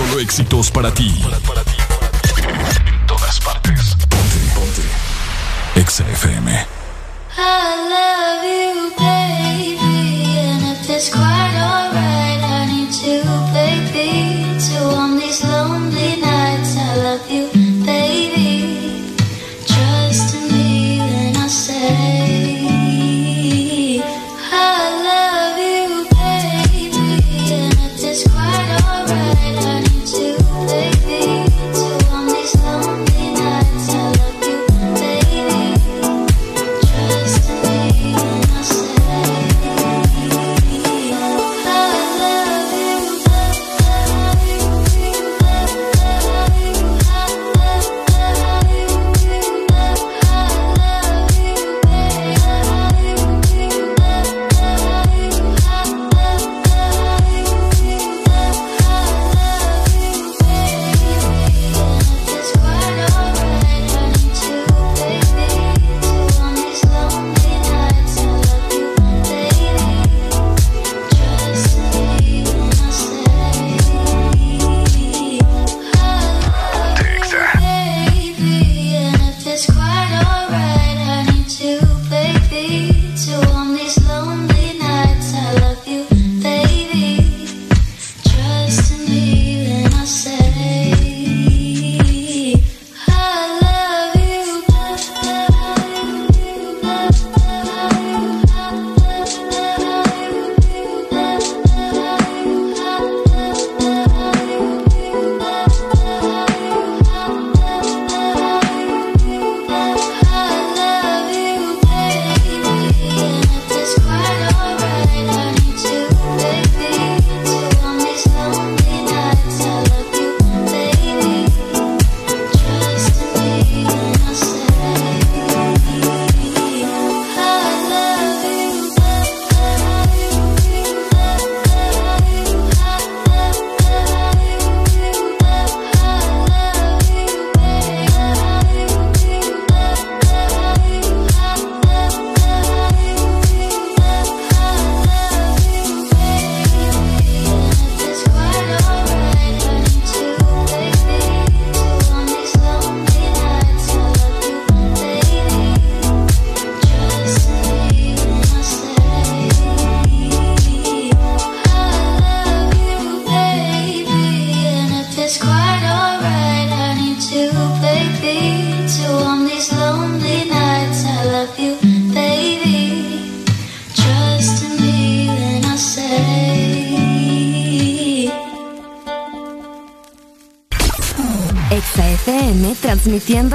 Solo éxitos para ti. En todas partes. Ponte, ponte. Exa FM. I love you, baby. And if it's quite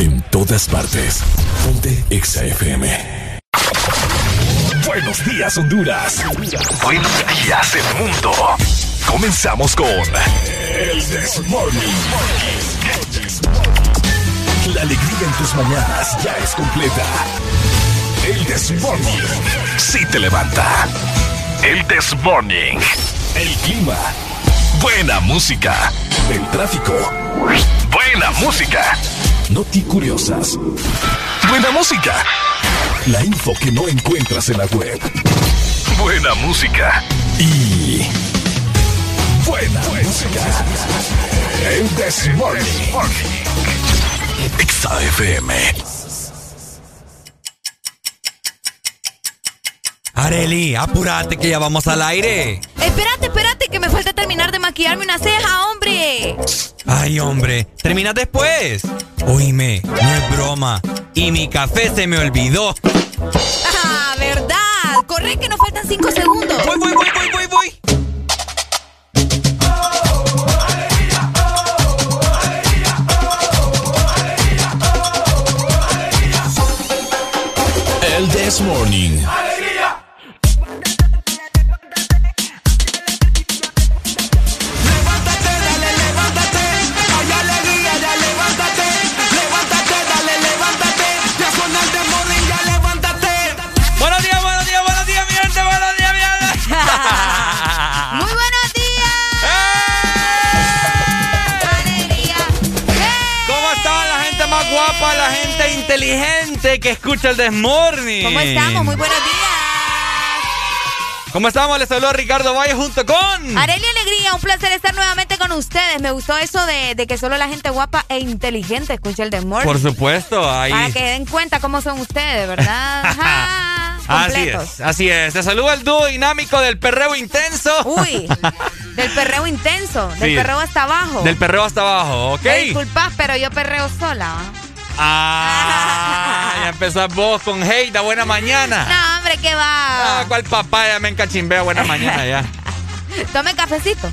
En todas partes. Ponte Exa FM. Buenos días, Honduras. Buenos días, el mundo. Comenzamos con El Desmorning. La alegría en tus mañanas ya es completa. El Desmorning. Sí te levanta. El Desmorning. El clima. Buena música. El tráfico. Buena música. Noti curiosas. Buena música. La info que no encuentras en la web. Buena música. Y. Buena, música. El This Morning. Exa FM. Areli, apúrate que ya vamos al aire. Espérate, espérate, que me falta terminar de maquillarme una ceja, hombre. Ay, hombre, terminas después. Oíme, no es broma. Y mi café se me olvidó. Ah, verdad. Corre que nos faltan cinco segundos. Voy, voy, voy, voy, voy, voy. El This Morning. Inteligente que escucha el Desmorning. ¿Cómo estamos? Muy buenos días. ¿Cómo estamos? Les habló Ricardo Valle junto con... Arelia Alegría, un placer estar nuevamente con ustedes. Me gustó eso de, de que solo la gente guapa e inteligente escucha el Desmorning. Por supuesto, ahí... Para que den cuenta cómo son ustedes, ¿verdad? Ajá, Así completos. es, así es. Te saluda el dúo dinámico del perreo intenso. Uy, del perreo intenso, del Sí. perreo hasta abajo. Del perreo hasta abajo, ¿ok? Me disculpas, pero yo perreo sola. Ah, ya empezó vos con Heida, buena mañana. No, hombre, ¿qué va? Ah, ¿cuál papá? Ya me encachimbea, buena mañana ya. Tome cafecito.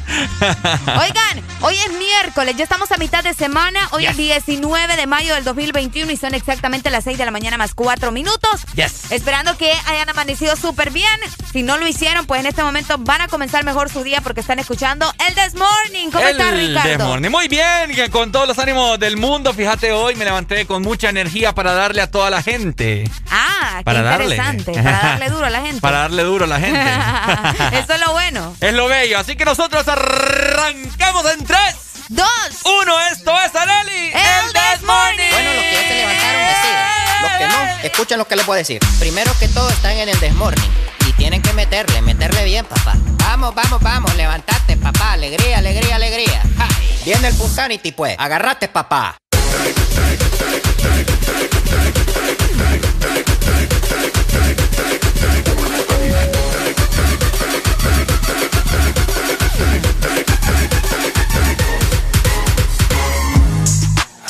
Oigan, hoy es miércoles, ya estamos a mitad de semana. Hoy es 19 de mayo del 2021 y son exactamente las 6 de la mañana más 4 minutos. Yes. Esperando que hayan amanecido súper bien. Si no lo hicieron, pues en este momento van a comenzar mejor su día porque están escuchando el This Morning. ¿Cómo El estás, Ricardo? Desmorning. Muy bien, que con todos los ánimos del mundo. Fíjate, hoy me levanté con mucha energía para darle a toda la gente. Ah, qué Para darle. interesante. Para darle duro a la gente. Para darle duro a la gente. Eso es lo bueno. es lo bello. Así que nosotros arrancamos en 3, Dos. 1. Esto es Areli. El This Morning. Bueno, los que ya se levantaron, deciden. Los que no, escuchen lo que les voy a decir. Primero que todo, están en el desmorning. Y tienen que meterle, meterle bien, papá. Vamos, vamos, vamos, levantate, papá. Alegría, alegría, alegría. Ja. Viene el Punsanity, pues. Agarrate, papá.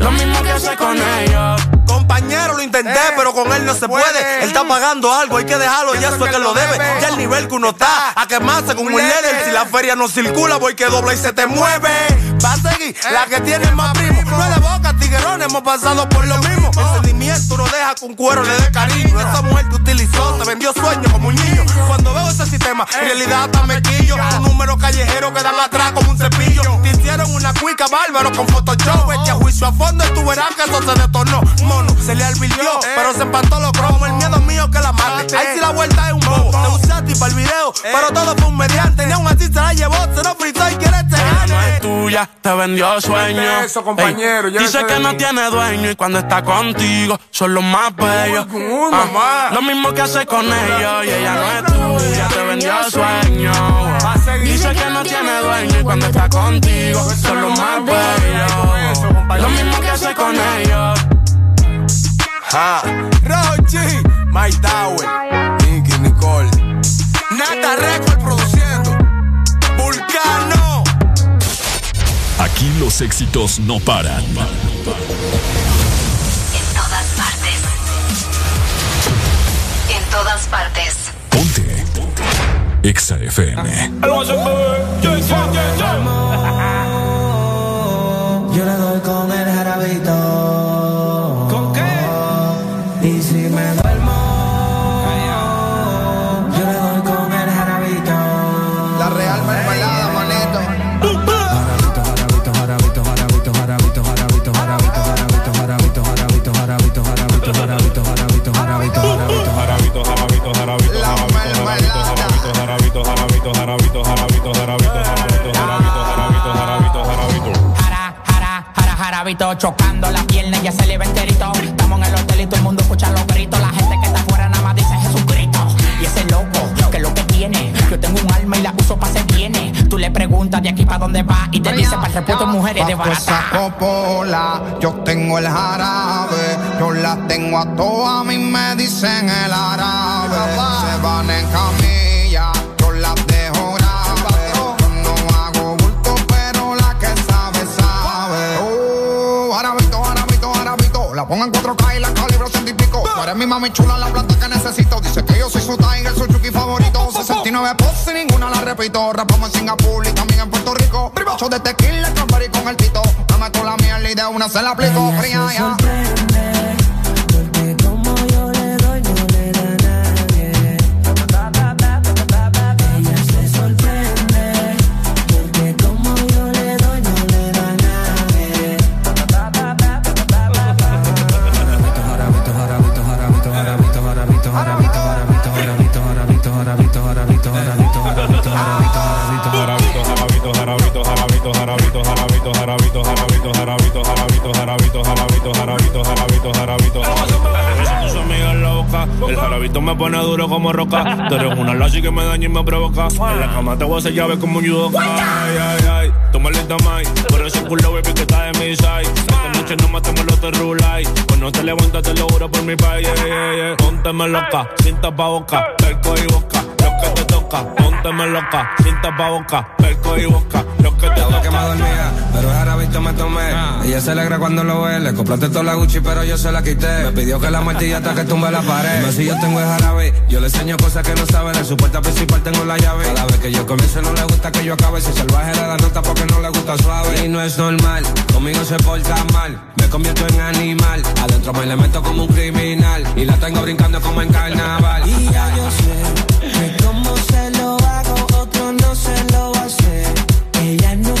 Lo mismo que hace con ellos. Compañero, lo intenté, pero con él no se puede. Él está pagando algo, hay que dejarlo, ya eso es que lo debe. Ya el nivel que uno está, a quemarse con un líder. Si la feria no circula, voy que dobla y se te mueve. Va a seguir, la que tiene más primo. No es de boca, tiguerón, hemos pasado por lo mismo. El sentimiento no deja que un cuero le dé cariño. Esa mujer te utilizó, te vendió sueños como un niño. Cuando veo ese sistema, en realidad hasta me quillo. Un número callejero que dan atrás como un cepillo. Te hicieron una cuica bárbaro con Photoshop. Echa juicio a y tú verás que eso se detonó. Mono, se le alvirtió, pero se empató los cromos. El miedo mío que la mate. Ahí sí la vuelta es un bobo. Te usaste para el video, pero todo fue un mediante. Ni aún así se la llevó, se lo fritó y quiere este Ella no es gane. tuya, te vendió sueño. eso, compañero, Ey, dice que no tiene dueño y cuando está contigo son los más bellos. Ah. Lo mismo que hace con ellos y ella no es tuya, te vendió sueño. Dice que no tiene dueño y cuando está contigo son los más bellos. Lo mismo que hace con ellos. Ja. Rochi, Mike Tower, Nicky Nicole. Nata Record produciendo. Vulcano. Aquí los éxitos no paran. En todas partes. En todas partes. Exa FM. Yo le doy con el jarabito. Jarabito, chocando la pierna y ya se le ve enterito. Estamos en el hotel y todo el mundo escucha los gritos. La gente que está afuera nada más dice Jesucristo. Y ese loco, que es lo que tiene. Yo tengo un alma y la uso para ser viene. Tú le preguntas de aquí para dónde va y te dice para el repuesto mujeres de Bajo esa barata. copola, yo tengo el jarabe, yo las tengo a todas, a mí me dicen el árabe. Se van en camilla, la pongo en 4K y la calibro ciento y pico. Tú eres mi mami chula, la planta que necesito. Dice que yo soy su tiger, su chuki favorito. 69 poses y ninguna la repito. Rapamos en Singapur y también en Puerto Rico. Yo de tequila, cranberry con el tito. Me meto la miel y de una se la aplico. Fría ya. Tus amigas loca, el jarabito me pone duro como roca. Tú eres una lazi que me daña y me provoca. En la cama te voy a hacer llave como un judoka. Ay, ay, ay, toma lenta mai. Por ese culo, baby, está de mi side. Esta noche no los. Cuando te levantas, te lo juro por mi país. Loca, sin boca, perco y boca. Lo que te toca, pónteme loca, sin boca, perco y boca. Lo que te que me toca. dormía, pero el jarabito me tomé. Ella se alegra cuando lo ve, le compraste toda la Gucci, pero yo se la quité. Me pidió que la martilla hasta que tumbe la pared. Más si yo tengo el jarabe, yo le enseño cosas que no sabe. De su puerta principal tengo la llave. Cada vez que yo comienzo no le gusta que yo acabe. Si salvaje le da nota porque no le gusta suave. Y no es normal, conmigo se porta mal. Me convierto en animal, adentro me le meto como un criminal. Y la tengo brincando como en carnaval. Y ya yo sé otro no se lo va a hacer. Ella no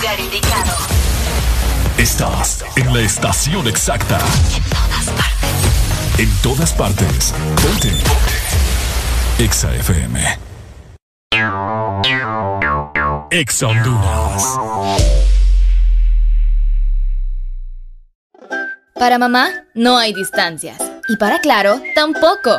lugar indicado. Estás en la estación exacta. En todas partes. Ponte. Exa FM. Exa Honduras. Para mamá, no hay distancias. Y para Claro, tampoco.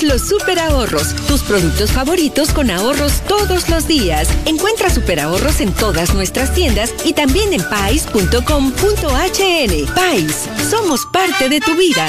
Los super ahorros, tus productos favoritos con ahorros todos los días. Encuentra super ahorros en todas nuestras tiendas y también en pais.com.hn. Pais, somos parte de tu vida.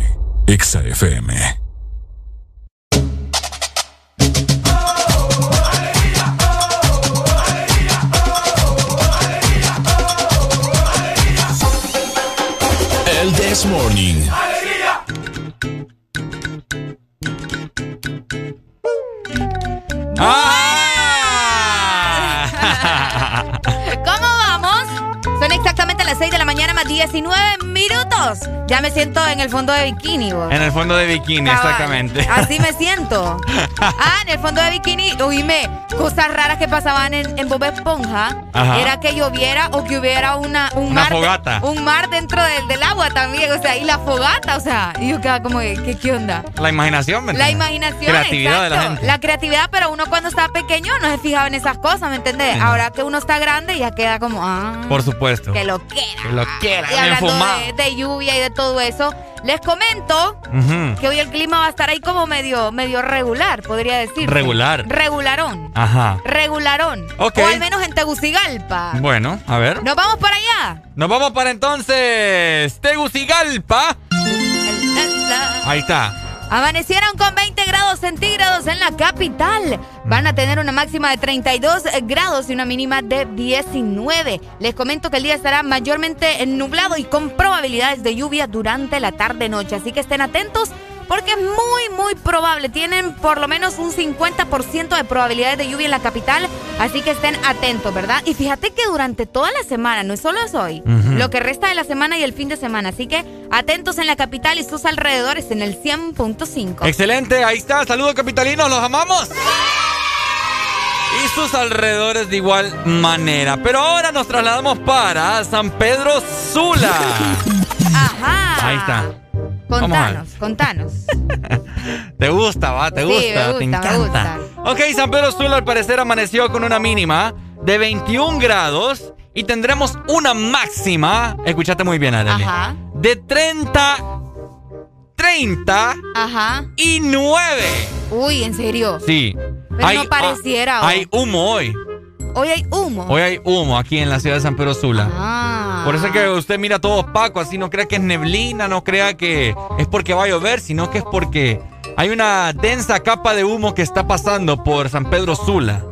Exa. El This Morning. 6 de la mañana más 19 minutos. Ya me siento en el fondo de bikini, vos. En el fondo de bikini, Cabal. exactamente. Así me siento. Ah, en el fondo de bikini, oíme, cosas raras que pasaban en, en Bob Esponja. Ajá. Era que lloviera o que hubiera una, un Una mar. fogata. un mar dentro del, del agua también. O sea, y la fogata, o sea. Y yo quedaba como, ¿qué, qué onda? La imaginación, ¿me La imaginación, Creatividad de la gente. La creatividad, pero uno cuando estaba pequeño no se fijaba en esas cosas, ¿me entendés? Sí. Ahora que uno está grande ya queda como, ah, Por supuesto. que lo quiera. Que lo quiera, Y hablando de, de lluvia y de todo eso, les comento que hoy el clima va a estar ahí como medio, medio regular, podría decir. Regular. Regularón. Ajá. Regularón. Ok. O al menos en Tegucigalpa. Bueno, a ver. Nos vamos para allá. Nos vamos para entonces Tegucigalpa. Ahí está. Amanecieron con 20 grados centígrados en la capital. Van a tener una máxima de 32 grados y una mínima de 19. Les comento que el día estará mayormente nublado y con probabilidades de lluvia durante la tarde-noche. Así que estén atentos porque es muy, muy probable. Tienen por lo menos un 50% de probabilidades de lluvia en la capital. Así que estén atentos, ¿verdad? Y fíjate que durante toda la semana, no es solo es hoy, lo que resta de la semana y el fin de semana. Así que atentos en la capital y sus alrededores en el 100.5. Excelente, ahí está. Saludos capitalinos, los amamos. Y sus alrededores de igual manera. Pero ahora nos trasladamos para San Pedro Sula. Ajá. Ahí está. Contanos, contanos. ¿Te gusta, va? ¿Te Sí, gusta? ¿Te gusta, encanta? Ok, San Pedro Sula al parecer amaneció con una mínima de 21 grados y tendremos una máxima, escúchate muy bien, Arely, Ajá. de 30, 30 Ajá. y 9. Uy, ¿en serio? Sí. Pero no pareciera, ah, hay humo hoy. Hoy hay humo. Hoy hay humo aquí en la ciudad de San Pedro Sula. Ah. Por eso es que usted mira todo opaco, así no crea que es neblina, no crea que es porque va a llover, sino que es porque hay una densa capa de humo que está pasando por San Pedro Sula.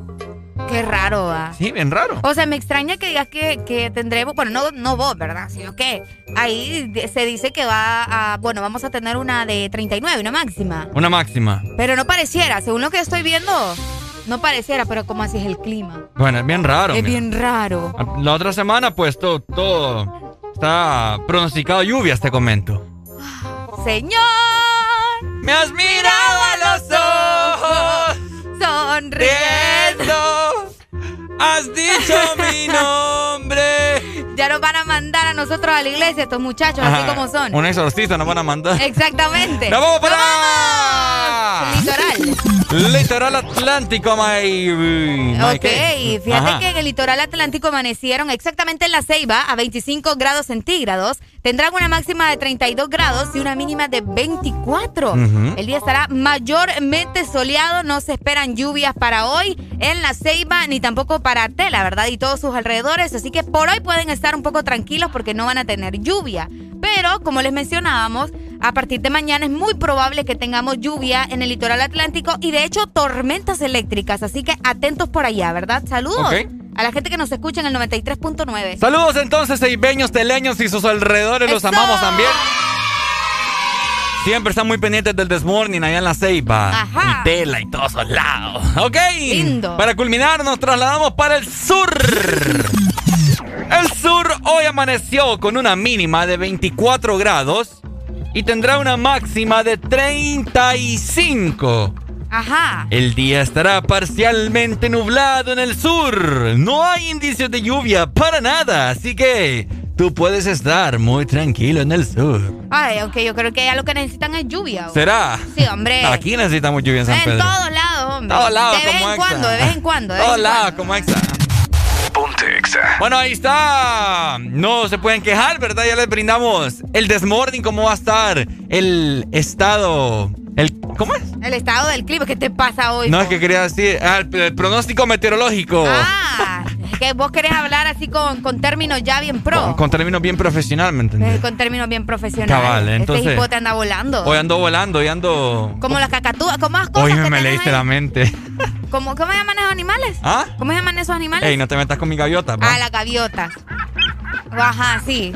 Qué raro, va. Sí, bien raro. O sea, me extraña que digas que, que tendremos, bueno, no, no vos, ¿verdad? Sino que ahí se dice que va a, bueno, vamos a tener una de 39, una máxima. Una máxima. Pero no pareciera, según lo que estoy viendo, no pareciera, pero como así es el clima. Bueno, es bien raro. es mira. bien raro. La otra semana, pues todo, todo está pronosticado lluvias, te comento. Señor, me has mirado a los ojos, sonriendo. has dicho mi nombre. Ya nos van a mandar a nosotros a la iglesia estos muchachos, así como son. Un exorcista nos van a mandar. Exactamente. ¡Nos vamos para ¡Nos vamos! Litoral. Litoral Atlántico, my. my Ok, ¿qué? fíjate Ajá. que en el litoral atlántico amanecieron exactamente en la Ceiba a 25 grados centígrados. Tendrán una máxima de 32 grados y una mínima de 24. Ujú. El día estará mayormente soleado. No se esperan lluvias para hoy en la Ceiba ni tampoco para Tela, ¿verdad? Y todos sus alrededores. Así que por hoy pueden estar un poco tranquilos porque no van a tener lluvia. Pero, como les mencionábamos, a partir de mañana es muy probable que tengamos lluvia en el litoral atlántico y de hecho tormentas eléctricas. Así que atentos por allá, ¿verdad? Saludos Ok. a la gente que nos escucha en el 93.9. Saludos entonces, seibeños, teleños y sus alrededores, los ¡Eso! amamos también. Siempre están muy pendientes del Desmorning allá en la Ceiba. Ajá. Y Tela y todos esos lados. Ok. Lindo. Para culminar, nos trasladamos para el sur. El sur hoy amaneció con una mínima de 24 grados y tendrá una máxima de 35. Ajá. El día estará parcialmente nublado en el sur. No hay indicios de lluvia para nada, así que tú puedes estar muy tranquilo en el sur. Ay, ok, yo creo que ya lo que necesitan es lluvia. ¿Será? Sí, hombre. Aquí necesitamos lluvia en San En Pedro. todos lados, hombre. Todos lados, de vez como en Exa. cuando, de vez en cuando. de Todos en lados, como exa. Bueno, ahí está. No se pueden quejar, ¿verdad? Ya les brindamos el desmorning, cómo va a estar el estado. El, ¿Cómo es? El estado del clima, ¿qué te pasa hoy? No, es que quería decir ah, el, el pronóstico meteorológico. Ah, es que vos querés hablar así con, con términos ya bien pro. Con, con términos bien profesional, ¿me Eh, entendés? Con términos bien profesionales. Cabal, entonces- Este hipote anda volando. Hoy ando volando, hoy ando. Como las cacatúas, como más cosas Hoy que me, me leíste ahí. la mente. ¿Cómo, ¿Cómo se llaman esos animales? ¿Ah? ¿Cómo se llaman esos animales? Ey, no te metas con mi gaviota, pa. Ah, las gaviotas. Ajá, sí.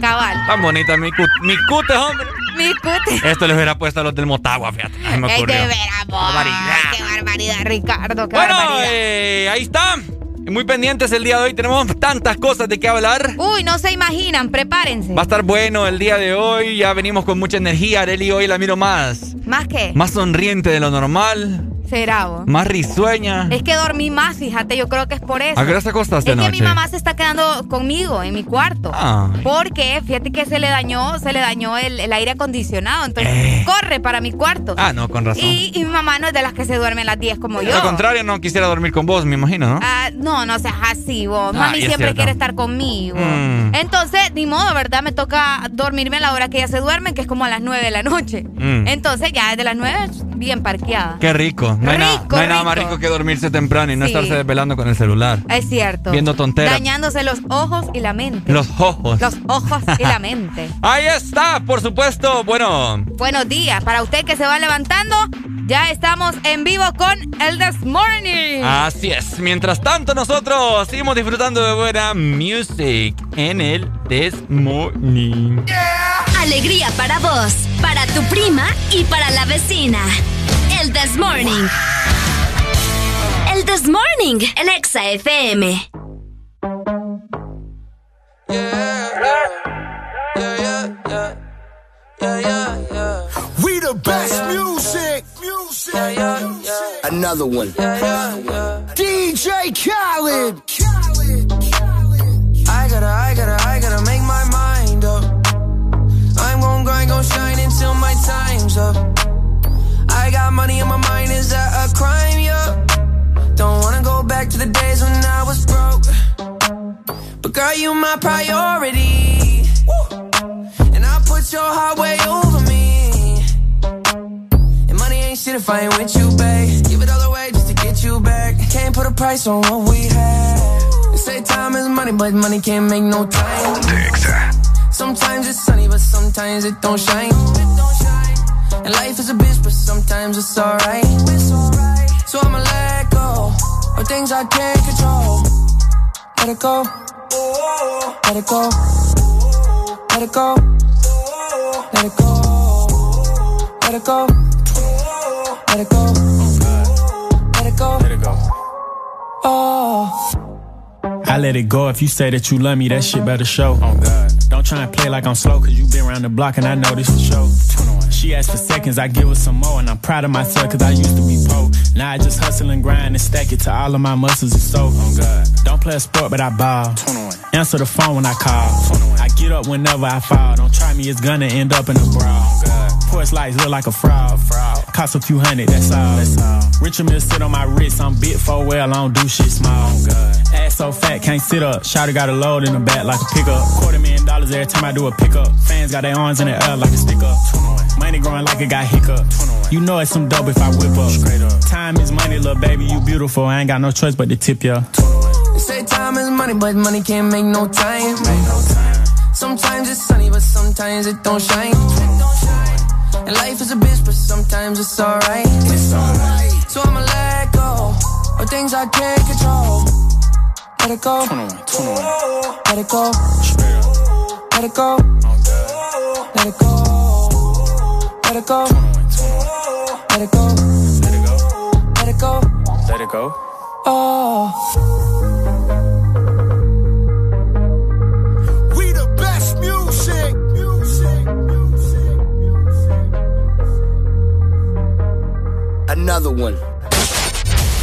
Cabal. Tan bonita mi, cut mi cute, hombre. Mi cute. Esto les hubiera puesto a los del Motagua, fíjate. Me Ey, de veras. Qué barbaridad, Ricardo. Qué Bueno, barbaridad. eh, ahí está. Muy pendientes el día de hoy. Tenemos tantas cosas de qué hablar. Uy, no se imaginan, prepárense. Va a estar bueno el día de hoy. Ya venimos con mucha energía. Areli hoy la miro más. ¿Más qué? Más sonriente de lo normal. Será vos. Más risueña. Es que dormí más, fíjate, yo creo que es por eso. ¿A qué hora te acostaste Es que mi mamá se está quedando conmigo en mi cuarto. Ay. Porque fíjate que se le dañó, se le dañó el, el aire acondicionado. Entonces Eh. corre para mi cuarto. Ah, no, con razón. Y, y mi mamá no es de las que se duerme a las 10 como yo. Al contrario, no quisiera dormir con vos, me imagino, ¿no? Ah, no, no seas así, vos. Ah, Mami siempre quiere estar conmigo. Mm. Entonces, ni modo, ¿verdad? Me toca dormirme a la hora que ella se duerme, que es como a las 9 de la noche. Mm. Entonces, ya desde las 9, bien parqueada. Qué rico. No hay, nada- Rico, no hay nada más rico. que dormirse temprano y no Sí. estarse desvelando con el celular. Es cierto. Viendo tonteras. Dañándose los ojos y la mente. Los ojos. Los ojos y la mente. Ahí está, por supuesto. Bueno, Buenos días. Para usted que se va levantando, ya estamos en vivo con el This Morning. así es. Mientras tanto, nosotros seguimos disfrutando de buena music en el This Morning. Alegría para vos, para tu prima y para la vecina. El This Morning. El This Morning en Exa FM. We the best music. Music. Another one. DJ Khaled. I gotta, I gotta, I gotta make my mind up. I'm gon' grind, gon' shine until my time's up. I got money on my mind, is that a crime? Yeah. Don't wanna go back to the days when I was broke. But girl, you my priority. And I put your heart way over me. And money ain't shit if I ain't with you, babe. Give it all away just to get you back. Can't put a price on what we had. They say time is money, but money can't make no time. Sometimes it's sunny, but sometimes it don't shine. And life is a bitch, but sometimes it's alright. So I'ma let go of things I can't control. Let it go. Let it go. Let it go. Let it go. Let it go. Let it go. Let it go. Let it go. Oh. I let it go. If you say that you love me, that shit better show. Oh God. Don't try and play like I'm slow, cause you been around the block and I know this for sure. She asked for seconds, I give her some more, and I'm proud of myself cause I used to be poor. Now I just hustle and grind and stack it to all of my muscles and so. Oh God. Don't play a sport, but I ball. Answer the phone when I call. I get up whenever I fall. Don't try me, it's gonna end up in a brawl. Oh, Porch lights look like a fraud. Cost a few hundred, that's all. Richard Mill sit on my wrist, I'm bit for well, I don't do shit small. Oh, Ass so fat, can't sit up. Shotty got a load in the back like a pickup. Quarter million dollars every time I do a pickup. Fans got their arms in the air like a stick up. Money growing like it got hiccup. You know it's some dope if I whip up. Time is money, little baby, you beautiful. I ain't got no choice but to tip ya. They say time is money, but money can't make no time. Sometimes it's sunny, but sometimes it don't shine. And life is a bitch, but sometimes it's alright. So I'ma let go of things I can't control. let it go. Let it go. Let it go. Let it go. Let it go. let it go. Let it go. Let it go. Let it go. Oh.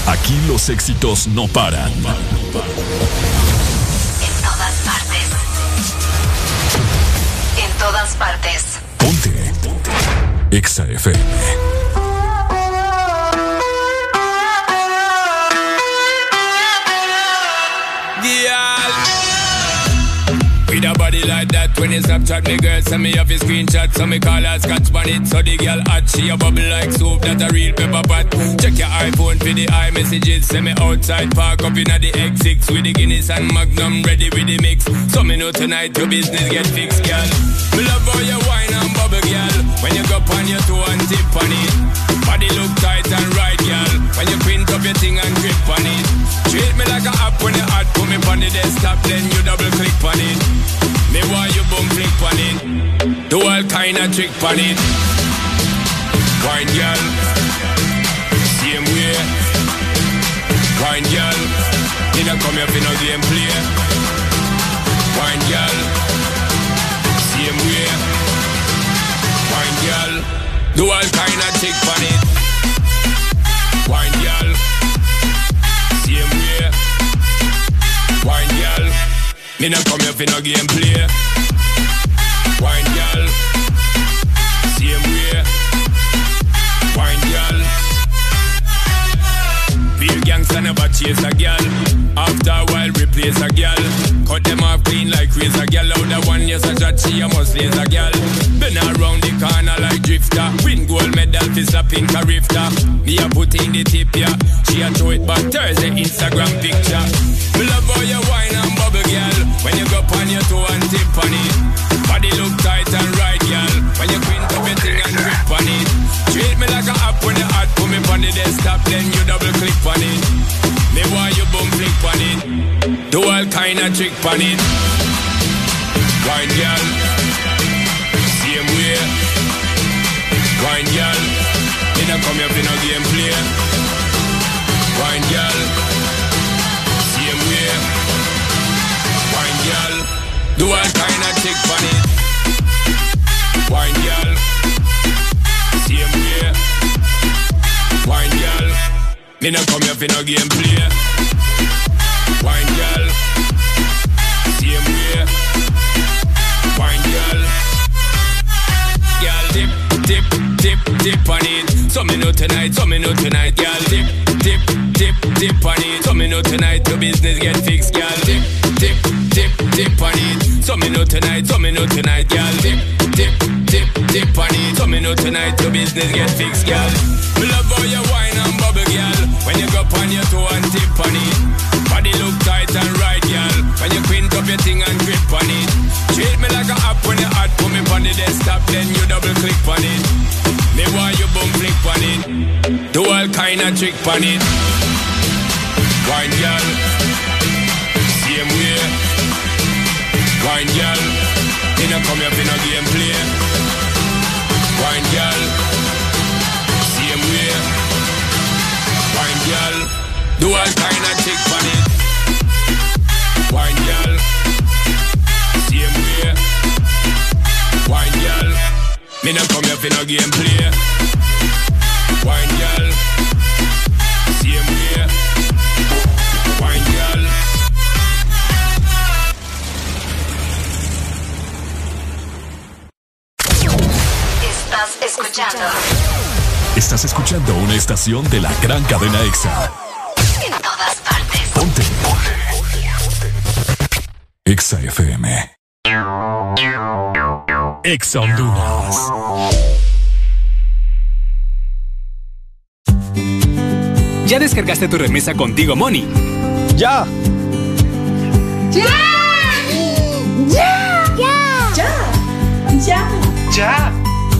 Aquí los éxitos no paran. En todas partes. En todas partes. Ponte. Ponte. Exa FM. Like that, when you Snapchat me girl, send me off your screenshot, so me call her scotch on it, so the girl hot, she a bubble like soup, that a real pepper pot. Check your iPhone for the iMessages, send me outside, park up inna the X6 with the Guinness and Magnum, ready with the mix. So me know tonight your business get fixed, girl. Me love how you wine and bubble, girl. When you go on your toe and tip on it, body look tight and right, girl. When you print up your thing and grip on it, treat me like a app when you hot, put me on the desktop, then you double click on it. Me want you boom flick on it. Do all kind of trick on it. Wine girl. Same way. Wine girl. You know come here for no gameplay. Wine girl, same way. Wine girl, do all kind of trick on it. Wine girl, me no come here for no gameplay. Wine girl, same way. Wine girl. Real gangster never chase a girl. After a while, replace a girl. Cut them off clean like razor girl. Out the one yes, a shot, she a must laser girl. Been around the corner like drifter. Win gold medal, fist a pink a rifter. Me a put in the tip, yeah. She a throw it back Thursday Instagram picture. Me love how you wine and bubble, girl. When you go on your toe and tip on it. Body look tight and right, girl. When you quint up your thing and grip on it. Treat me like a app when you hot. Put me on the desktop, then you double click on it. Me want you boom flick on it. Do all kind of trick on it. Wine girl, same way. Wine girl, me not come here for no gameplay. Wine girl, same way. Wine girl, do all kind of trick on it. Wine girl, same way. Wine girl, me not come here for no gameplay. Wine dip, on it. So me know tonight, so me know tonight, girl dip, dip, dip, dip on it. So me know tonight, your business get fixed, girl dip, dip, dip, dip on it. So me know tonight, so me know tonight, girl dip, dip, dip, dip on it. So me know tonight, your business get fixed, girl. Me love how you wine and bubble, girl. When you go on your toe and tip on it. Body look tight and right, girl. When you quint up your thing and grip on it. Treat me like a app when you hot. Put me on the desktop, then you double click on it. Me want you boom flick on it. Do all kind of trick on it. Wine girl, same way. Wine girl, me no come here for no gameplay. Wine girl, same way. Wine girl, do all kind me no come here for no gameplay. Wine girl, same way. Wine girl. Estás escuchando Estás escuchando una estación de la gran cadena EXA. en todas partes. Ponte. EXA FM. EXA Honduras. ¿Ya descargaste tu remesa contigo, Money? ¡Ya! ¡Ya! ¡Ya! ¡Ya! ¡Ya! ¡Ya!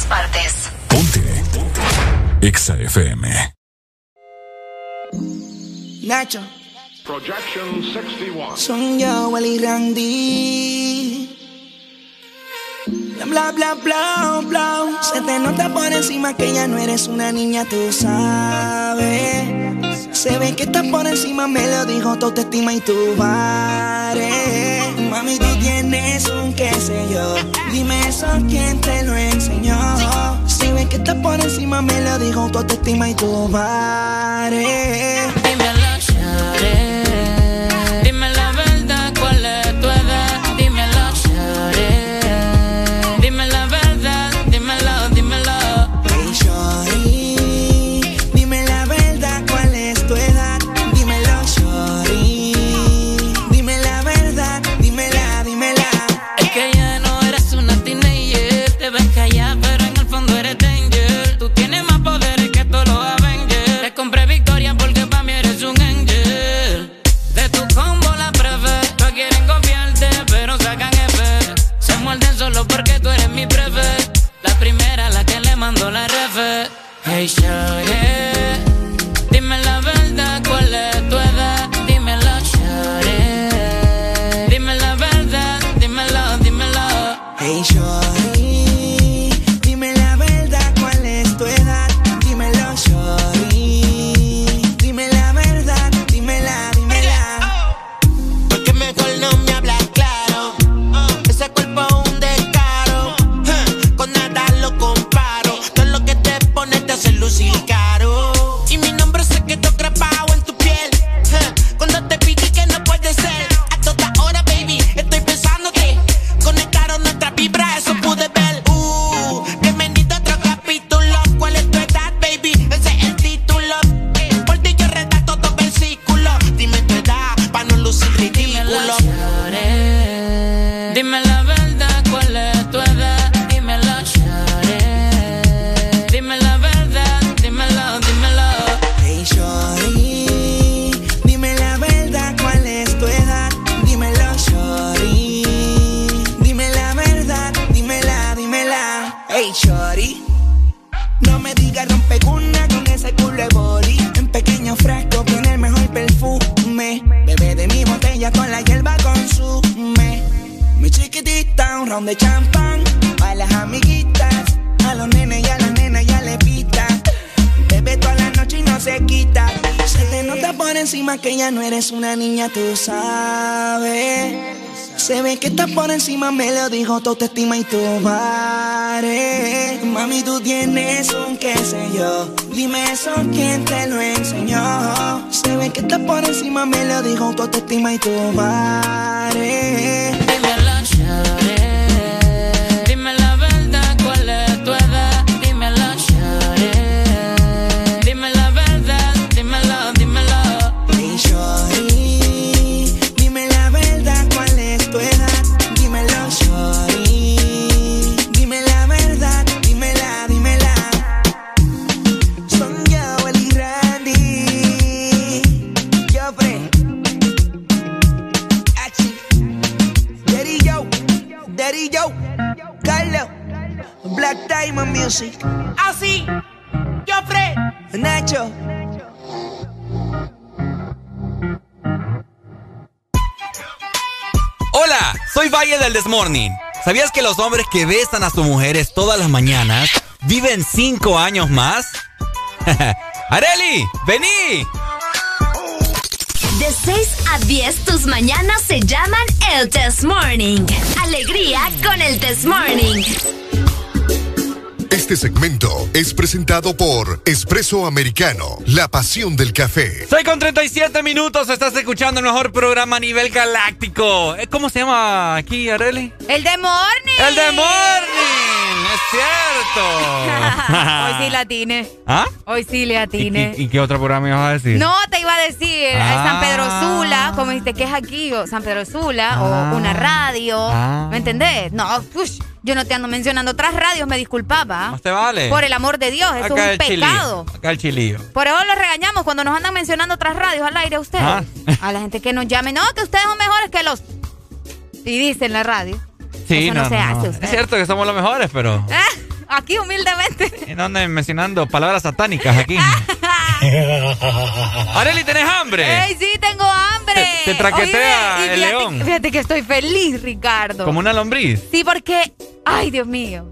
Todas partes. EXA FM. Nacho. Projection 61. Son yo, Wally Randy. Bla, bla, bla, bla. Se te nota por encima que ya no eres una niña, tú sabes. Se ve que estás por encima, me lo dijo tu autoestima y tu bares. Mami, tú tienes un qué sé yo. Dime eso, ¿quién te lo enseñó? Se ve que estás por encima, me lo dijo tu autoestima y tu bares. vibration. De champán. Pa' las amiguitas, a los nenes y a las nenas ya le pita. Bebe toda la noche y no se quita. Se te nota por encima que ya no eres una niña, tú sabes. Se ve que estás por encima, me lo dijo tu autoestima y tu bares. Mami, tú tienes un qué sé yo. Dime eso, ¿quién te lo enseñó? Se ve que estás por encima, me lo dijo tu autoestima y tu bares. Del Desmorning. ¿Sabías que los hombres que besan a sus mujeres todas las mañanas viven 5 años más? ¡Areli! ¡Vení! De 6 a 10, tus mañanas se llaman el Test Morning. Alegría con el Test Morning. Este segmento es presentado por Espresso Americano, la pasión del café. Soy con 37 minutos, estás escuchando el mejor programa a nivel galáctico. Eh, ¿Cómo se llama aquí, Areli? El de Morning. ¡El de Morning! ¡Es cierto! Hoy sí la atine. ¿Ah? Hoy sí le atine. ¿Y, y qué otro programa ibas a decir? No, te iba a decir, Ah. San Pedro Sula, como dijiste que es aquí, o San Pedro Sula, Ah. o una radio, Ah. ¿me entendés? No, ush, yo no te ando mencionando otras radios, me disculpaba. No te vale. Por el amor de Dios, eso Acá es un pecado. Acá el chilillo. Por eso lo regañamos cuando nos andan mencionando otras radios al aire a ustedes. Ah. A la gente que nos llame, no, que ustedes son mejores que los... Y dice en la radio. Sí, Eso no se hace, usted. Es cierto que somos los mejores, pero... Eh, aquí humildemente. Y no anden mencionando palabras satánicas aquí. Areli, ¿tenés hambre? ¡Ey, sí, tengo hambre! Te- te traquetea el fíjate- león. Fíjate que estoy feliz, Ricardo. Como una lombriz. Sí, porque, ay, Dios mío.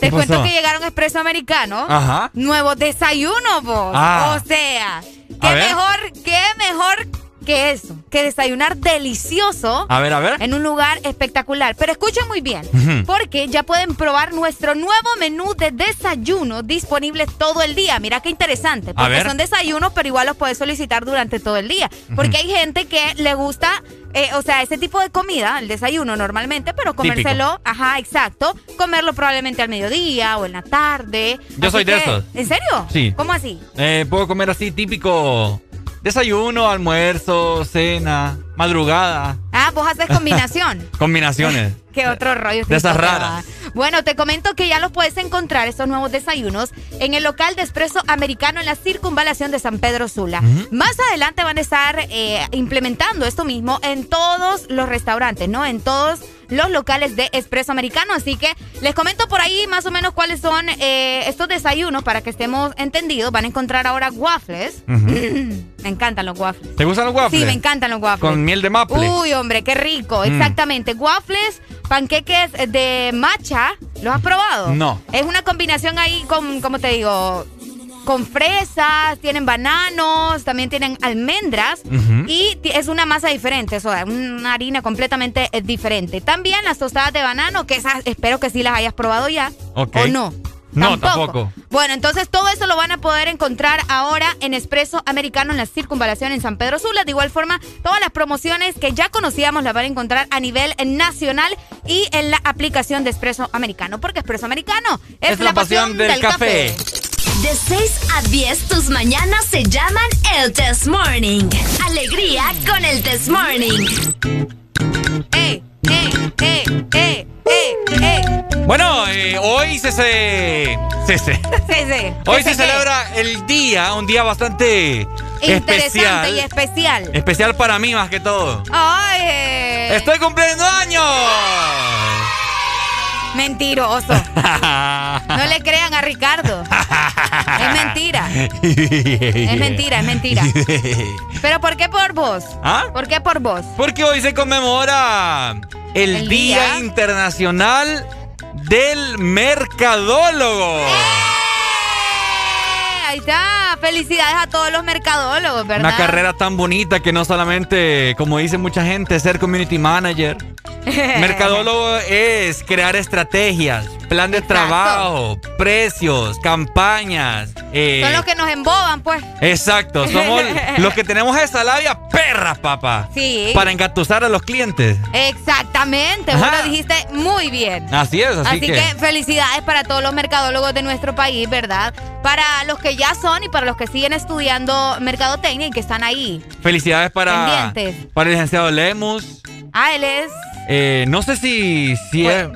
Te ¿Qué cuento que llegaron Expreso Americano. Ajá. Nuevos desayunos, vos. Ah. O sea, qué mejor, qué mejor que eso. Que desayunar delicioso. A ver, a ver. En un lugar espectacular. Pero escuchen muy bien, porque ya pueden probar nuestro nuevo menú de desayuno disponible todo el día. Mira qué interesante, porque son desayunos, pero igual los puedes solicitar durante todo el día. Porque hay gente que le gusta, eh, o sea, ese tipo de comida, el desayuno normalmente, pero comérselo, ajá, exacto, comerlo probablemente al mediodía o en la tarde. Yo Así soy de esos. ¿En serio? Sí. ¿Cómo así? Eh, puedo comer así típico desayuno, almuerzo, cena, madrugada, Ah, vos haces combinación. combinaciones. Qué otro rollo. De esas raras. Bueno, te comento que ya los puedes encontrar, estos nuevos desayunos, en el local de Espresso Americano en la circunvalación de San Pedro Sula. Más adelante van a estar eh, implementando esto mismo en todos los restaurantes, ¿no? En todos los locales de Espresso Americano. Así que les comento por ahí más o menos cuáles son eh, estos desayunos para que estemos entendidos. Van a encontrar ahora waffles. me encantan los waffles. ¿Te gustan los waffles? Sí, me encantan los waffles. Con miel de maple. Uy, hombre, qué rico. Mm. Exactamente. Waffles, panqueques de matcha. ¿Los has probado? No. Es una combinación ahí con, ¿cómo te digo? Con fresas, tienen bananos, también tienen almendras y es una masa diferente, o sea, una harina completamente eh, diferente. También las tostadas de banano, que esas espero que sí las hayas probado ya. Ok. ¿O no? No, tampoco. Bueno, entonces todo eso lo van a poder encontrar ahora en Espresso Americano en la circunvalación en San Pedro Sula. De igual forma, todas las promociones que ya conocíamos las van a encontrar a nivel nacional y en la aplicación de Espresso Americano. Porque Espresso Americano es, Es la pasión del café. De 6 a 10, tus mañanas se llaman el Test Morning. Alegría con el Test Morning. ¡Ey, ey, ey, ey, ey, ey! Bueno, eh, hoy se se, se, se. Hoy ¿Ese se celebra el día, un día bastante Interesante especial. y especial. Especial para mí más que todo. ¡Ay! eh, ¡Estoy cumpliendo años! Mentiroso. No le crean a Ricardo. Es mentira. Es mentira, es mentira. ¿Pero por qué por vos? ¿Ah? ¿Por qué por vos? Porque hoy se conmemora el, El Día, día. Internacional del Mercadólogo. ¡Eh! Ahí está. Felicidades a todos los mercadólogos, ¿verdad? Una carrera tan bonita que no solamente, como dice mucha gente, ser community manager. Mercadólogo es crear estrategias, plan de trabajo, precios, campañas. eh, Son los que nos emboban, pues. Exacto, somos los que tenemos esa labia perras, papá. Sí. Para engatusar a los clientes. Exactamente. Vos lo dijiste muy bien. Así es, así, Así, que... felicidades para todos los mercadólogos de nuestro país, ¿verdad? Para los que ya son y para los que siguen estudiando mercadotecnia y que están ahí. Felicidades para, Pendientes. para el licenciado Lemus. Ah, él es. Eh, no sé si, si Pues, es.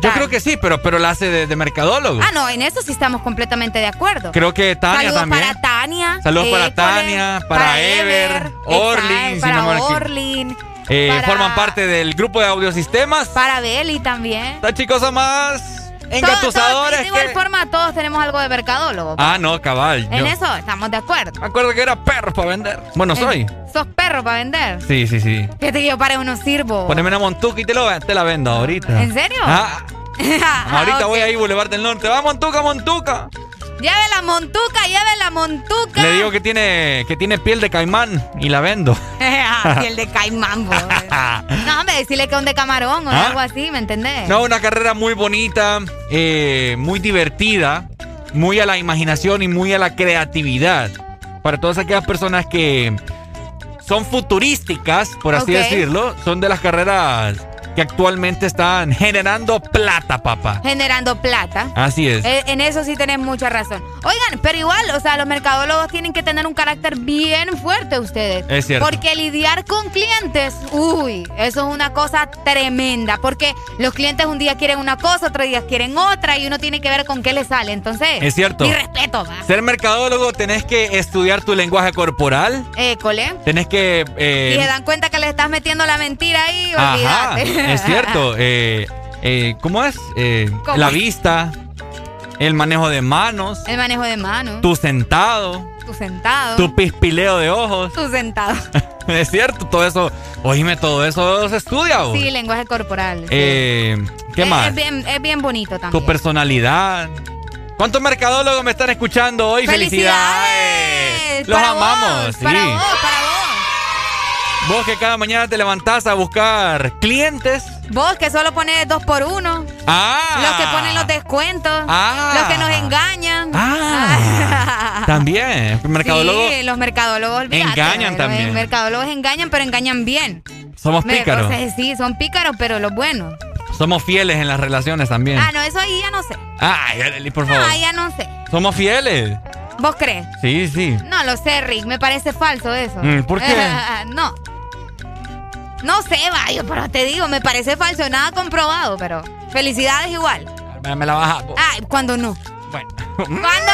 Yo creo que sí, pero, pero la hace de, de mercadólogo. Ah, no, en eso sí estamos completamente de acuerdo. Creo que Tania Saludos también. para Tania. Saludos para Tania, para Ever, Orlin, para. Orlin. Eh, para- Forman parte del grupo de audiosistemas. Para Beli también. Estas chicos más engatusadores de igual que... forma, todos tenemos algo de mercadólogo. Ah, no, cabal. en yo eso estamos de acuerdo. Me acuerdo que era perro para vender. Bueno, soy. Eh, ¿Sos perro para vender? Sí, sí, sí. Fíjate que yo para uno sirvo. Poneme una montuca y te, lo, te la vendo ahorita. ¿En serio? Ah, ahorita ok. voy ahí, Boulevard del Norte. Va, montuca, montuca. Lleve la montuca, lleve la montuca. Le digo que tiene, que tiene piel de caimán y la vendo. Ah, Piel de caimán, bo. No, hombre, decirle que es un de camarón o ¿Ah? algo así, ¿me entendés? No, una carrera muy bonita, eh, muy divertida, muy a la imaginación y muy a la creatividad. Para todas aquellas personas que son futurísticas, por así decirlo, son de las carreras que actualmente están generando plata, papá. Generando plata. Así es. Eh, En eso sí tenés mucha razón. Oigan, pero igual, o sea, los mercadólogos tienen que tener un carácter bien fuerte ustedes. Es cierto. Porque lidiar con clientes, uy, eso es una cosa tremenda. Porque los clientes un día quieren una cosa, otro día quieren otra y uno tiene que ver con qué le sale. Entonces, Es cierto. Mi respeto, va. Ser mercadólogo tenés que estudiar tu lenguaje corporal, École. tenés que... eh, Si se dan cuenta que le estás metiendo la mentira ahí, olvídate. Es cierto. Eh, eh, ¿Cómo es? Eh, ¿Cómo la es? vista, el manejo de manos, El manejo de mano. tu sentado, Tu sentado. tu pispileo de ojos. Tu sentado. es cierto, todo eso. Oíme, todo eso se estudia. vos. Sí, lenguaje corporal. sí. Eh, ¿Qué Es- más? Es bien, es bien bonito también. Tu personalidad. ¿Cuántos mercadólogos me están escuchando hoy? ¡Felicidades! Los Para amamos. vos, sí. Para vos, para vos. Vos que cada mañana te levantás a buscar clientes. Vos que solo pones dos por uno. Ah. Los que ponen los descuentos. Ah. Los que nos engañan. Ah. También. Mercadólogos. Sí, los mercadólogos Engañan los también. mercadólogos engañan, pero engañan bien. Somos Me- pícaros. o sea, sí, son pícaros, pero los buenos. Somos fieles en las relaciones también. Ah, no, eso ahí ya no sé. Arely, por favor. Ah, ya no sé. Somos fieles. ¿Vos crees? Sí, sí. No lo sé, Rick. Me parece falso eso. Mm, ¿por qué? no. No sé, vaya, pero te digo, me parece falso. Nada comprobado, pero felicidades igual. Me, me la baja. po. Ay, cuando no. Bueno. ¿Cuándo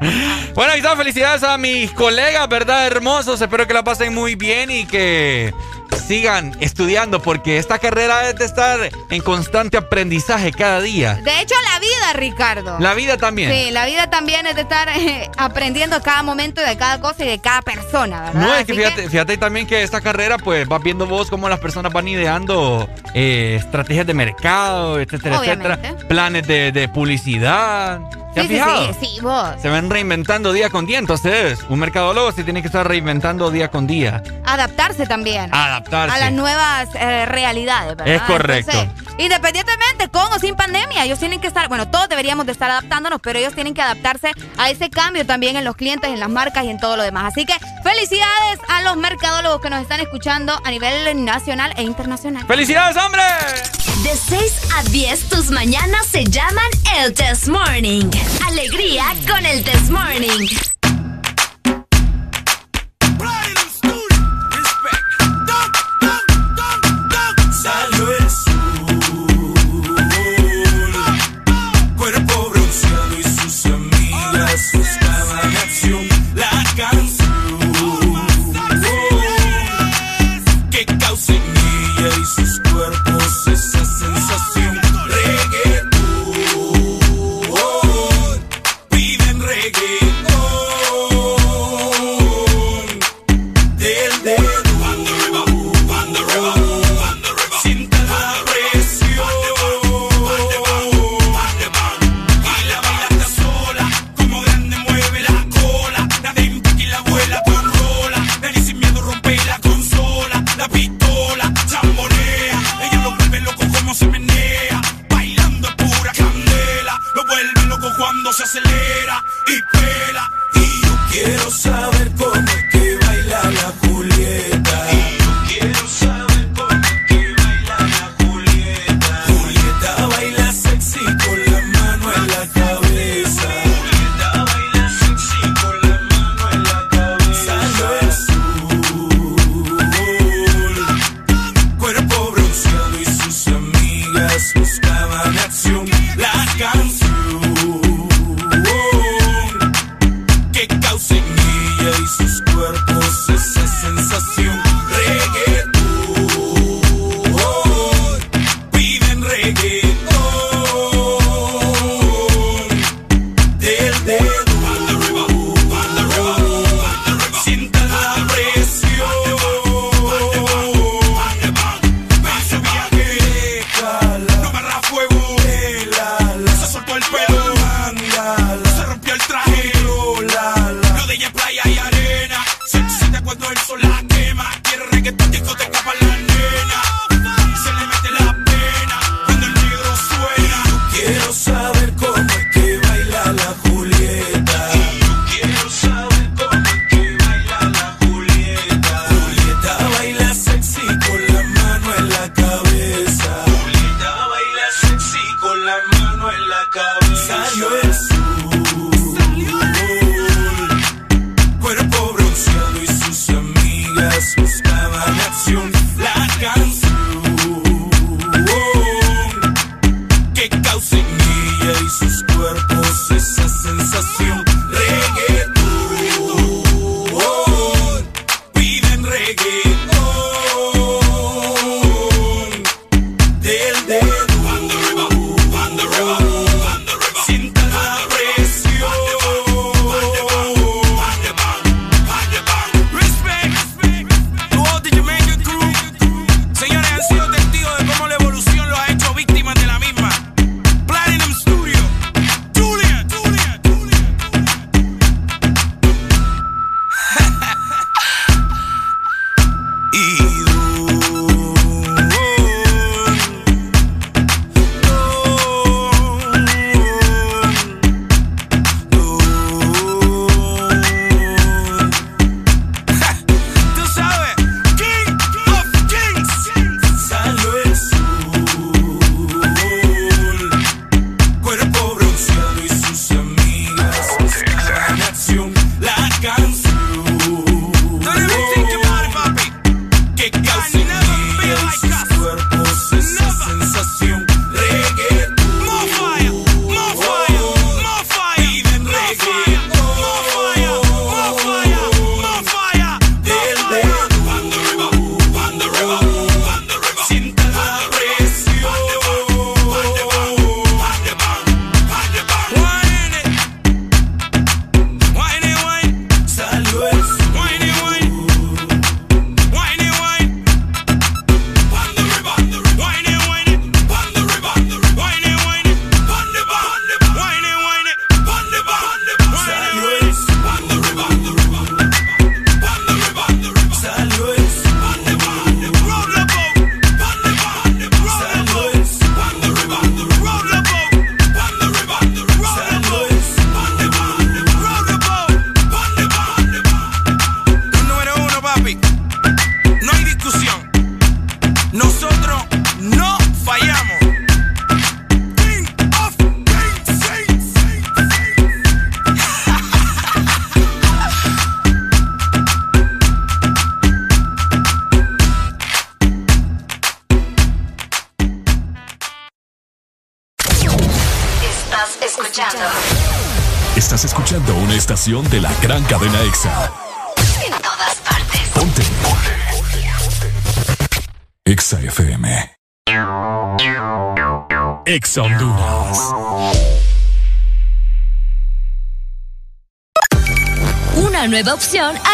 Bueno, ahí están. Felicidades a mis colegas, ¿verdad? Hermosos. Espero que la pasen muy bien y que sigan estudiando porque esta carrera es de estar en constante aprendizaje cada día. De hecho, la vida, Ricardo. La vida también. Sí, la vida también es de estar eh, aprendiendo cada momento de cada cosa y de cada persona, ¿verdad? No, es que fíjate, fíjate también que esta carrera, pues vas viendo vos cómo las personas van ideando eh, estrategias de mercado, etcétera, Obviamente. etcétera, planes de, de publicidad. ¿Te has fijado? Sí, sí, vos. Se ven reinventando día con día, entonces un mercadólogo se tiene que estar reinventando día con día. Adaptarse también. Adaptarse. A las nuevas eh, realidades. Es correcto. Entonces, independientemente, con o sin pandemia, ellos tienen que estar, bueno, todos deberíamos de estar adaptándonos, pero ellos tienen que adaptarse a ese cambio también en los clientes, en las marcas y en todo lo demás. Así que felicidades a los mercadólogos que nos están escuchando a nivel nacional e internacional. ¡Felicidades, hombre! De 6 a 10, tus mañanas se llaman el Test Morning. Alegría con el This Morning. Yeah.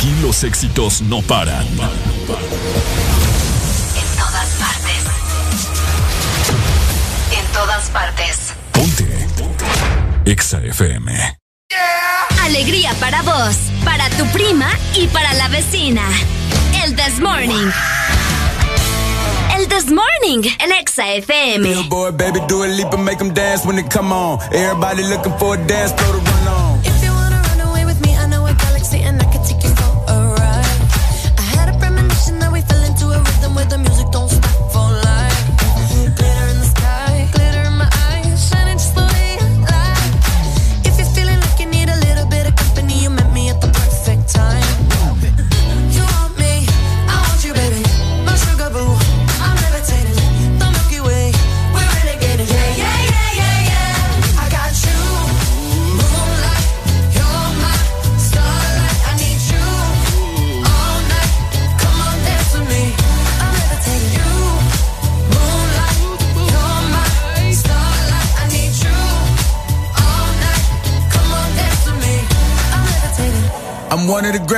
Aquí los éxitos no paran. En todas partes. En todas partes. Ponte. EXA FM. Alegría para vos, para tu prima y para la vecina. El This Morning. El This Morning, el Exa FM. Billboard, baby, do a leap and make them dance when they come on. Everybody looking for a dance floor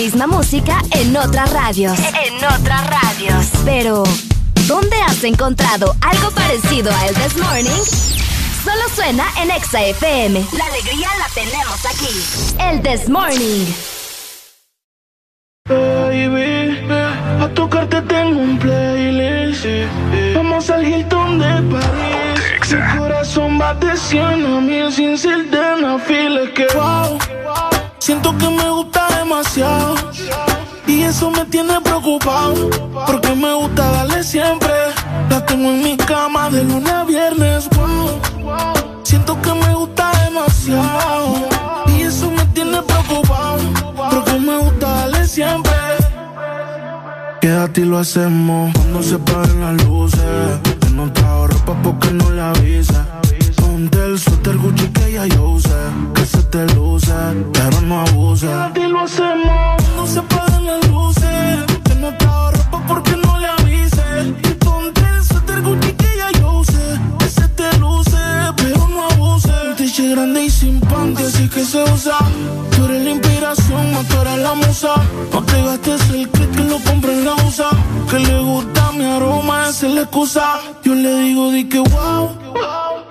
Misma música en otras radios. En otras radios. Pero, ¿dónde has encontrado algo parecido a El This Morning? Solo suena en Exa FM. La alegría la tenemos aquí. El This Morning. Baby, a tocarte tengo un playlist. Vamos al Hilton de París. Mi corazón va de 100 a mil sin ser de eso me tiene preocupado. Porque me gusta darle siempre. La tengo en mi cama de lunes a viernes. Siento que me gusta demasiado. Y eso me tiene preocupado. Porque me gusta darle siempre. Quédate y lo hacemos cuando se paren las luces. Que no trajo ropa porque no le avisa. Ponte el suéter Gucci que ya yo usé. Que se te luce, pero no abuse. Y lo hacemos cuando se paren las luces. Que no trajo ropa porque no le avise. Ponte el suéter Gucci que ya yo usé. Que se te luce, pero no abuse. Un grande y que se usa. Tú eres la inspiración, más tú eres la musa. No te gastes el click que lo compre en la USA. Que le gusta mi aroma, esa es la excusa. Yo le digo, di que wow.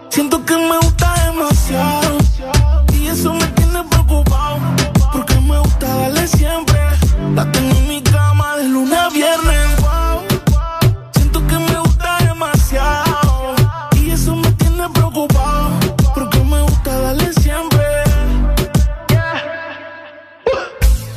Siento que me gusta demasiado. Y eso me tiene preocupado. Porque me gusta darle siempre. La tengo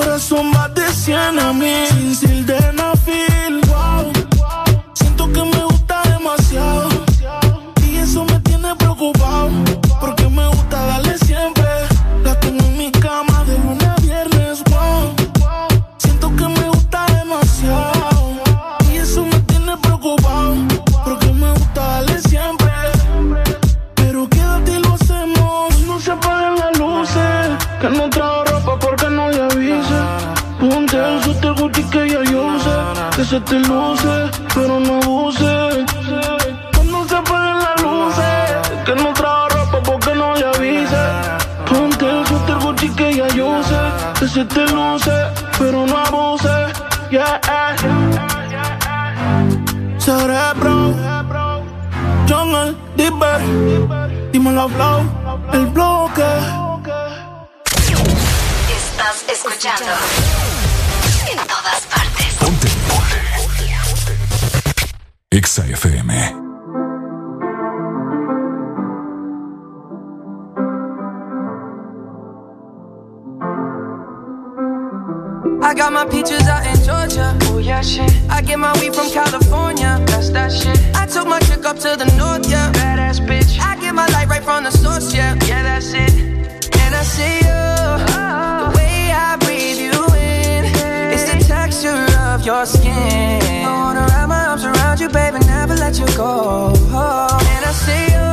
corazón va de 100 a mil sin. Dímelo, Flow. El bloque. Estás escuchando. En todas partes. Exa FM. I got my peaches out in Georgia. Oh yeah, shit. I get my weed from California. That's that shit. I took my chick up to the north, yeah. Badass bitch. I my light right from the source, yeah. Yeah, that's it. And I see you. The way I breathe you in. It's the texture of your skin. I wanna wrap my arms around you, baby, never let you go. And I see you.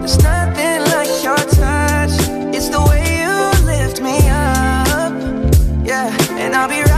There's nothing like your touch. It's the way you lift me up. Yeah, and I'll be right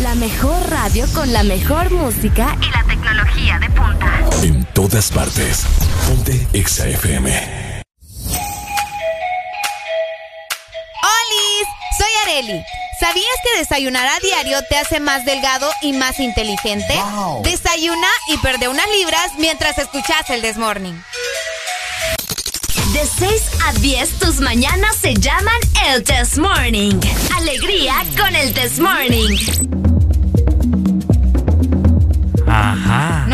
La mejor radio con la mejor música Y la tecnología de punta. En todas partes. Ponte Exa FM. ¡Olis! Soy Areli. ¿Sabías que desayunar a diario te hace más delgado y más inteligente? Desayuna y perde unas libras mientras escuchas el Desmorning. De 6 a 10 tus mañanas se llaman el Test Morning. Alegría con el Test Morning.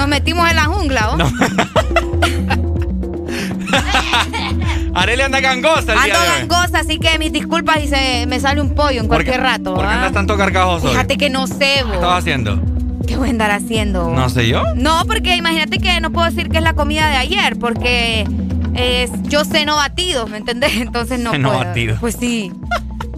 Nos metimos en la jungla, ¿o? Arely anda gangosa el día Ando de hoy. gangosa, así que mis disculpas y se me sale un pollo en ¿Por qué- cualquier rato. ¿Por qué ¿ah? andas tanto cargajoso hoy? Fíjate que no sé, vos. ¿Qué estabas haciendo? ¿Qué voy a andar haciendo? No sé yo. No, porque imagínate que no puedo decir que es la comida de ayer, porque es, yo ceno batido, ¿me entendés? Entonces no Ceno puedo. batido. Pues sí.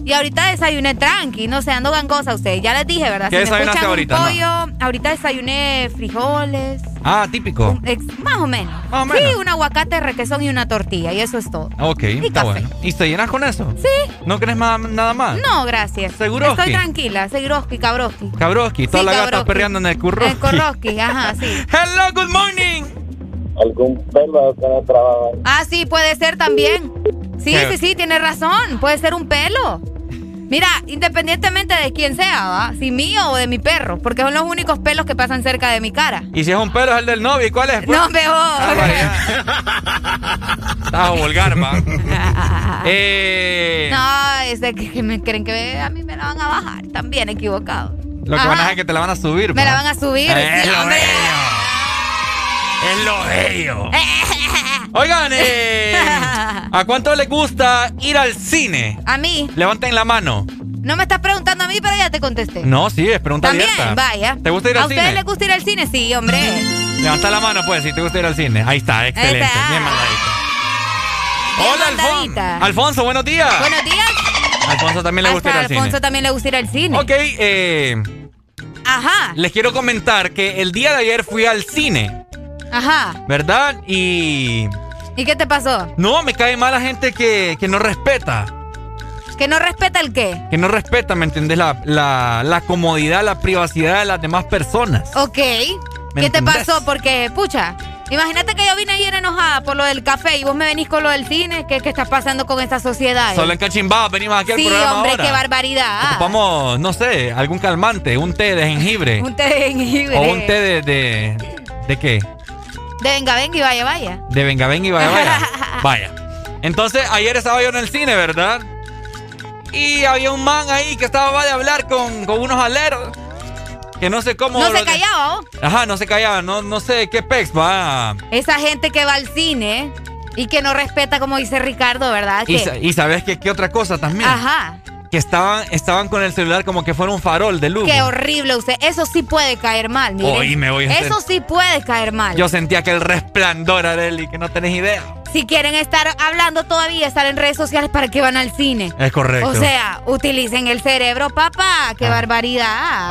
Y ahorita desayuné tranqui, no sé, ando gangosa a ustedes. Ya les dije, ¿verdad? ¿Qué me desayunaste escuchan ahorita? Un pollo, ahorita desayuné frijoles, Ah, típico. más o menos. Más o Sí, menos. un aguacate, requesón y una tortilla, y eso es todo. Ok, Y está café. bueno. ¿Y te llenas con eso? Sí. ¿No crees nada más? No, gracias. ¿Seguroski? Estoy tranquila, seguroski, cabroski. Cabroski, toda Sí, la gata perreando en el curro. El corroski, ajá, sí. Hello, good morning. Algún pelo que no trabaja. Ah, sí, puede ser también. Sí, ¿Qué? sí, sí, tienes razón. Puede ser un pelo. Mira, independientemente de quién sea, ¿va? Si mío o de mi perro, porque son los únicos pelos que pasan cerca de mi cara. Y si es un pelo, es el del novio. ¿Y cuál es? pues? No, veo. Estás vulgar, va. eh, No, es de que, que me creen que a mí me la van a bajar. También equivocado. Lo que Ajá. van a hacer es que te la van a subir. Me la van a subir. Es sí, lo hombre. Es lo bello. Oigan, eh, ¿a cuánto les gusta ir al cine? A mí. Levanten la mano. No me estás preguntando a mí, pero ya te contesté. No, sí, es pregunta También, abierta. vaya. ¿Te gusta ir ¿A al ustedes cine? les gusta ir al cine? Sí, hombre. Levanta la mano, pues, si te gusta ir al cine. Ahí está, excelente. está. Bien mandadito. Bien Hola, Alfonso. mandadita. Alfonso, buenos días. Buenos días. Alfonso también le gusta ir al a Alfonso cine. también le gusta ir al cine. Ok, eh, Ajá, les quiero comentar que el día de ayer fui al cine, ajá. ¿verdad? Y ¿Y qué te pasó? no, me cae mal la gente que, que no respeta. ¿Que no respeta el qué? Que no respeta, ¿me entendés? La, la, la comodidad, la privacidad de las demás personas. Ok. ¿Me ¿Qué te pasó? Porque, pucha, imagínate que yo vine ayer enojada por lo del café y vos me venís con lo del cine. ¿Qué, qué está pasando con esta sociedad? Solo en Cachimbá venimos aquí al sí, programa hombre, ahora. qué barbaridad. Ocupamos, no sé, algún calmante, un té de jengibre. Un té de jengibre. o un té de, de... ¿De qué? De venga, venga y vaya, vaya. De venga, venga y vaya, vaya. Vaya. Entonces, ayer estaba yo en el cine, ¿verdad? y había un man ahí que estaba de hablar con, con unos aleros. Que no sé cómo. No se de- callaba, ¿o? Ajá, no se callaba. No, no sé qué pex va. Esa gente que va al cine y que no respeta, como dice Ricardo, ¿verdad? Y, sa- y sabes que qué otra cosa también. Ajá. Que estaban, estaban con el celular como que fuera un farol de luz. Qué horrible usted. Eso sí puede caer mal, mire. Oíme, oíme. Eso sí puede caer mal. Yo sentía que el resplandor, Areli, que no tenés idea. Si quieren estar hablando todavía, estar en redes sociales, ¿para qué van al cine? Es correcto. O sea, utilicen el cerebro, papá. ¡Qué barbaridad!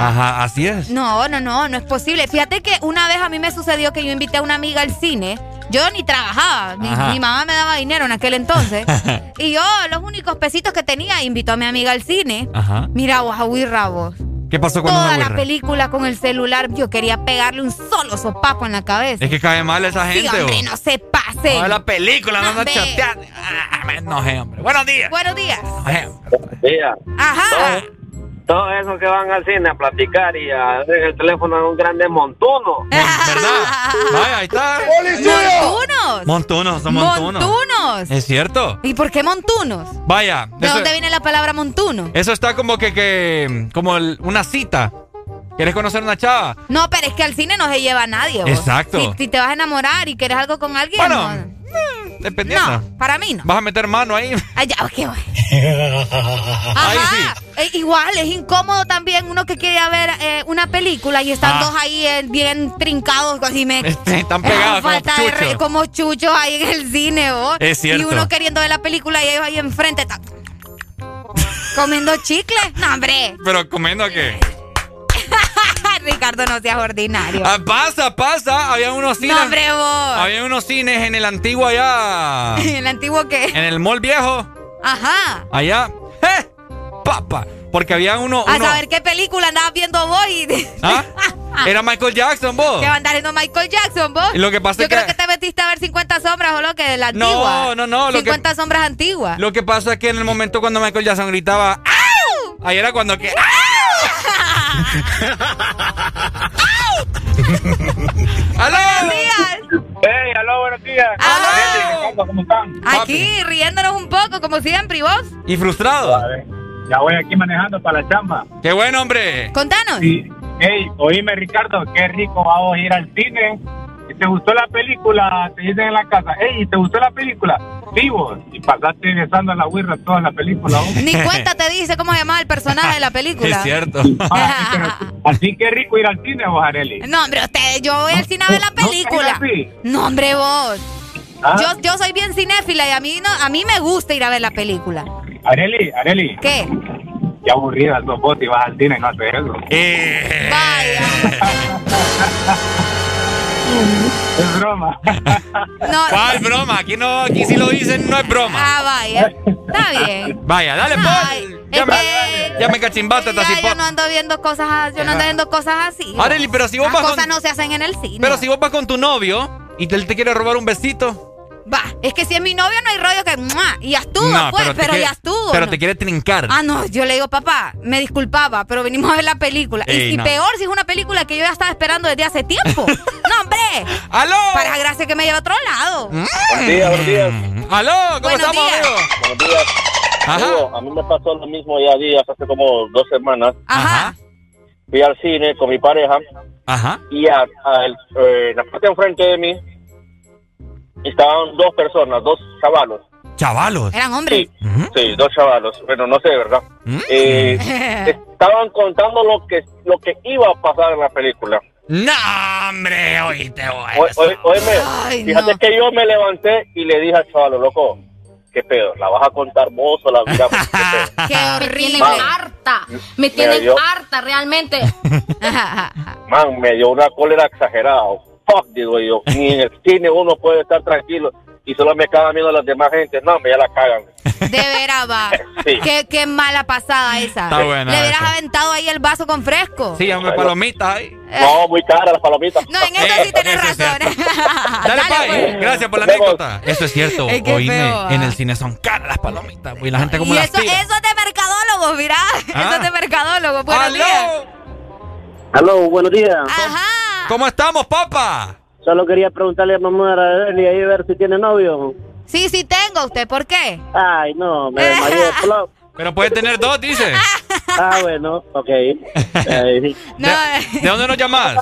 Ajá, así es. No, no, no, no es posible. Fíjate que una vez a mí me sucedió que yo invité a una amiga al cine. Yo ni trabajaba, mi, mi mamá me daba dinero en aquel entonces. y yo, los únicos pesitos que tenía, invitó a mi amiga al cine. Ajá. Mira vos, Agüirra, vos. ¿Qué pasó con Toda la película con el celular, yo quería pegarle un solo sopapo en la cabeza. Es que cae mal esa Sí, gente, hombre, ¿o? no se pase. No, la película, no Hombre. chateando. Ah, me enojé, hombre. Buenos días. Buenos días. Día. Ajá. Todos esos que van al cine a platicar y a ver el teléfono es un grande montuno. ¿Verdad? Vaya, ahí está. ¡Montunos! Montunos, son montunos. ¡Montunos! ¿Es cierto? ¿Y por qué montunos? Vaya. ¿De eso, dónde viene la palabra montuno? eso está como que, que como el- una cita. ¿Quieres conocer una chava? No, pero es que al cine no se lleva a nadie. vos. Exacto. Si, si te vas a enamorar y quieres algo con alguien. Bueno, no. Dependiendo. No, para mí no. ¿Vas a meter mano ahí? Ay, ya. Ahí. Eh, igual, es incómodo también uno que quiere ver eh, una película y están Ah. dos ahí eh, bien trincados, así me. Están pegados como falta chuchos. como chuchos ahí en el cine, vos. Es cierto. Y uno queriendo ver la película y ellos ahí enfrente. comiendo chicle. No, hombre. Pero comiendo qué? Ricardo, no seas ordinario. Ah, pasa, pasa. Había unos cines. No, hombre, vos. Había unos cines en el antiguo allá. ¿El antiguo qué? en el mall viejo. Ajá. Allá. ¡Eh! Papa. Porque había uno. A uno- saber qué película andabas viendo vos y. ¿Ah? Era Michael Jackson, vos. Que va a andar viendo Michael Jackson, vos. Y lo que pasa Yo es que- creo que te metiste a ver 50 sombras o lo que de la No, no, no, lo que- 50 sombras antiguas. Lo que pasa es que en el momento cuando Michael Jackson gritaba. Ahí era cuando que. ¡Aló! Buenos días. ¡Hey, aló, buenos días! ¡Aló! ¿Cómo están? Aquí riéndonos un poco, como siempre, ¿y vos? ¿Y frustrado? Ya voy aquí manejando para la chamba. ¡Qué bueno, hombre! Contanos. Sí. Hey, oíme, Ricardo, qué rico vamos a ir al cine. ¿Te gustó la película? Te dicen en la casa. Hey, ¿te gustó la película? Sí, vos. Y pasaste besando a la güirra toda la película. vos. Ni cuenta te dice cómo se llamaba el personaje de la película. Es cierto. Ah, Así que rico ir al cine, vos, Areli. No, hombre, usted, yo voy al cine a ver la película. ¿No hombre, vos. Ah. Yo, yo soy bien cinéfila y a mí no, a mí me gusta ir a ver la película. Areli, Areli. ¿Qué? Ya aburrida sos vos y vas al cine y no haces eso. Eh. Es broma. No. ¿Cuál broma? Aquí no, aquí sí lo dicen, no es broma. Ah, vaya. Está bien. Vaya, dale, Ay, Paul. Ya es me, que- ya me cachimbate, Ya, así, yo no ando viendo cosas, yo no ando viendo cosas así. Areli, pero si vos Las vas cosas con- no se hacen en el cine. Pero si vos vas con tu novio y él te quiere robar un besito. Va, es que si es mi novio no hay rollo que... ¡mua! Y ya estuvo, No, pues, te pero, quiere- ya estuvo. Pero ¿no? te quiere trincar. Ah, no, yo le digo, papá, me disculpaba, pero venimos a ver la película. y Ey, no. peor, si es una película que yo ya estaba esperando desde hace tiempo. ¡No, hombre! ¡Aló! Para gracia que me lleve a otro lado. Buenos días, buenos días. ¡Aló! ¿Cómo Buenos estamos, días. amigo? Buenos días. Ajá. Amigo, a mí me pasó lo mismo ya días, hace como dos semanas. Ajá. Fui al cine con mi pareja Ajá. y a, a el- eh, la parte de enfrente de mí estaban dos personas, dos chavalos. Chavalos. Eran hombres. Sí, sí, dos chavalos. Bueno, no sé, ¿verdad? ¿Mm? Eh, estaban contando lo que lo que iba a pasar en la película. No, hombre, oíste, Oíme, fíjate no. que yo me levanté y le dije al chaval, loco, ¿qué pedo? ¿La vas a contar vos o la? ¿Qué pedo? Qué Me horrible. Man. harta. Me tienen harta realmente. Man, me dio una cólera exagerada. Fuck, digo yo. Ni en el cine uno puede estar tranquilo y solo me cagan viendo a las demás gente. No, me ya la cagan. De veras, va. Sí. Qué, qué mala pasada esa. Está buena Le hubieras aventado ahí el vaso con fresco. Sí, hombre, palomitas ahí. No, muy cara las palomitas. No, en eso sí tenés Eso es razón. Dale, Dale, Pai. pues. Gracias por la anécdota. Eso es cierto. Es que Oíme, feo, ah. en el cine son caras las palomitas. Y la gente como Y las eso, tira. eso es de mercadólogo, mirá. Ah. Eso es de mercadólogo. Buenos días. ¡Aló! Aló, buenos días. Ajá. ¿Cómo estamos, papá? Solo quería preguntarle a mamá a Eli ahí a ver si tiene novio. Sí, sí tengo. ¿Usted por qué? Ay, no, me desmayé. Pero puede tener dos, dice. Ah, bueno, ok. ¿De, ¿De dónde nos llamas?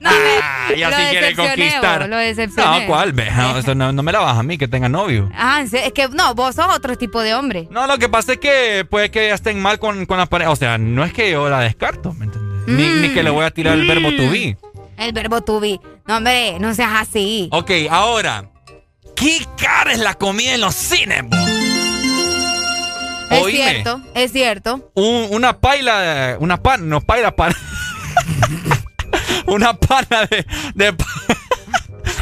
No, ah, ya sí quiere conquistar. vos, lo decepcioné. No, ¿cuál? Ve, No, eso no, no me la baja a mí que tenga novio. Ah, es que no, vos sos otro tipo de hombre. No, lo que pasa es que puede que estén mal con, con la pareja. O sea, no es que yo la descarto, ¿me entiendes? Ni, Mm. ni que le voy a tirar el verbo to be. El verbo to be. No, hombre, no seas así. Ok, ahora. ¿Qué cara es la comida en los cines, bo? Es Oíme, cierto, es cierto. un- una paila, una pan, no paila para. una pana de, de, pa-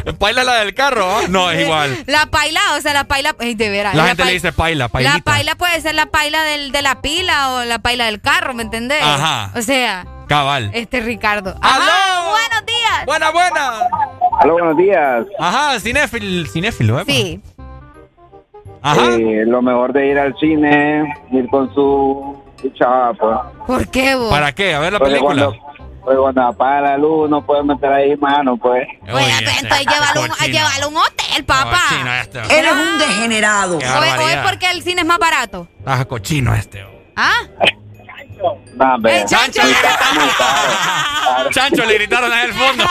de paila la del carro, ¿ah? No, es igual. La paila, o sea, la paila, ey, de veras. La gente paila- le dice paila, La pailita. paila puede ser la paila del, de la pila o la paila del carro, ¿me entendés? Ajá. O sea, Cabal. este Ricardo. ¡Aló! Buenos días. Buena, buena. Hola, buenos días. Ajá, cinéfilo, cinéfilo, ¿eh? Sí. Ajá. Eh, lo mejor de ir al cine, ir con su, pues. ¿Por qué vos? ¿Para qué? A ver la Porque película. Cuando, pues cuando apaga la luz, no puede meter ahí mano, pues. Oye, pues, entonces llévalo, a un- a llévalo a un hotel, papá. Cochino este. Eres un degenerado. O, es- o es barbaridad. porque el cine es más barato. Ah, cochino este. ¿Ah? Eh, Chancho. Chancho le gritaron en el fondo.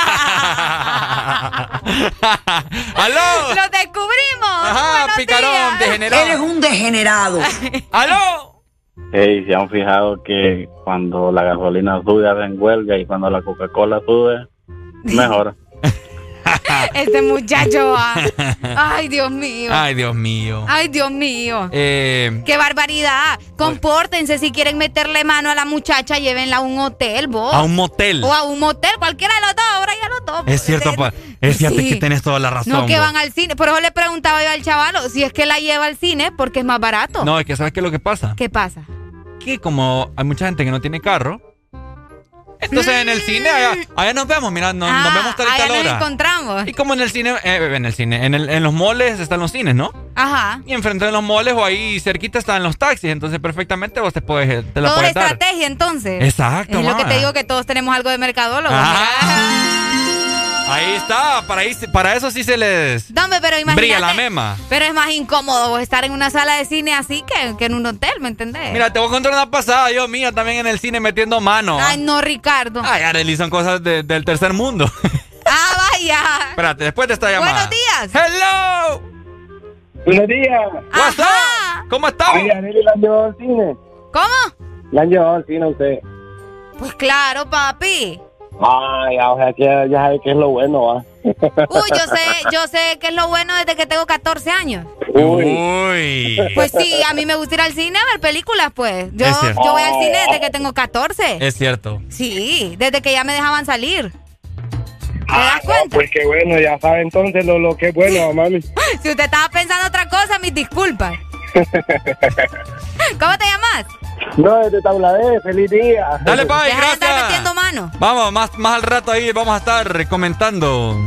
¡Aló! ¡Lo descubrimos! Ajá, Buenos picarón, días. degenerado. Eres un degenerado. ¡Aló! Hey, se han fijado que cuando la gasolina sube hacen huelga y cuando la Coca-Cola sube, mejor. Este muchacho va. Ay, Dios mío. Ay, Dios mío. Ay, Dios mío. Eh, ¡Qué barbaridad! Compórtense si quieren meterle mano a la muchacha, llévenla a un hotel, vos. a un motel. O a un motel, cualquiera de los dos, ahora ya los dos. Es cierto, pa. Es cierto Sí. que tienes toda la razón. No que vos. van al cine. Por eso le preguntaba yo al chavalo si es que la lleva al cine porque es más barato. No, es que ¿sabes qué es lo que pasa? ¿Qué pasa? Que como hay mucha gente que no tiene carro, entonces en el cine, allá, allá nos vemos, mira, nos, nos Ah, vemos tal y allá tal nos hora. encontramos. Y como en el cine, eh, en el cine, en, el- en los moles están los cines, ¿no? Ajá. Y enfrente de los moles o ahí cerquita están los taxis, entonces perfectamente vos te puedes, te la Todo es puedes dar. estrategia, entonces. Exacto, Es lo que te digo que todos tenemos algo de mercadólogo. Ahí está, para, eso sí se les Dame, pero imagínate. brilla la mema. Pero es más incómodo vos estar en una sala de cine así que, que en un hotel, ¿me entendés? Mira, te voy a contar una pasada, yo mía también en el cine metiendo mano. Ay, no, Ricardo. Ay, Arely, son cosas de- del tercer mundo. Ah, vaya. Espérate, después de esta llamada. Buenos días. ¡Hello! Buenos días. What's up? ¿Cómo estamos? Ay, Arely, ¿la han llevado al cine? ¿Cómo? ¿La han llevado al cine a usted? Pues claro, papi. Ay, o sea, que ya sabe que es lo bueno, ¿va? Uy, yo sé, yo sé que es lo bueno desde que tengo 14 años. Uy. Pues sí, a mí me gusta ir al cine a ver películas, pues. Yo, Es cierto. yo voy al cine desde que tengo 14. Es cierto. Sí, desde que ya me dejaban salir. ¿Te Ah, das cuenta? pues qué bueno, ya sabe entonces lo, lo que es bueno, mami. Si usted estaba pensando otra cosa, mis disculpas. ¿Cómo te llamas? No, desde Tabla B, feliz día. Dale, pa, y Deja de estar gracias. metiendo mano. Vamos, más, más al rato ahí vamos a estar comentando.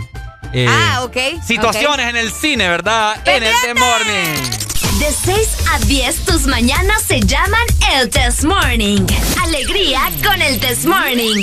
eh, Ah, ok, Situaciones en el cine, ¿verdad? En el The Morning. De 6 a 10, tus mañanas se llaman el Test Morning. Alegría con el Test Morning.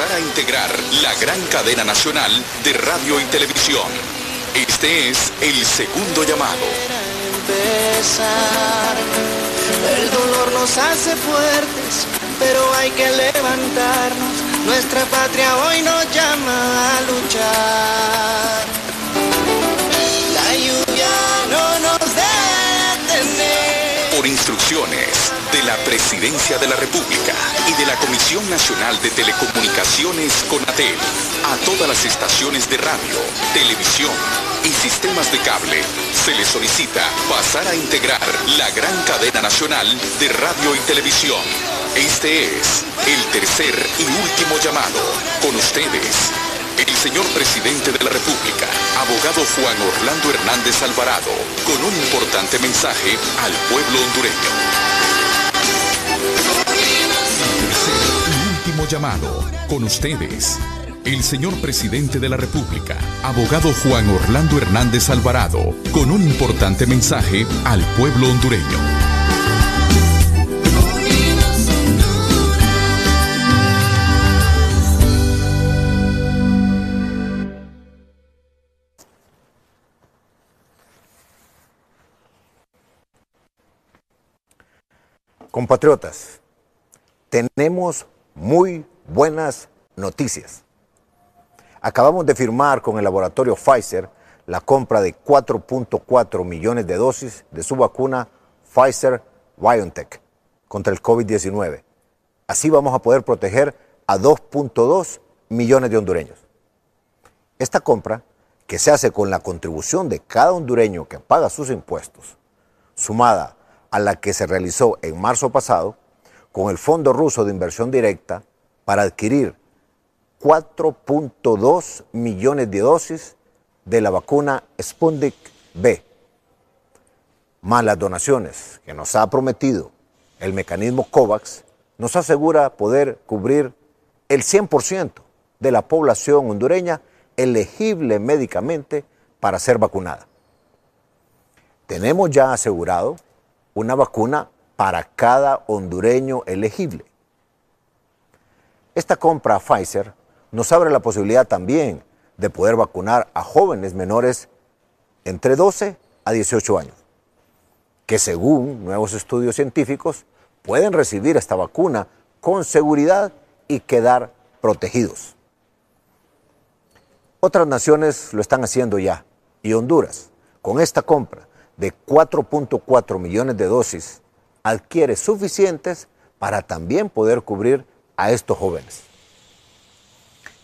pasar a integrar la gran cadena nacional de radio y televisión. Este es el segundo llamado. El dolor nos hace fuertes, pero hay que levantarnos. Nuestra patria hoy nos llama a luchar. La lluvia no nos detiene. Por instrucciones de la Presidencia de la República y de la Comisión Nacional de Telecomunicaciones CONATEL, a todas las estaciones de radio, televisión y sistemas de cable, se les solicita pasar a integrar la gran cadena nacional de radio y televisión. Este es el tercer y último llamado. Con ustedes, el señor presidente de la República, abogado Juan Orlando Hernández Alvarado, con un importante mensaje al pueblo hondureño. Último llamado. Con ustedes, el señor presidente de la República, abogado Juan Orlando Hernández Alvarado, con un importante mensaje al pueblo hondureño. Compatriotas, tenemos muy buenas noticias. Acabamos de firmar con el laboratorio Pfizer la compra de 4.4 millones de dosis de su vacuna Pfizer BioNTech contra el COVID-19. Así vamos a poder proteger a 2.2 millones de hondureños. Esta compra, que se hace con la contribución de cada hondureño que paga sus impuestos, sumada a la que se realizó en marzo pasado con el Fondo Ruso de Inversión Directa para adquirir 4.2 millones de dosis de la vacuna Sputnik B, más las donaciones que nos ha prometido el mecanismo COVAX, nos asegura poder cubrir el 100% de la población hondureña elegible médicamente para ser vacunada. Tenemos ya asegurado una vacuna para cada hondureño elegible. Esta compra a Pfizer nos abre la posibilidad también de poder vacunar a jóvenes menores entre 12 a 18 años, que según nuevos estudios científicos pueden recibir esta vacuna con seguridad y quedar protegidos. Otras naciones lo están haciendo ya y Honduras, con esta compra de 4.4 millones de dosis, adquiere suficientes para también poder cubrir a estos jóvenes.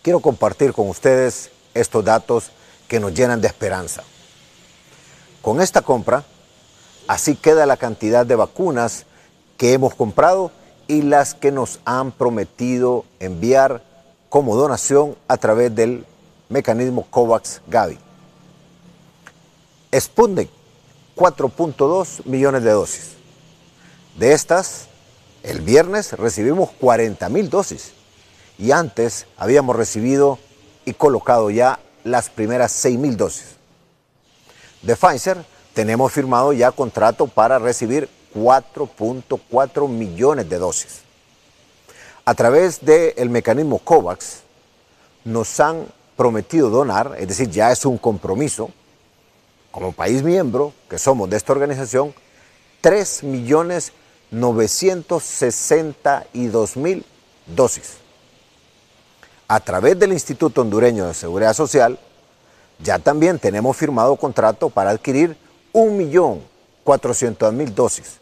Quiero compartir con ustedes estos datos que nos llenan de esperanza. Con esta compra, así queda la cantidad de vacunas que hemos comprado y las que nos han prometido enviar como donación a través del mecanismo COVAX Gavi. Sputnik, 4.2 millones de dosis. De estas, el viernes recibimos 40 mil dosis y antes habíamos recibido y colocado ya las primeras 6 mil dosis. De Pfizer tenemos firmado ya contrato para recibir 4.4 millones de dosis. A través del mecanismo COVAX nos han prometido donar, es decir, ya es un compromiso, como país miembro que somos de esta organización, 3 millones 962 mil dosis. A través del Instituto Hondureño de Seguridad Social, ya también tenemos firmado contrato para adquirir 1.400.000 dosis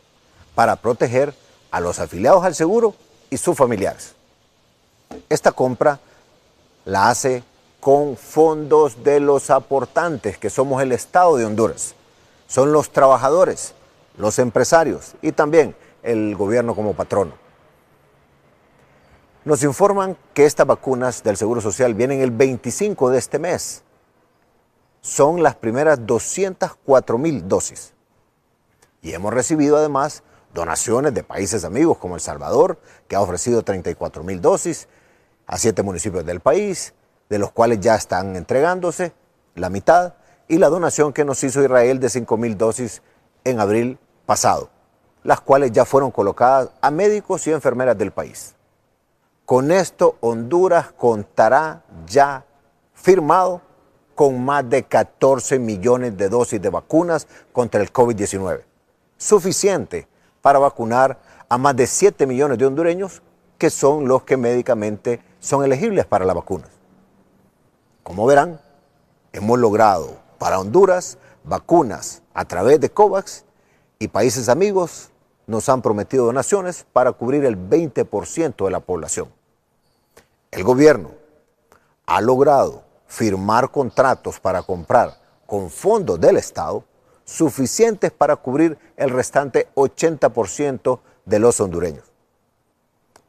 para proteger a los afiliados al seguro y sus familiares. Esta compra la hace con fondos de los aportantes, que somos el Estado de Honduras. Son los trabajadores, los empresarios y también el gobierno como patrono. Nos informan que estas vacunas del Seguro Social vienen el 25 de este mes. Son las primeras 204 mil dosis. Y hemos recibido además donaciones de países amigos como El Salvador, que ha ofrecido 34 mil dosis a siete municipios del país, de los cuales ya están entregándose la mitad, y la donación que nos hizo Israel de 5 mil dosis en abril pasado, las cuales ya fueron colocadas a médicos y enfermeras del país. Con esto Honduras contará ya firmado con más de 14 millones de dosis de vacunas contra el COVID-19. Suficiente para vacunar a más de 7 millones de hondureños que son los que médicamente son elegibles para las vacunas. Como verán, hemos logrado para Honduras vacunas a través de COVAX y países amigos nos han prometido donaciones para cubrir el 20% de la población. El gobierno ha logrado firmar contratos para comprar con fondos del Estado suficientes para cubrir el restante 80% de los hondureños.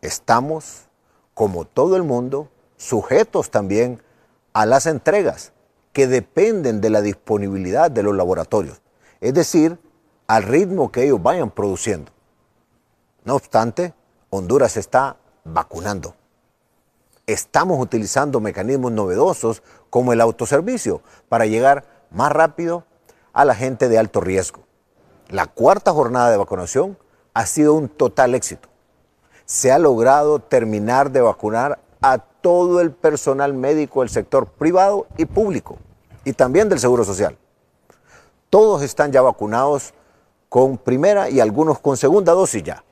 Estamos, como todo el mundo, sujetos también a las entregas que dependen de la disponibilidad de los laboratorios, es decir, al ritmo que ellos vayan produciendo. No obstante, Honduras está vacunando. Estamos utilizando mecanismos novedosos como el autoservicio para llegar más rápido a la gente de alto riesgo. La cuarta jornada de vacunación ha sido un total éxito. Se ha logrado terminar de vacunar a todo el personal médico del sector privado y público y también del Seguro Social. Todos están ya vacunados con primera y algunos con segunda dosis ya.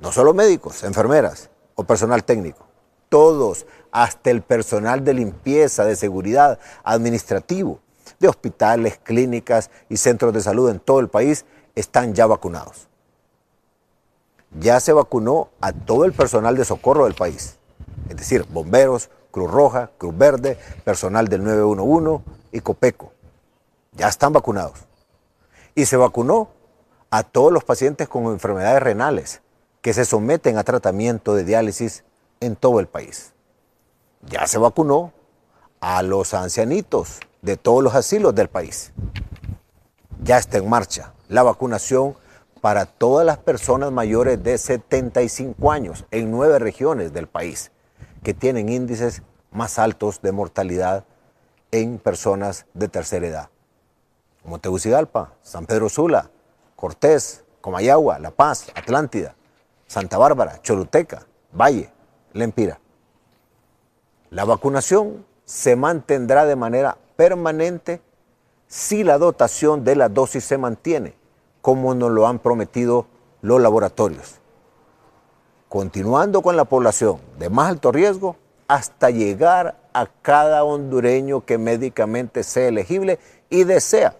No solo médicos, enfermeras o personal técnico. Todos, hasta el personal de limpieza, de seguridad, administrativo, de hospitales, clínicas y centros de salud en todo el país, están ya vacunados. Ya se vacunó a todo el personal de socorro del país, es decir, bomberos, Cruz Roja, Cruz Verde, personal del 911 y Copeco. Ya están vacunados. Y se vacunó a todos los pacientes con enfermedades renales que se someten a tratamiento de diálisis en todo el país. Ya se vacunó a los ancianitos de todos los asilos del país. Ya está en marcha la vacunación para todas las personas mayores de 75 años en nueve regiones del país que tienen índices más altos de mortalidad en personas de tercera edad, como Tegucigalpa, San Pedro Sula, Cortés, Comayagua, La Paz, Atlántida, Santa Bárbara, Choluteca, Valle, Lempira. La vacunación se mantendrá de manera permanente si la dotación de la dosis se mantiene, como nos lo han prometido los laboratorios. Continuando con la población de más alto riesgo hasta llegar a cada hondureño que médicamente sea elegible y desea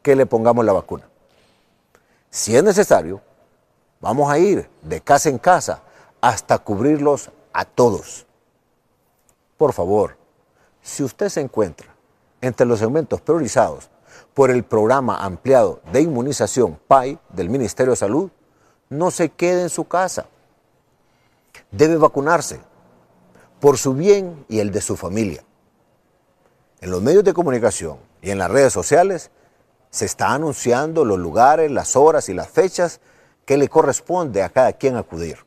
que le pongamos la vacuna. Si es necesario, vamos a ir de casa en casa hasta cubrirlos a todos. Por favor, si usted se encuentra entre los segmentos priorizados por el programa ampliado de inmunización PAI del Ministerio de Salud, no se quede en su casa. Debe vacunarse por su bien y el de su familia. En los medios de comunicación y en las redes sociales se está anunciando los lugares, las horas y las fechas que le corresponde a cada quien acudir.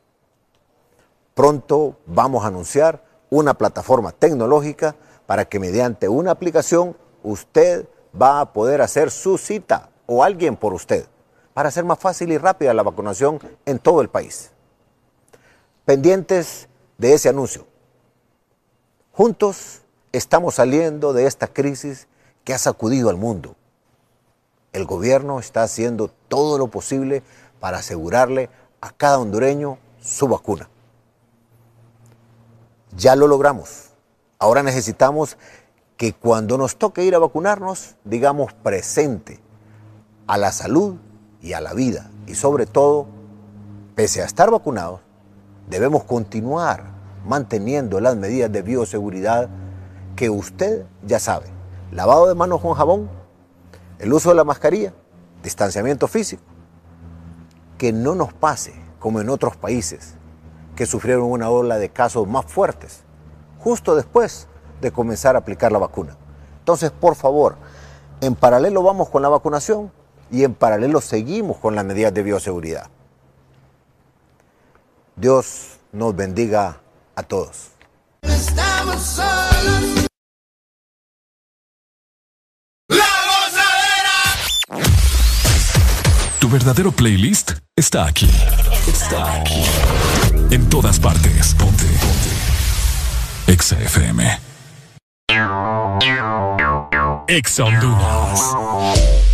Pronto vamos a anunciar una plataforma tecnológica para que mediante una aplicación usted va a poder hacer su cita o alguien por usted para hacer más fácil y rápida la vacunación en todo el país. Pendientes de ese anuncio. Juntos estamos saliendo de esta crisis que ha sacudido al mundo. El gobierno está haciendo todo lo posible para asegurarle a cada hondureño su vacuna. Ya lo logramos. Ahora necesitamos que cuando nos toque ir a vacunarnos, digamos presente a la salud y a la vida. Y sobre todo, pese a estar vacunados, debemos continuar manteniendo las medidas de bioseguridad que usted ya sabe. Lavado de manos con jabón, el uso de la mascarilla, distanciamiento físico. Que no nos pase como en otros países que sufrieron una ola de casos más fuertes justo después de comenzar a aplicar la vacuna. Entonces, por favor, en paralelo vamos con la vacunación y en paralelo seguimos con las medidas de bioseguridad. Dios nos bendiga a todos. Estamos solos. La gozadera. Tu verdadero playlist está aquí. Está aquí. En todas partes. Ponte. Ponte. Exa FM. Exa Honduras.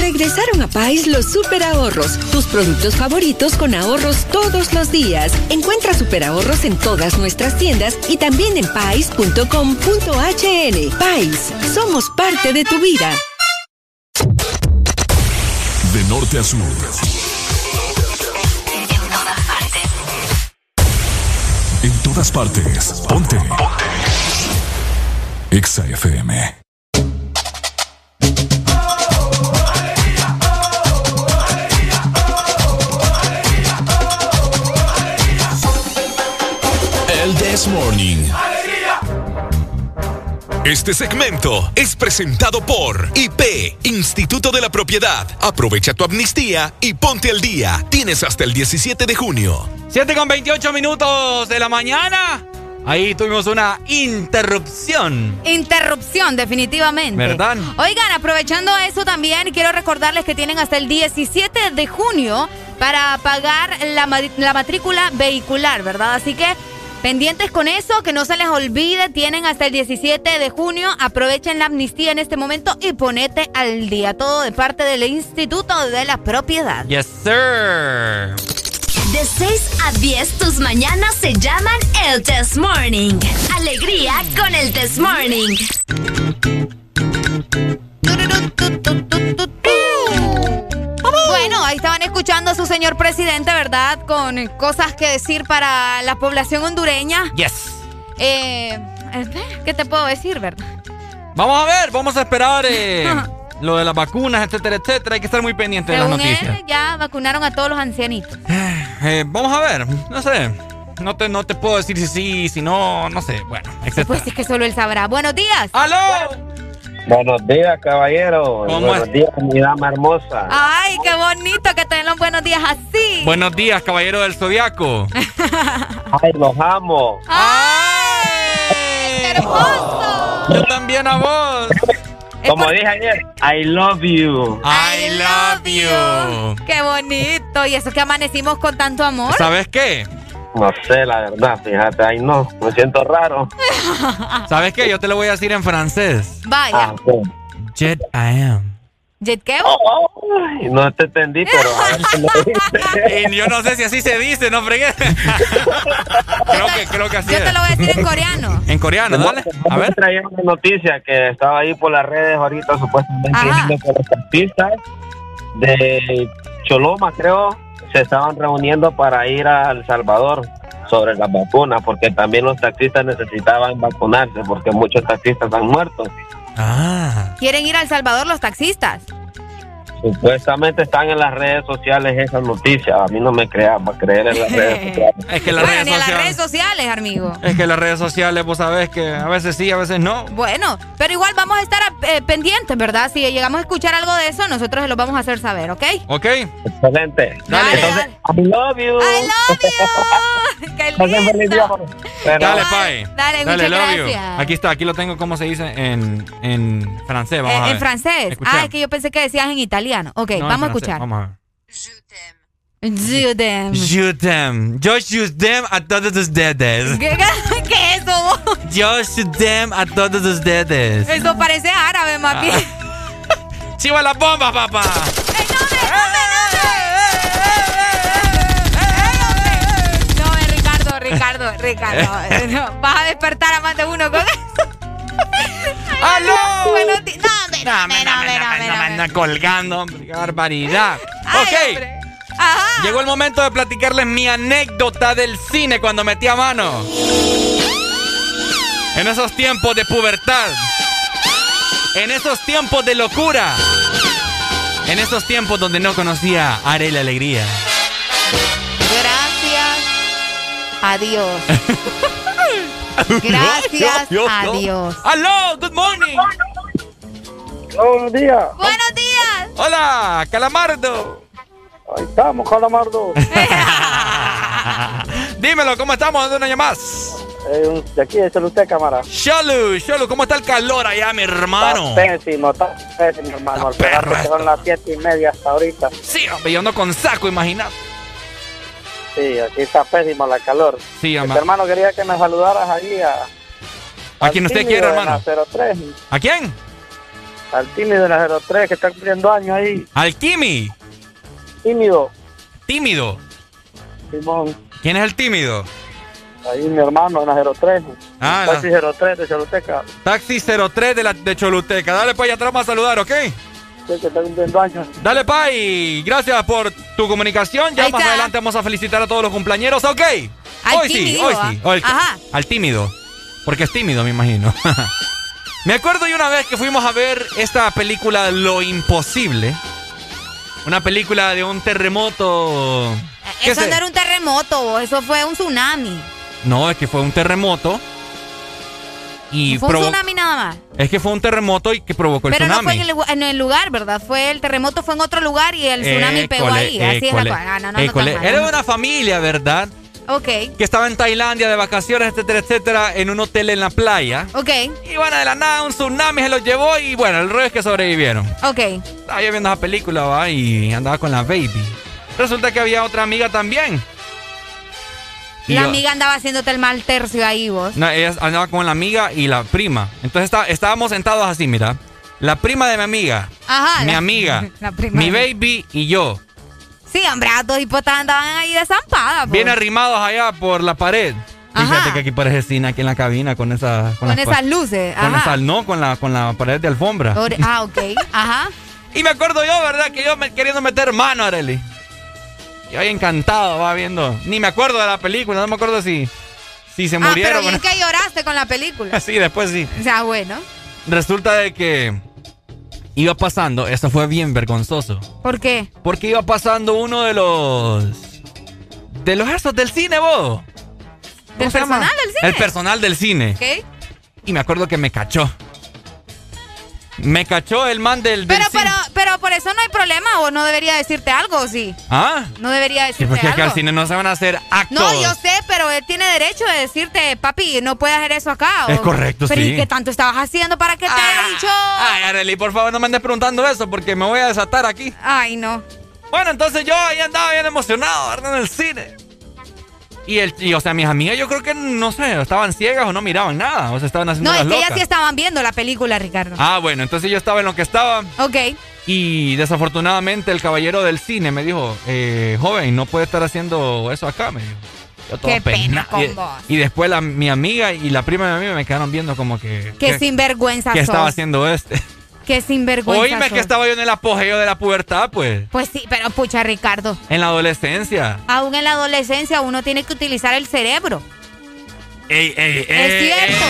Regresaron a Pais los super ahorros, tus productos favoritos con ahorros todos los días. Encuentra super ahorros en todas nuestras tiendas y también en pais.com.hn. Pais, somos parte de tu vida. De norte a sur. En todas partes. Ponte. Ponte. Exa FM. This Morning. Este segmento es presentado por IP, Instituto de la Propiedad. Aprovecha tu amnistía y ponte al día. Tienes hasta el 17 de junio. 7 con 28 minutos de la mañana. Ahí tuvimos una interrupción. Interrupción, definitivamente. ¿Verdad? Oigan, aprovechando eso también, quiero recordarles que tienen hasta el 17 de junio para pagar la, ma- la matrícula vehicular, ¿verdad? Así que pendientes con eso, que no se les olvide, tienen hasta el 17 de junio, aprovechen la amnistía en este momento y ponete al día. Todo de parte del Instituto de la Propiedad. Yes, sir. De 6 a 10 tus mañanas se llaman el Test Morning. Alegría con el Test Morning. Bueno, ahí estaban escuchando a su señor presidente, ¿verdad? Con cosas que decir para la población hondureña. Yes. Eh, ¿Qué te puedo decir, verdad? Vamos a ver, vamos a esperar eh, lo de las vacunas, etcétera, etcétera. Hay que estar muy pendiente de las noticias. él, ya vacunaron a todos los ancianitos. Eh, vamos a ver, no sé. No te, no te puedo decir si sí, si no, no sé. Bueno, etcétera. Pues es que solo él sabrá. Buenos días. ¡Aló! Buenos días, caballero. ¿Cómo Buenos es? días, mi dama hermosa. Ay, qué bonito que te den los buenos días así. Buenos días, caballero del Zodiaco. Ay, los amo. ¡Ay! ¡Qué hermoso! Yo también a vos. Como dije ayer, I love you. I love you. ¡Qué bonito! Y eso que amanecimos con tanto amor. ¿Sabes qué? No sé, la verdad, fíjate, ay no, me siento raro. ¿Sabes qué? Yo te lo voy a decir en francés. Vaya. Jet I am. ¿Jet qué? Ay, no te entendí, pero a ver qué me dices. Y yo no sé si así se dice, no fregué. creo que, creo que así Yo es. te lo voy a decir en coreano. En coreano, dale. A ver. traía una noticia que estaba ahí por las redes ahorita, supuestamente que los taxistas de Choloma, creo, se estaban reuniendo para ir a El Salvador sobre las vacunas, porque también los taxistas necesitaban vacunarse, porque muchos taxistas han muerto. Ah. ¿Quieren ir a El Salvador los taxistas? Supuestamente están en las redes sociales esas noticias. A mí no me crea para creer en las redes sociales. Es que las bueno, redes ni a las sociales. redes sociales, amigo. Es que las redes sociales, vos sabés que a veces sí, a veces no. Bueno, pero igual vamos a estar eh, pendientes, ¿verdad? Si llegamos a escuchar algo de eso, nosotros se lo vamos a hacer saber, ¿ok? ¿Ok? Excelente. Dale, Entonces, I love you. I love you. ¡Qué Pasen feliz día. lindo! Dale, Pai. Dale, muchas love you. gracias. Aquí está, aquí lo tengo, ¿cómo se dice? En, en francés, vamos Eh, a ver. en francés. Escucha. Ah, es que yo pensé que decías en italiano. Ok, No, vamos a escuchar. Vamos a ver. Je t'aime. Je t'aime. Yo shoot them a todos los dedos. ¿Qué, qué- es eso? Yo shoot them a todos los dedos. Eso parece árabe, más bien. Chiva la bomba, papá. ¡Ey, no, me- no, me- Ricardo. No, Vas a despertar a más de uno con eso. ¡Aló! Buenos días. No, me anda colgando, hombre, qué barbaridad. Ay, ok. hombre. Ajá. Llegó el momento de platicarles mi anécdota del cine cuando metí a mano. En esos tiempos de pubertad. En esos tiempos de locura. En esos tiempos donde no conocía a Arely Alegría. Adiós. Gracias Yo, yo, a Dios. ¡Good morning! Buenos días. Buenos días. ¡Hola! ¡Calamardo! Ahí estamos, Calamardo. Dímelo, ¿cómo estamos? ¿Dónde nos llamás? Eh, de aquí de usted, cámara. Sholu, Sholu, ¿cómo está el calor allá, mi hermano? Está pésimo, está pésimo, hermano. Al son las siete y media hasta ahorita. Sí, hombre, yo ando con saco, imagínate. Sí, aquí está pésimo la calor. Sí, Este, ama. hermano, quería que me saludaras ahí a... ¿A al quién usted de hermano? la 03. ¿A quién? Al tímido de la 03 que está cumpliendo años ahí. Al Kimi. Tímido. Tímido. Simón. ¿Quién es el tímido? Ahí mi hermano en la 03. Ah, Taxi 03 de Choluteca. Taxi 03 de, la, de Choluteca. Dale, pa, ya atrás vamos a saludar, ¿ok? Sí, que está cumpliendo años. Dale, pa, y gracias por tu comunicación. Ya Ahí más está. adelante vamos a felicitar a todos los cumpleaños, ¿ok? Al hoy sí, hoy ¿ah? sí. hoy- Ajá. Al tímido. Porque es tímido, me imagino. me acuerdo de una vez que fuimos a ver esta película Lo Imposible. Una película de un terremoto. ¿Qué Eso no era un terremoto, eso fue un tsunami. No, es que fue un terremoto. Y fue un tsunami nada más. Es que fue un terremoto y que provocó el Pero no tsunami. fue en el, lugar- en el lugar, ¿verdad? Fue el terremoto fue en otro lugar y el tsunami pegó ahí. Así es la. Ah, no. Era de una familia, ¿verdad? Ok, Que estaba en Tailandia de vacaciones, etcétera, etcétera, en un hotel en la playa. ok, Y bueno, de la nada un tsunami se los llevó y bueno, el rollo es que sobrevivieron. ok. Estaba yo viendo esa película, va, y andaba con la baby. Resulta que había otra amiga también. La yo- amiga andaba haciéndote el mal tercio ahí vos. No, ella andaba con la amiga y la prima. Entonces está- estábamos sentados así, mira. La prima de mi amiga, Ajá. mi la- amiga, La prima. mi baby y yo. Sí, hombre, a dos hipotas andaban ahí desampadas. po. Bien arrimados allá por la pared. Fíjate Ajá. que aquí parece cine aquí en la cabina con esa Con las esas luces. con Ajá. esa- no con la con la pared de alfombra. Ah, ok. Ajá. Y me acuerdo yo, ¿verdad? Que yo me, queriendo meter mano, Arely. Yo encantado, va viendo. Ni me acuerdo de la película, no me acuerdo si, si se Ah, murieron. pero bien o no. que lloraste con la película. Sí, después sí. O sea, bueno. Resulta de que iba pasando, eso fue bien vergonzoso. ¿Por qué? Porque iba pasando uno de los. De los esos del cine, vos. ¿Del personal del cine? El personal del cine. ¿Ok? Y me acuerdo que me cachó. Me cachó el man del, del Pero, pero, pero por eso no hay problema, o no debería decirte algo, ¿o sí? ¿Ah? No debería Sí, decirte porque aquí algo. al cine no se van a hacer actos. No, yo sé, pero él tiene derecho de decirte, papi, no puedes hacer eso acá. o- Es correcto, pero sí. ¿y qué tanto estabas haciendo para que te haya dicho? Ay, Arely, por favor, no me andes preguntando eso porque me voy a desatar aquí. Ay, no. Bueno, entonces yo ahí andaba bien emocionado, ¿verdad? En el cine. Y, el, y, o sea, mis amigas yo creo que, no sé, estaban ciegas o no miraban nada. O sea, estaban haciendo No, es las que ellas sí estaban viendo la película, Ricardo. Ah, bueno, entonces yo estaba en lo que estaba. Ok. Y desafortunadamente el caballero del cine me dijo, eh, joven, no puede estar haciendo eso acá, me dijo. Yo todo Qué pena con y, vos. y después la- mi amiga y la prima de mi amiga me quedaron viendo como que... Qué ¿qué- sinvergüenza ¿Qué sos. estaba haciendo este? Qué sinvergüenza Oíme sos. que estaba yo en el apogeo de la pubertad, pues. Pues sí, pero pucha, Ricardo. En la adolescencia. Aún en la adolescencia uno tiene que utilizar el cerebro. Ey, ey, ey. es cierto.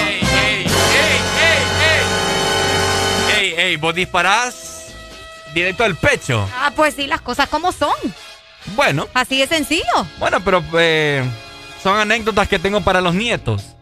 Ey, ey, ey, vos disparás directo al pecho. Ah, pues sí, las cosas como son. Bueno, Así de sencillo. bueno, pero eh, son anécdotas que tengo para los nietos.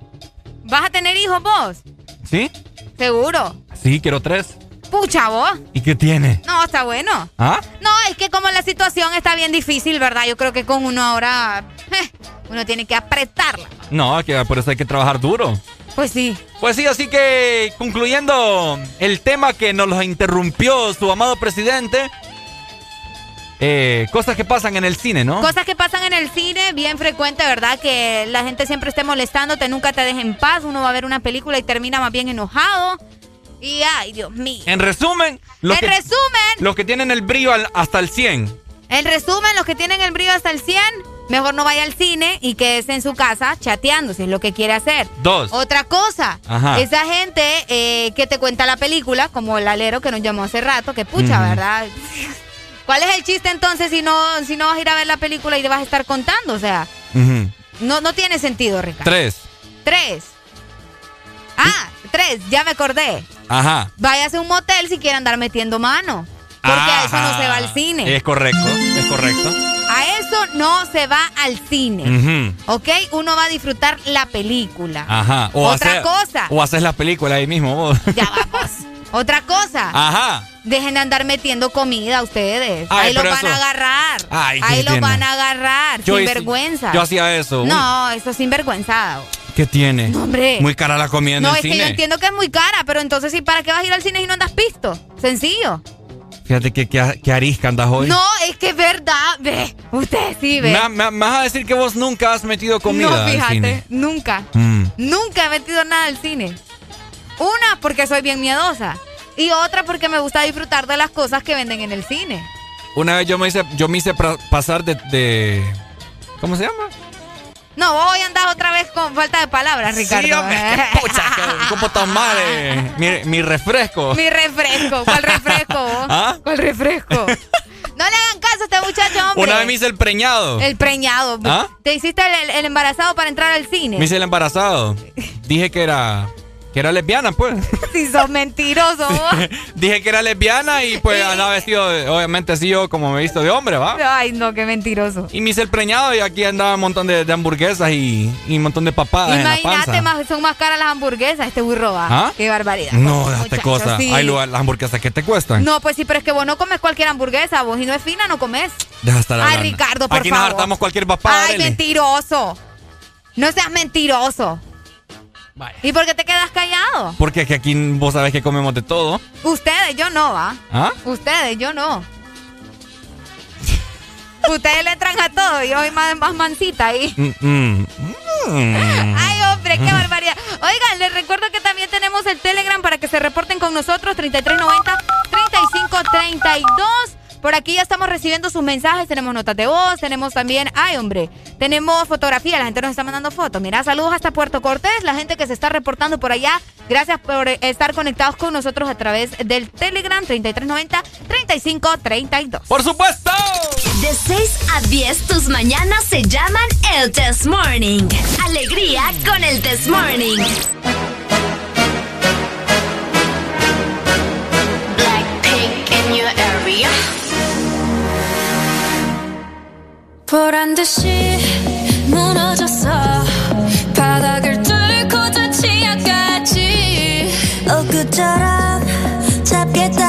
¿Vas a tener hijos vos? ¿Sí? Seguro. Sí, quiero tres. Pucha, vos. ¿Y qué tiene? No, está bueno. ¿Ah? No, es que como la situación está bien difícil, ¿verdad? Yo creo que con uno ahora, eh, uno tiene que apretarla. No, que por eso hay que trabajar duro. Pues sí. Pues sí, así que concluyendo el tema que nos lo interrumpió su amado presidente. eh, cosas que pasan en el cine, ¿no? Cosas que pasan en el cine, bien frecuente, ¿verdad? Que la gente siempre esté molestándote, nunca te deje en paz. Uno va a ver una película y termina más bien enojado. Y ay, Dios mío. En resumen, los En que, resumen, los que tienen el brillo al- hasta el 100. en resumen, los que tienen el brillo hasta el 100, mejor no vaya al cine y quédese en su casa chateando, si es lo que quiere hacer. Dos. Otra cosa, Ajá. esa gente eh, que te cuenta la película, como el alero que nos llamó hace rato, que pucha. ¿verdad? ¿Cuál es el chiste entonces si no, si no vas a ir a ver la película y te vas a estar contando? O sea, no, no tiene sentido, Ricardo. Tres. Tres. Ah, tres, ya me acordé. Ajá. Váyase a un motel si quiere andar metiendo mano. Porque a eso no se va al cine. Es correcto, es correcto. A eso no se va al cine. Ujú. ¿Ok? Uno va a disfrutar la película. Ajá. Otra hacer- cosa. O haces la película ahí mismo vos. Ya vamos. Otra cosa. Ajá. Dejen de andar metiendo comida ustedes. Ay, Ahí lo van eso- a agarrar. Ay, Ahí ¿qué lo van a agarrar. Yo sin hice- vergüenza. Yo hacía eso. No, eso es sinvergüenzado. ¿Qué tiene? No, hombre. Muy cara la comida en No, el es que cine. yo entiendo que es muy cara, pero entonces sí, ¿para qué vas a ir al cine si no andas pisto? Sencillo. Fíjate que, que, que arisca andas hoy. No, es que es verdad. Ve, usted sí ve. Me, me- me vas a decir que vos nunca has metido comida no, al fíjate, cine. nunca. Mm. Nunca he metido nada al cine. Una, porque soy bien miedosa. Y otra, porque me gusta disfrutar de las cosas que venden en el cine. Una vez yo me hice, yo me hice pasar de, de- ¿Cómo se llama? No, voy a andar otra vez con falta de palabras, Ricardo. Sí, hombre, qué pucha, ¿cómo tan mal? eh? Mi, mi refresco. Mi refresco. ¿Cuál refresco? vos? ¿Ah? ¿Cuál refresco? No le hagan caso a este muchacho, hombre. Una vez me hice el preñado. El preñado. ¿Ah? ¿Te hiciste el, el embarazado para entrar al cine? Me hice el embarazado. Dije que era que era lesbiana, pues. Si sos mentiroso. Dije que era lesbiana y pues andaba vestido, de- obviamente así yo como me he visto de hombre, ¿va? Ay, no, qué mentiroso. Y me hice el preñado y aquí andaba un montón de, de hamburguesas y, y un montón de papadas en la Imagínate, panza. más, son más caras las hamburguesas. Este burro va. ¿Ah? Qué barbaridad. No, déjate Muchacho, cosas. sí. Hay lugar, las hamburguesas que te cuestan. No, pues sí, pero es que vos no comes cualquier hamburguesa, vos y no es fina, no comes. Deja de estar Ay. Ricardo, por Aquí favor. nos hartamos cualquier papada, Ay, mentiroso. No seas mentiroso. ¿Y por qué te quedas callado? Porque es que aquí vos sabés que comemos de todo. Ustedes, yo no, ¿va? ¿Ah? Ustedes, yo no. Ustedes le entran a todo y yo soy más, más mansita ahí. Mm, mm, mm. Ay, hombre, qué barbaridad. Oigan, les recuerdo que también tenemos el Telegram para que se reporten con nosotros, 3390-3532. Por aquí ya estamos recibiendo sus mensajes, tenemos notas de voz, tenemos también, ay hombre, tenemos fotografía, la gente nos está mandando fotos. Mira, saludos hasta Puerto Cortés, la gente que se está reportando por allá. Gracias por estar conectados con nosotros a través del Telegram 3390-3532. ¡Por supuesto! De 6 a 10, tus mañanas se llaman el Test Morning. Alegría con el Test Morning. Blackpink in your area. 보란 듯이 무너졌어. 바닥을 뚫고 저 치아까지. 엊그처럼 잡겠다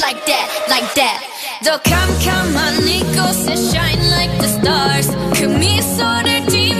like that, like that. They'll come, come My Nikos, and shine like the stars. Come, me, so the demon.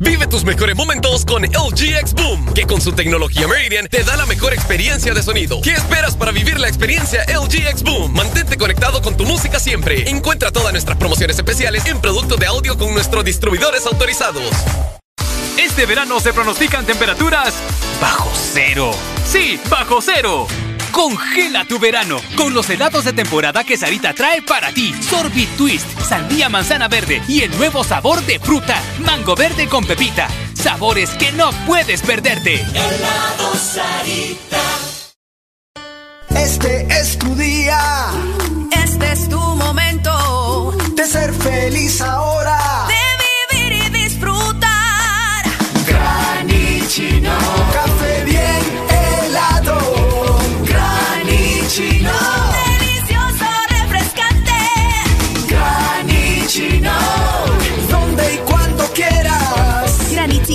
Vive tus mejores momentos con LG X Boom, que con su tecnología Meridian te da la mejor experiencia de sonido. ¿Qué esperas para vivir la experiencia LG X Boom? Mantente conectado con tu música siempre. Encuentra todas nuestras promociones especiales en productos de audio con nuestros distribuidores autorizados. Este verano se pronostican temperaturas bajo cero. Sí, bajo cero. Congela tu verano con los helados de temporada que Sarita trae para ti. Sorbit Twist, sandía manzana verde y el nuevo sabor de fruta, mango verde con pepita. Sabores que no puedes perderte. Helado Sarita. Este es tu día. Este es tu momento de ser feliz ahora.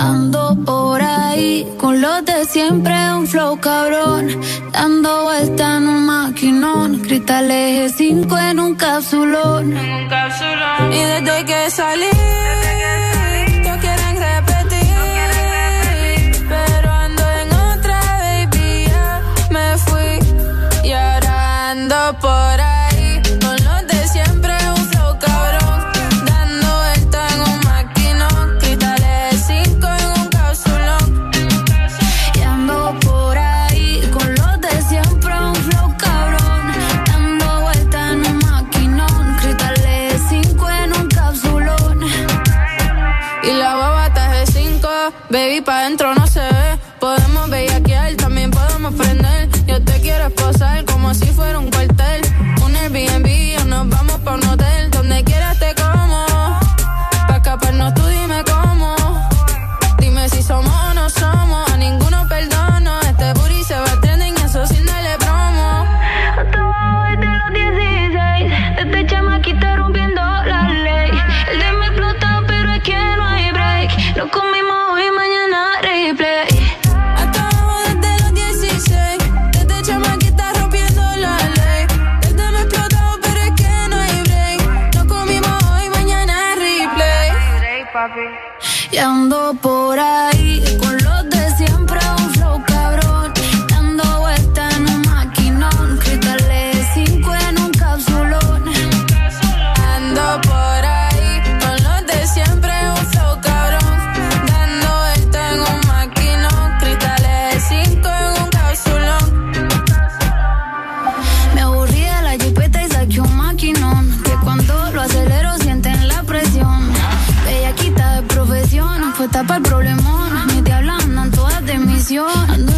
Ando por ahí con los de siempre, un flow cabrón. Dando vuelta en un maquinón. Cristal eje 5 en un capsulón. Y desde que salí, quieren repetir. Pero ando en otra, baby, ya me fui. Y ahora ando por ahí baby, pa' dentro por ahí tapa el problemón. Mis diablas andan todas de misión Ando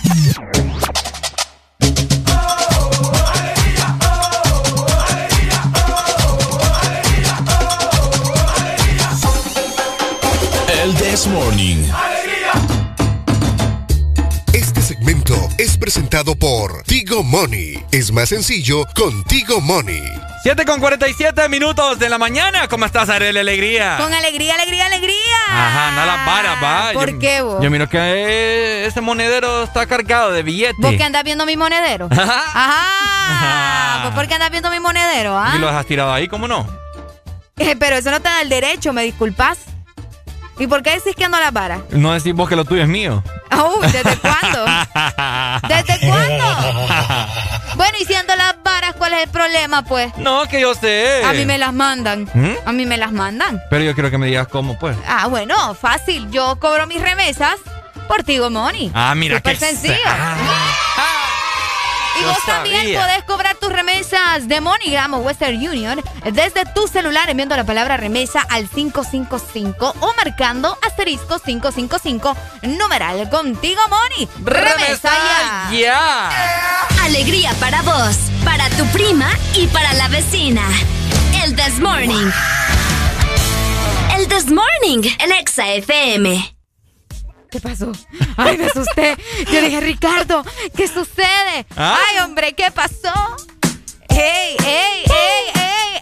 This Morning. Este segmento es presentado por Tigo Money. Es más sencillo con Tigo Money. 7 con 47 minutos de la mañana. ¿Cómo estás, Arely Alegría? Con alegría, alegría, alegría. Ajá, anda las varas, va. ¿Por Yo- qué, vos? Yo miro que eh, ese monedero está cargado de billetes. ¿Vos que andas viendo mi monedero? Ajá. ¿Pues por qué andas viendo mi monedero, ah? ¿Y lo has tirado ahí? ¿Cómo no? Eh, pero eso no te da el derecho, ¿me disculpas? ¿Y por qué decís que ando a las varas? No decís vos que lo tuyo es mío. Oh, ¿Desde cuándo? ¿Desde cuándo? Bueno, y si ando a las varas, ¿cuál es el problema, pues? No, que yo sé. A mí me las mandan. ¿Mm? A mí me las mandan. Pero yo quiero que me digas cómo, pues. Ah, bueno, fácil. Yo cobro mis remesas por Tigo Money. Ah, mira Súper qué sencillo. Y vos también podés cobrar tus remesas de MoneyGram o Western Union desde tu celular enviando la palabra remesa al 555 o marcando asterisco 555 numeral contigo Money. Remesa ya. ya. Alegría para vos, para tu prima y para la vecina. El This Morning. El This Morning, el Exa FM. ¿Qué pasó? Ay, me asusté. Yo dije, Ricardo, ¿qué sucede? ¿Ah? Ay, hombre, ¿qué pasó? ¡Ey, ey, ey, ey,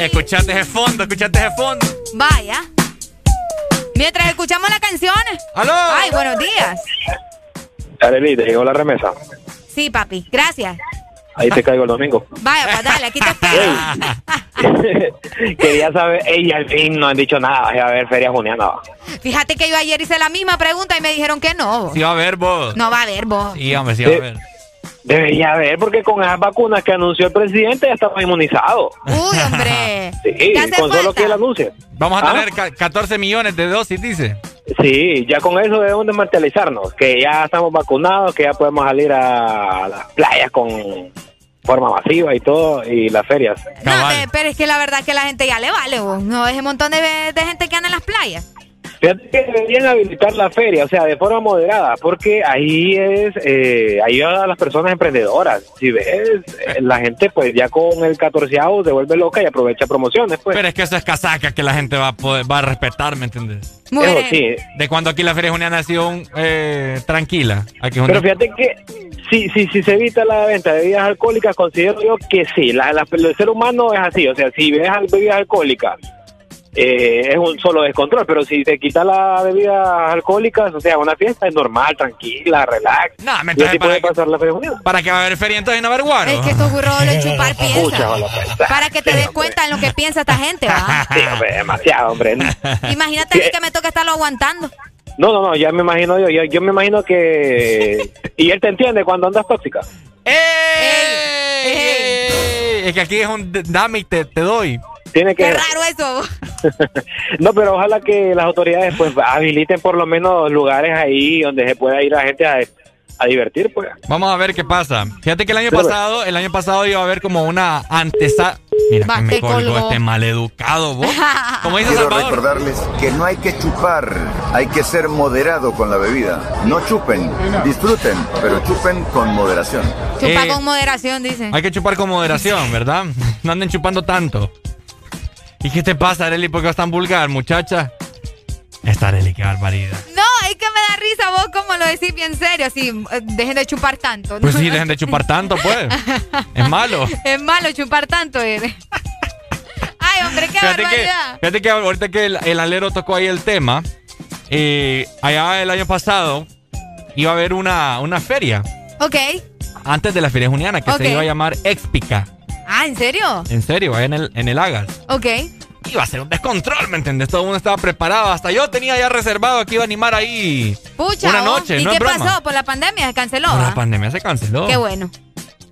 ey! Escuchate ese fondo, escuchate ese fondo. Vaya. Mientras escuchamos la canción. ¡Aló! Ay, buenos días. Arely, te llegó la remesa. Sí, papi, gracias. Ahí te caigo el domingo. Vaya, pues dale, aquí te espero. Quería saber, ey, al fin no han dicho nada. Vas a ver Feria Juniana. va. Fíjate que yo ayer hice la misma pregunta y me dijeron que no. Sí va a ver vos. No va a haber vos. Sí, hombre, sí va a ver. Debería haber, porque con esas vacunas que anunció el presidente ya estamos inmunizados. Uy, hombre. Sí, ¿Qué hace con solo que él anuncie. Vamos a ¿Ah? tener ca- 14 millones de dosis, dice. Sí, ya con eso debemos de materializarnos, que ya estamos vacunados, que ya podemos salir a las playas con forma masiva y todo, y las ferias. No, pe- pero es que la verdad que la gente ya le vale, vos. No, es un montón de, de gente que anda en las playas. Fíjate que deberían habilitar la feria, o sea, de forma moderada, porque ahí es, eh, ayuda a las personas emprendedoras. Si ves, eh, la gente pues ya con el catorceavo se vuelve loca y aprovecha promociones, pues. Pero es que eso es casaca que la gente va a, poder- va a respetar, ¿me entiendes? Muy Eso bien. sí. De cuando aquí la Feria Juniana ha sido un, eh, tranquila. Aquí es una- Pero fíjate que si, si, si se evita la venta de bebidas alcohólicas, considero yo que sí, la, la- el ser humano es así, o sea, si ves bebidas alcohólicas, eh, es un solo descontrol, pero si te quita las bebidas alcohólicas, o sea, una fiesta es normal, tranquila, relax. No, me trae para puede pasar la feria. ¿Para que va a haber feria entonces y no haber guaro? Es que estos burros de chupar piensa. hola. Para que te Sí, des hombre. cuenta en lo que piensa esta gente, ¿va? Sí, hombre, demasiado, hombre. Imagínate a mí que me toca estarlo aguantando. No, no, no, ya me imagino yo, yo, yo me imagino que... Y él te entiende cuando andas tóxica. ¡Ey! Es que aquí es un dame y te, te doy. Tiene que... Qué raro eso. No, pero ojalá que las autoridades pues habiliten por lo menos lugares ahí donde se pueda ir la gente a, a divertir, pues. Vamos a ver qué pasa. Fíjate que el año Sí, pasado, el año pasado iba a haber como una antesala. Mira Va, que me colgó colgó. este maleducado, vos. Como dice Quiero Salvador. recordarles que no hay que chupar, hay que ser moderado con la bebida. No chupen, disfruten, pero chupen con moderación. Chupa Eh, con moderación, dicen. Hay que chupar con moderación, ¿verdad? No anden chupando tanto. ¿Y qué te pasa, Arely? ¿Por qué vas tan vulgar, muchacha? Esta Arely, qué barbaridad. No, es que me da risa vos como lo decís bien serio, así, eh, dejen de chupar tanto. ¿no? Pues sí, dejen de chupar tanto, pues. Es malo. Es malo chupar tanto, eh. Ay, hombre, qué Fíjate que, barbaridad. fíjate que ahorita que el, el alero tocó ahí el tema, eh, allá el año pasado iba a haber una, una feria, Ok. antes de la feria juniana, que se iba a llamar Expica. Ah, ¿en serio? En serio, ahí en el, en el Agas. Ok. Iba a ser un descontrol, ¿me entiendes? Todo el mundo estaba preparado. Hasta yo tenía ya reservado que iba a animar ahí Pucha, una noche. ¿y no qué es broma. pasó? Por la pandemia se canceló. Por ¿ah? la pandemia se canceló. Qué bueno.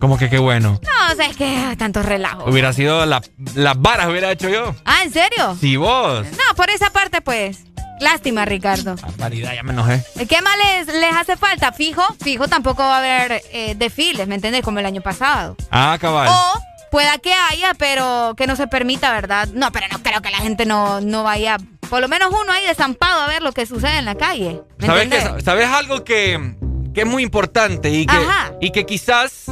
Como que qué bueno. No, o sea, es que ah, tanto relajo. Hubiera sido la- las varas, hubiera hecho yo. Ah, ¿en serio? Si vos. No, por esa parte, pues. Lástima, Ricardo. Barbaridad, ya me enojé. ¿Qué más les, les hace falta? Fijo, fijo, tampoco va a haber eh, desfiles, ¿me entiendes? Como el año pasado. Ah, cabal. O pueda que haya, pero que no se permita, ¿verdad? No, pero no creo que la gente no, no vaya, por lo menos uno ahí desampado a ver lo que sucede en la calle. ¿me ¿Sabes, algo que, que es muy importante y que, Ajá. y que quizás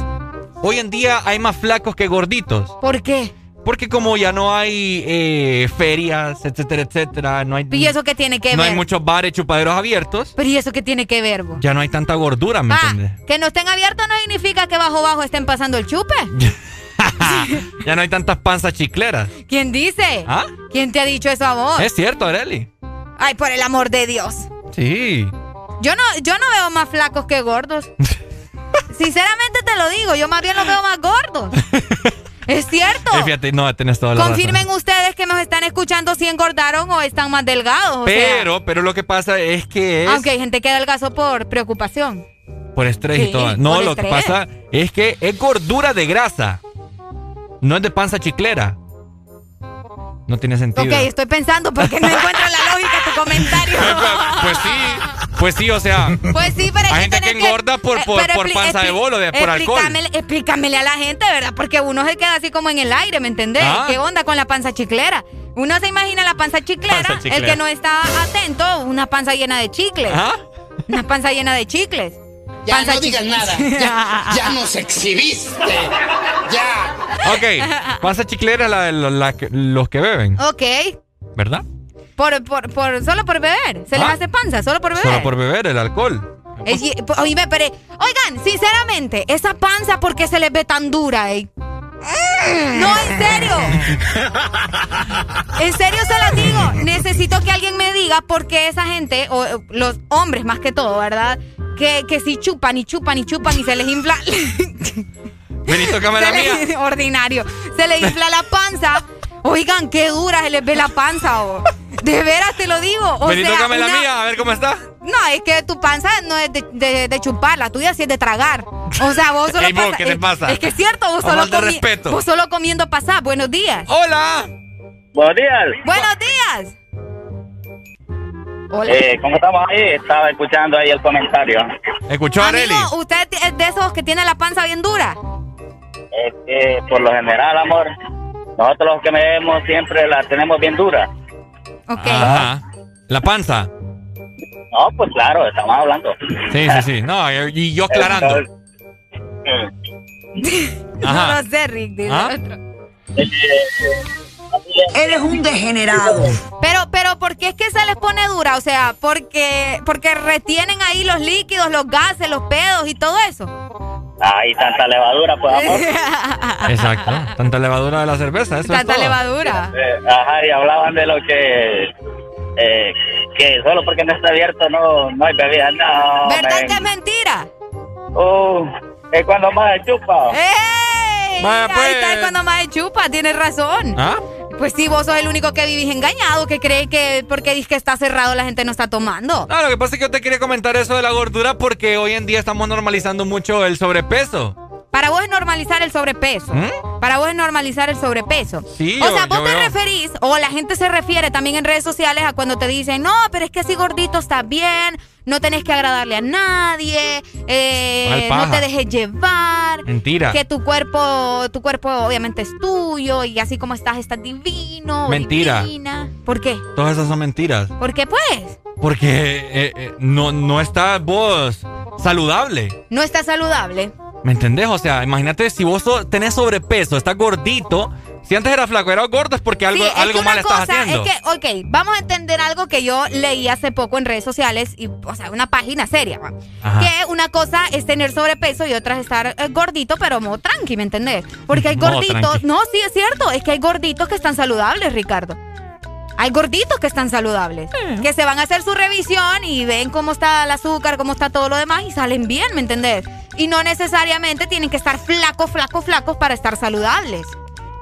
hoy en día hay más flacos que gorditos? ¿Por qué? Porque como ya no hay eh, ferias, etcétera, etcétera, no hay, ¿Y eso qué tiene que no ver? hay muchos bares, chupaderos abiertos, Pero ¿y eso qué tiene que ver, ya no hay tanta gordura, ¿me Ah, entiendes? que no estén abiertos no significa que bajo bajo estén pasando el chupe. Ya no hay tantas panzas chicleras. ¿Quién dice? ¿Ah? ¿Quién te ha dicho eso a vos? Es cierto, Areli. Ay, por el amor de Dios. Sí. Yo no, yo no veo más flacos que gordos. Sinceramente te lo digo, yo más bien los veo más gordos. es cierto. Eh, fíjate, no, tenés toda la razón. Confirmen ustedes que nos están escuchando si engordaron o están más delgados. o sea, Pero, pero lo que pasa es que es aunque hay gente que adelgazó por preocupación. por estrés y todo. No, lo que pasa es que es gordura de grasa. No es de panza chiclera. No tiene sentido. Ok, estoy pensando porque no encuentro la lógica de tu comentario. Pues sí, pues sí, o sea. Pues sí, pero hay, Hay gente que engorda por- eh, por- panza de bolo, de- por alcohol. explícamele- a la gente, ¿verdad? Porque uno se queda así como en el aire, ¿me entendés? Ah. ¿Qué onda con la panza chiclera? Uno se imagina la panza chiclera, Panza el que no está atento, una panza llena de chicles. ¿Ah? Una panza llena de chicles. Ya Panza no digas nada. Ya, ya nos exhibiste. Ya. Ok, panza chiclera la los que beben, ok. ¿verdad? Por, por, por, solo por beber. Se les Ah. hace panza, solo por beber. Solo por beber el alcohol. Es- y- po- oíme, pero, oigan, sinceramente, esa panza, ¿por qué se les ve tan dura? eh? No, en serio. En serio se los digo. Necesito que alguien me diga por qué esa gente, o los hombres más que todo, ¿verdad? Que, que si chupan y chupan y chupan y se les infla. La se mía. ordinario. Se les infla la panza. Oigan, qué dura se les ve la panza. oh. De veras te lo digo. O Vení, sea, la una- mía, a ver cómo está. no, es que tu panza no es de, de, de chupar, la tuya sí es de tragar. O sea, vos solo Ey, vos, pasa- ¿qué te es- pasa? Es, que es cierto, vos A solo, comi- respeto. vos solo comiendo pasar. Buenos días. ¡Hola! Buenos días. Buenos días. Hola. Eh, ¿Cómo estamos ahí? Estaba escuchando ahí el comentario. ¿Escuchó Areli? Amigo, ¿usted es de esos que tiene la panza bien dura? Es que por lo general, amor, nosotros los que me vemos siempre la tenemos bien dura. Ok. Ajá. La panza. No, pues claro, estamos hablando. Sí, sí, sí. No, y yo aclarando. Ajá. No lo sé, Rick. ¿Ah? Eres un degenerado. Pero, pero, ¿por qué es que se les pone dura? O sea, porque, porque retienen ahí los líquidos, los gases, los pedos y todo eso. Ay, tanta levadura, pues, amor. Exacto. Tanta levadura de la cerveza, eso es Tanta todo. levadura. Eh, ajá, y hablaban de lo que... eh, que solo porque no está abierto no, no hay bebida. No, ¿Verdad men. que es mentira? Uh, es cuando más chupa. ¡Ey! Vaya, pues. Ahí está es cuando más chupa, tienes razón. ¿Ah? Pues sí, vos sos el único que vivís engañado, que cree que porque dices que está cerrado la gente no está tomando. No, lo que pasa es que yo te quería comentar eso de la gordura porque hoy en día estamos normalizando mucho el sobrepeso. Para vos es normalizar el sobrepeso. ¿Mm? Para vos es normalizar el sobrepeso. Sí, o yo- sea, vos yo te veo. referís, o la gente se refiere también en redes sociales a cuando te dicen, no, pero es que así gordito está bien, no tenés que agradarle a nadie, eh, ¿Cuál no te dejes llevar. Mentira. Que tu cuerpo, tu cuerpo obviamente es tuyo y así como estás, estás divino. Mentira. divina. ¿Por qué? Todas esas son mentiras. ¿Por qué pues? Porque eh, eh, no, no estás vos saludable. No está saludable. ¿Me entendés? O sea, imagínate si vos so- tenés sobrepeso, estás gordito. Si antes era flaco, era gordo, es porque algo, Sí, es algo mal estás cosa haciendo. Es que, ok, vamos a entender algo que yo leí hace poco en redes sociales, y, o sea, una página seria. Ajá. Que una cosa es tener sobrepeso y otra es estar eh, gordito, pero modo tranqui, ¿me entendés? Porque hay gorditos, no, sí es cierto, es que hay gorditos que están saludables, Ricardo. Hay gorditos que están saludables, que se van a hacer su revisión y ven cómo está el azúcar, cómo está todo lo demás y salen bien, ¿me entendés? Y no necesariamente tienen que estar flacos, flacos, flacos para estar saludables.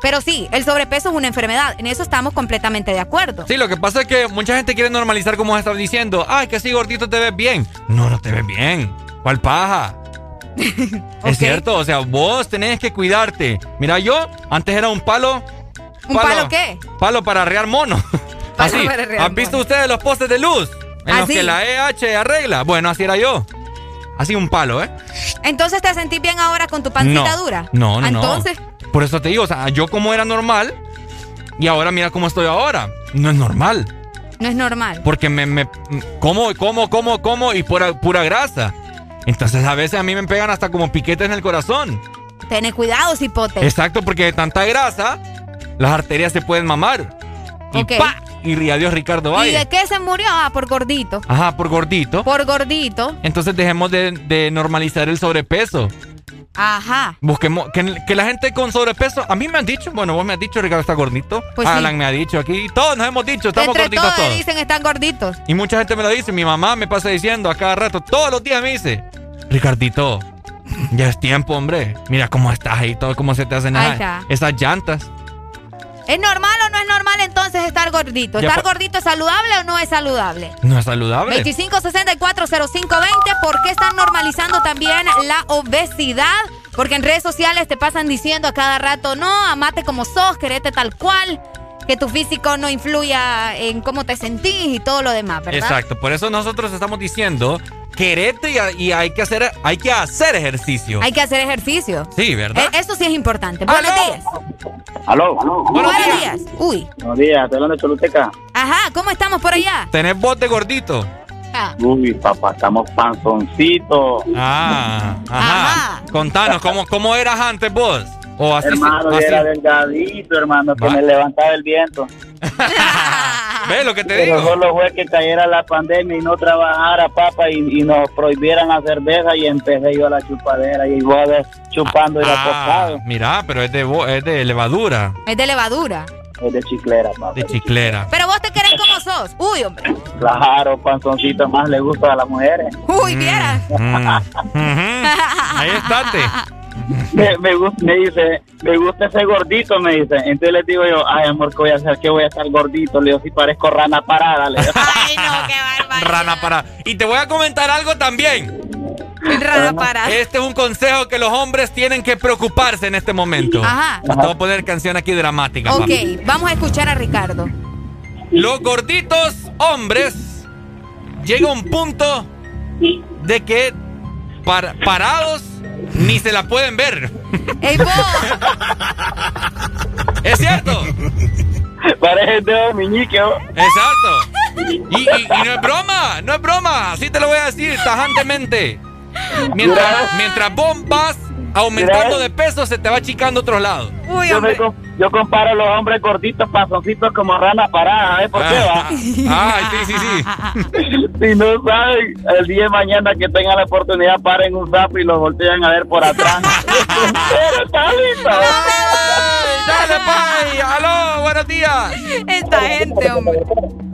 Pero sí, el sobrepeso es una enfermedad, en eso estamos completamente de acuerdo. Sí, lo que pasa es que mucha gente quiere normalizar como estás diciendo. Ay, que así gordito te ves bien. No, no te ves bien. ¿Cuál paja? Es cierto, o sea, vos tenés que cuidarte. Mira, yo antes era un palo. ¿Un palo qué? Palo para arrear mono. Palo Así. para arrear ¿Han visto ustedes los postes de luz? En Ah, los sí. que la EH arregla. Bueno, así era yo. Así un palo, ¿eh? Entonces te sentís bien ahora con tu pancita no. dura. No, no, Ah, no. Entonces, Por eso te digo, o sea, yo como era normal y ahora mira cómo estoy ahora. No es normal. no es normal. Porque me, me como, como, como, como y pura, pura grasa. Entonces a veces a mí me pegan hasta como piquetes en el corazón. Tené cuidado, cipote. Exacto, porque de tanta grasa, las arterias se pueden mamar. Y Ok. ¡pa! Y adiós Ricardo ¿Y Valle. de qué se murió? Ah, por gordito. Ajá, por gordito. Por gordito. Entonces dejemos de, de normalizar el sobrepeso. Ajá. Busquemos que, que la gente con sobrepeso, a mí me han dicho, bueno, vos me has dicho, Ricardo está gordito. Pues sí. Alan me ha dicho aquí, todos nos hemos dicho, estamos Entre gorditos todos todos. dicen están gorditos. Y mucha gente me lo dice, mi mamá me pasa diciendo a cada rato, todos los días me dice, Ricardito, ya es tiempo, hombre. Mira cómo estás ahí, todo cómo se te hacen esas llantas. ¿Es normal o no es normal entonces estar gordito? ¿Estar gordito es saludable o no es saludable? No es saludable. 25640520, ¿por qué están normalizando también la obesidad? Porque en redes sociales te pasan diciendo a cada rato, no, amate como sos, querete tal cual, que tu físico no influya en cómo te sentís y todo lo demás, ¿verdad? Exacto, por eso nosotros estamos diciendo, querete y, y hay que hacer hay que hacer ejercicio. Hay que hacer ejercicio. Sí, ¿verdad? Eh, Eso sí es importante. Buenos días. Aló. Buenos días. Uy. Buenos días, te hablando de Choluteca. Ajá, ¿cómo estamos por allá? Tenés bote gordito. Ah. Uy, papá, estamos panzoncitos. Ah, ajá. Contanos, ¿cómo, ¿cómo eras antes vos? O así, hermano, así- era delgadito, hermano, que Va. me levantaba el viento. ¿Ves lo que te digo? solo fue que cayera la pandemia y no trabajara, papá, y, y nos prohibieran la cerveza y empecé yo a la chupadera y vos chupando y Ah, acostado. mira, pero es de, es de levadura, Es de levadura. Es de chiclera, papá. de chiclera. Pero vos te querés como sos. Uy, hombre. Claro, panzoncito más le gusta a las mujeres. Uy, vieras. Mm. Ahí estate. Me, me, gus- me dice, me gusta ese gordito, me dice. Entonces le digo yo, ay, amor, ¿qué voy a hacer? ¿Qué voy a estar gordito? Le digo, si parezco rana parada. Le digo. Ay, no, qué bárbaro. Rana para. Y te voy a comentar algo también. Rana para. Este es un consejo que los hombres tienen que preocuparse en este momento. Ajá. Te voy a poner canción aquí dramática. Ok, vamos a escuchar a Ricardo. Los gorditos hombres llega un punto de que par- parados ni se la pueden ver. ¡Ey, vos! ¿Es cierto? Parece el dedo meñique, ¿o? Exacto. Y, y- y no es broma, no es broma. Así te lo voy a decir tajantemente. Mientras, mientras vos vas aumentando de peso, se te va achicando a otros lados. Uy, Yo, me yo comparo a los hombres gorditos, panzoncitos como rana parada, ¿eh? ¿Por qué va? Ah, sí, sí, sí. Si no saben, el día de mañana que tengan la oportunidad, paren un sapo y los voltean a ver por atrás. Pero está listo. Dale, pay. Aló, buenos días. Esta gente, hombre.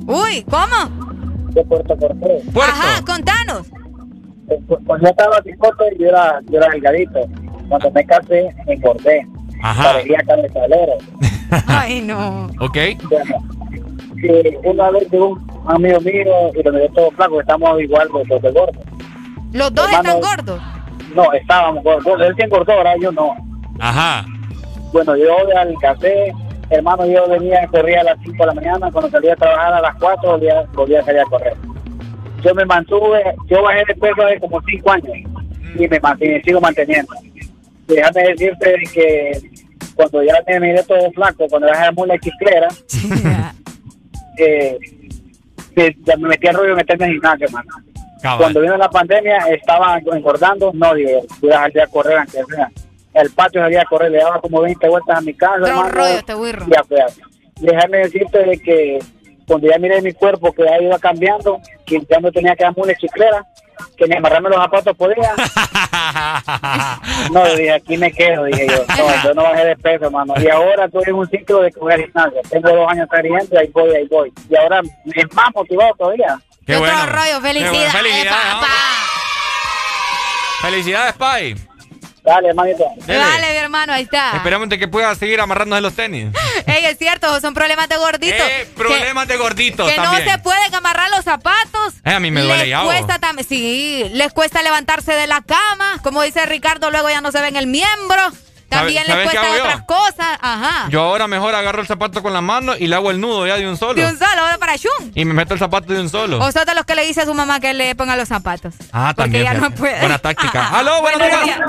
Uy, ¿cómo? De Puerto Cortés. Puerto. Ajá, contanos. Cuando yo estaba cipote, yo era, yo era delgadito. Cuando me casé, engordé. Ajá. Parecía cabezalero. Ay, no. Ok. Y una vez de un amigo mío y lo miré todo flaco, estamos igual los dos de gordos. ¿Los dos están gordos? No, estábamos gordos. Él se engordó, ahora yo no. Ajá. Bueno, yo al café, hermano, yo venía, corría a las 5 de la mañana, cuando salía a trabajar a las 4, volvía, volvía a salir a correr. Yo me mantuve, yo bajé de peso hace como 5 años y me, mant- y me sigo manteniendo. Déjame decirte que cuando ya me miré todo flaco, cuando dejé la mula chiclera, eh, ya me metí al rollo de meterme en gimnasio, hermano. Cabal. Cuando vino la pandemia, estaba engordando, no, digo, voy a salir a correr aunque sea. El patio salía a correr, le daba como 20 vueltas a mi casa, Otro hermano, rollo este burro. y afuera. Déjame decirte de que cuando ya miré mi cuerpo que ya iba cambiando, que ya no tenía que dar mula chiclera, que ni amarrarme los zapatos podía. No, dije, aquí me quedo, dije yo. No, yo no bajé de peso, hermano. Y ahora estoy en un ciclo de coger gimnasio. Tengo dos años saliendo y ahí voy, ahí voy. Y ahora es más motivado todavía. Qué Otro bueno. rollo, Qué bueno. felicidades, Felicidades, papá. Felicidades, Pai. Dale, hermanito. Dale, mi hermano, ahí está. Esperamos de que pueda seguir amarrándose los tenis. Ey, es cierto, son problemas de gordito. Eh, problemas de gordito que también. no se pueden amarrar los zapatos. Eh, a mí me duele les ya. cuesta también, sí, les cuesta levantarse de la cama, como dice Ricardo, luego ya no se ven el miembro. También ¿Sabe- les sabe qué cuesta otras cosas, ajá. Yo ahora mejor agarro el zapato con la mano y le hago el nudo ya de un solo. De un solo, para shun. Y me meto el zapato de un solo. O sos de los que le dice a su mamá que le ponga los zapatos. ah, porque también. ya no puede. Buena táctica. ¡Aló, buenos Buenos días!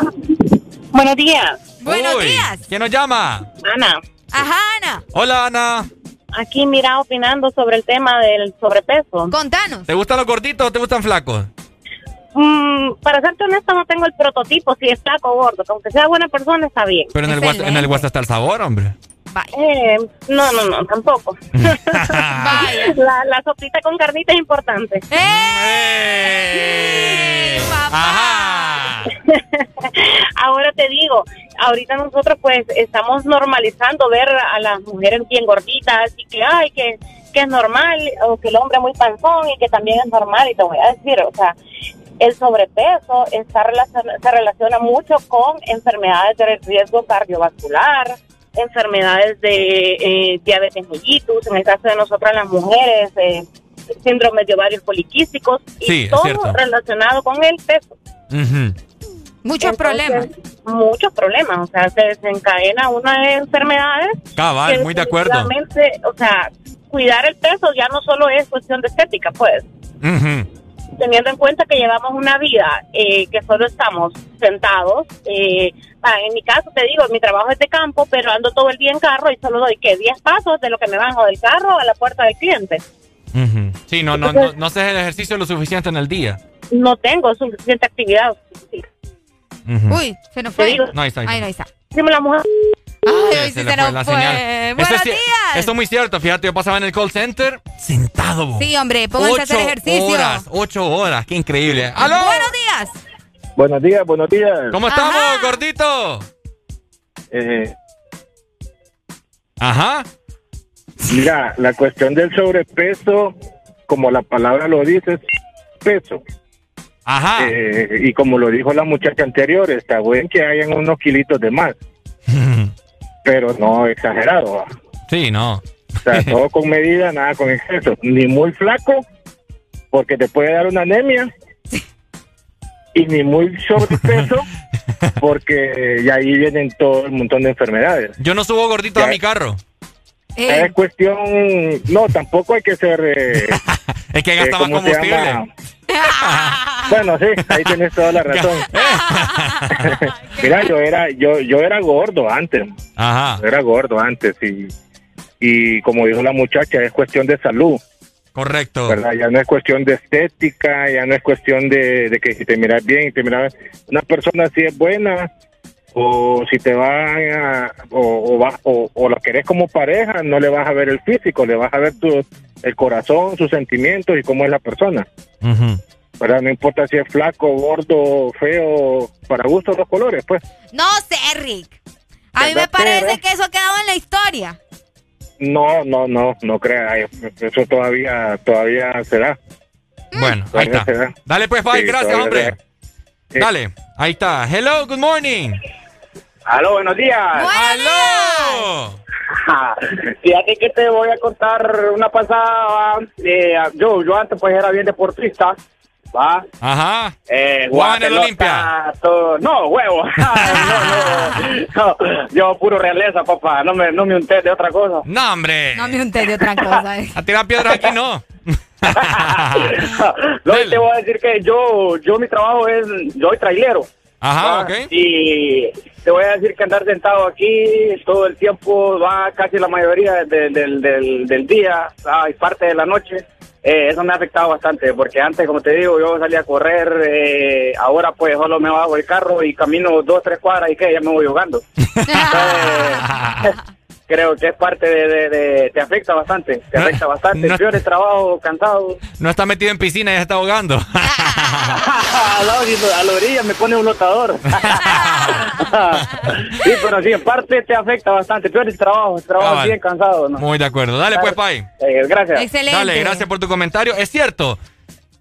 Buenos días. Buenos días. ¿Quién nos llama? Ana, Ajá, Ana. Hola, Ana. aquí mira opinando sobre el tema del sobrepeso. Contanos. ¿Te gustan los gorditos o te gustan flacos? Mm, para serte honesta, no tengo el prototipo si es flaco o gordo. que Aunque sea buena persona, está bien. Pero en el, WhatsApp, en el WhatsApp está el sabor, hombre. Eh, no, no, no, tampoco. la, la sopita con carnita es importante. Ahora te digo, ahorita nosotros pues estamos normalizando ver a las mujeres bien gorditas y que, ay, que, que es normal, o que el hombre es muy panzón y que también es normal. Y te voy a decir, o sea, el sobrepeso está relaciona- se relaciona mucho con enfermedades de riesgo cardiovascular, enfermedades de eh, diabetes mellitus, en el caso de nosotras las mujeres, eh, síndromes de ovarios poliquísticos, y Sí, todo relacionado con el peso. Muchos problemas. Muchos problemas, o sea, se desencadena una de enfermedades. Cabal, muy de acuerdo. O sea, cuidar el peso ya no solo es cuestión de estética, pues. Teniendo en cuenta que llevamos una vida eh, que solo estamos sentados. Eh, en mi caso, te digo, mi trabajo es de campo, pero ando todo el día en carro y solo doy que 10 pasos de lo que me bajo del carro a la puerta del cliente. Ujú. Sí, no, no, no, no haces el ejercicio lo suficiente en el día. No tengo suficiente actividad. Ujú. Uy, se nos fue. No, ahí está, ahí está. Ahí no, ahí está. Dime la mujer. Ay, Se hoy sí le se fue nos la fue. señal. Esto Buenos es, días. esto es muy cierto. Fíjate, yo pasaba en el call center sentado. bo. Sí, hombre, pónganse a hacer Ocho ejercicio. horas, ocho horas. Qué increíble. ¡Aló! Buenos días. Buenos días, buenos días. ¿Cómo estamos, gordito? Eh, Ajá. mira, la cuestión del sobrepeso, como la palabra lo dice, es peso. Ajá. Eh, y como lo dijo la muchacha anterior, está bien que hayan unos kilitos de más, pero no exagerado. ¿va? Sí, no. O sea, todo con medida, nada con exceso. Ni muy flaco, porque te puede dar una anemia. Y ni muy sobrepeso, porque ya ahí vienen todo el montón de enfermedades. Yo no subo gordito Ya. a mi carro. Eh. Es cuestión, no, tampoco hay que ser... eh, Es que eh, gasta más ¿cómo se combustible. Bueno, sí, ahí tienes toda la razón. Mira, yo era, yo, yo era gordo antes. Ajá. Yo era gordo antes y, y como dijo la muchacha, es cuestión de salud. Correcto. ¿verdad? Ya no es cuestión de estética, ya no es cuestión de, de que si te miras bien y te miras... Una persona si es buena o si te va a- o, o, va- o, o la querés como pareja, no le vas a ver el físico, le vas a ver tu, el corazón, sus sentimientos y cómo es la persona. ¿verdad? No importa si es flaco, gordo, feo, para gusto los colores, pues. No sé, Rick. A mí me ¿Verdad, parece que eso ha quedado en la historia. No, no, no, no crea, eso todavía, todavía se da. Bueno, ahí está. Dale pues, bye, Sí, gracias, hombre. Sí. Dale, ahí está. Hello, good morning. Aló, buenos días. ¡Aló! Fíjate que te voy a contar una pasada. eh, yo, yo antes pues era bien deportista. ¿Va? Ajá. Eh, en el Olimpia. todo- No, huevo. no, no, no. Yo puro realeza, papá. No me, no me unté de otra cosa. No, hombre. No me unté de otra cosa. eh. A tirar piedras aquí no. No, te voy a decir que yo, yo mi trabajo es, yo soy trailero. Ajá, ¿va? ok. Y te voy a decir que andar sentado aquí todo el tiempo, va casi la mayoría del, del, del, del día y parte de la noche. eh, eso me ha afectado bastante, porque antes, como te digo, yo salía a correr, eh, ahora pues solo me bajo el carro y camino dos, tres cuadras y que ya me voy jugando. creo que es parte de, de- de- te afecta bastante, te afecta bastante. no- Peor el trabajo, cansado. No está metido en piscina y ya está ahogando. Al lado, y a la orilla me pone un flotador. sí, pero sí, en parte te afecta bastante. Peor el trabajo, el trabajo Cabal. bien cansado, ¿no? Muy de acuerdo. Dale pues, Pai. Eh, gracias. Excelente. Dale, gracias por tu comentario. Es cierto.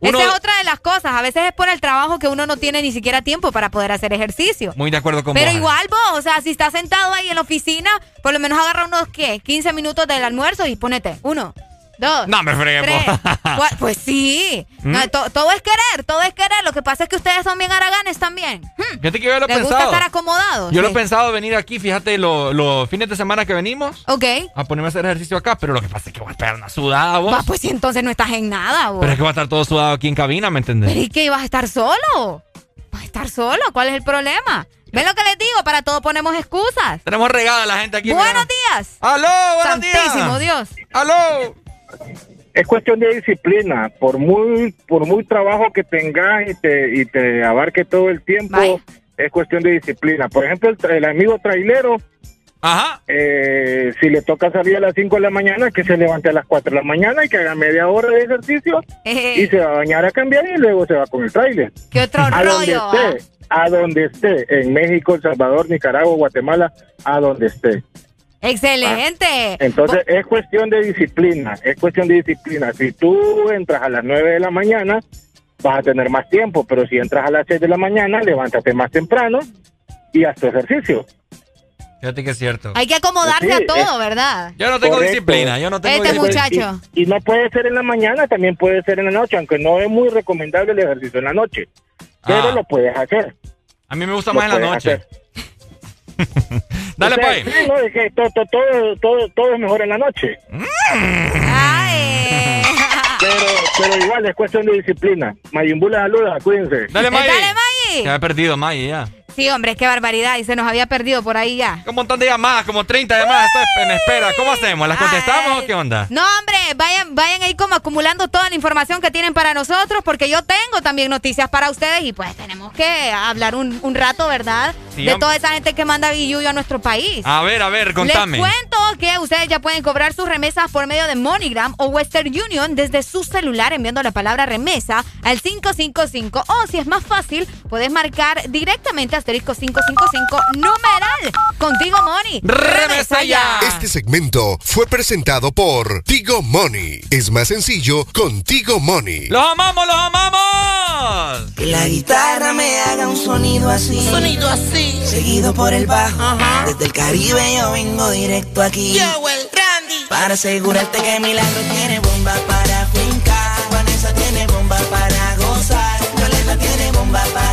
Uno- Esa es otra de las cosas. A veces es por el trabajo que uno no tiene ni siquiera tiempo para poder hacer ejercicio. Muy de acuerdo con Pero vos. igual vos, o sea, si estás sentado ahí en la oficina, por lo menos agarra unos, ¿qué? 15 minutos del almuerzo y ponete uno, dos, No me cua- Pues sí. ¿Mm? No, to- todo es querer, todo es querer. Lo que pasa es que ustedes son bien haraganes también. Hmm. Fíjate que yo lo he Les gusta pensado. estar acomodados. Yo lo he sí. pensado venir aquí, fíjate, lo- los fines de semana que venimos Ok. a ponerme a hacer ejercicio acá, pero lo que pasa es que voy a pegar una sudada, vos. Va, pues si entonces no estás en nada, vos. Pero es que va a estar todo sudado aquí en cabina, ¿me entendés? Pero ¿y qué? ¿Vas a estar solo? ¿Vas a estar solo? ¿Cuál es el problema? ¿Ven lo que les digo? Para todo ponemos excusas. Tenemos regada la gente aquí. Buenos mira. días. ¡Aló! ¡Buenos días! Santísimo Dios. ¡Aló! Es cuestión de disciplina. Por muy por muy trabajo que tengas y te, y te abarque todo el tiempo, es cuestión de disciplina. Por ejemplo, el, tra- el amigo trailero, Ajá. eh, si le toca salir a las 5 de la mañana, que se levante a las 4 de la mañana y que haga media hora de ejercicio y se va a bañar a cambiar y luego se va con el trailer. ¿Qué otro a donde rollo? ah? esté, a donde esté, en México, El Salvador, Nicaragua, Guatemala, a donde esté. Excelente. Entonces es cuestión de disciplina, es cuestión de disciplina. Si tú entras a las 9 de la mañana, vas a tener más tiempo, pero si entras a las 6 de la mañana, levántate más temprano y haz tu ejercicio. Fíjate que es cierto. Hay que acomodarse Sí, a todo, es- ¿verdad? Yo no tengo Correcto. disciplina, yo no tengo Este disciplina. muchacho. Y, y no puede ser en la mañana, también puede ser en la noche, aunque no es muy recomendable el ejercicio en la noche, pero Ah. lo puedes hacer. A mí me gusta Lo más en la noche. Dale, pues. sí, no, es que todo, todo, todo, todo, es mejor en la noche. Pero, pero igual es cuestión de disciplina. Mayumbula, saluda, cuídense. Dale, May. Dale, May. Se ha perdido, May, ya. Sí, hombre, qué barbaridad. Y se nos había perdido por ahí ya. Un montón de llamadas, como 30 llamadas. Estoy en espera. ¿Cómo hacemos? ¿Las contestamos o qué onda? No, hombre, vayan, vayan ahí como acumulando toda la información que tienen para nosotros, porque yo tengo también noticias para ustedes y pues tenemos que hablar un, un rato, ¿verdad? Sí, de hombre. toda esa gente que manda billuyo a nuestro país. A ver, a ver, contame. Les cuento que ustedes ya pueden cobrar sus remesas por medio de MoneyGram o Western Union desde su celular enviando la palabra remesa al 555 o si es más fácil, puedes marcar directamente asterisco 555 numeral. Contigo, Money. Remesa ya. Este segmento fue presentado por Tigo Money. Es más sencillo con Tigo Money. ¡Los amamos, los amamos! Que la guitarra me haga un sonido así. Sonido así. Seguido por el bajo. Desde el Caribe yo vengo directo aquí. Yo, el Randy. Para asegurarte que Milagro tiene bomba para fincar. Vanessa tiene bomba para gozar. Violeta tiene bomba para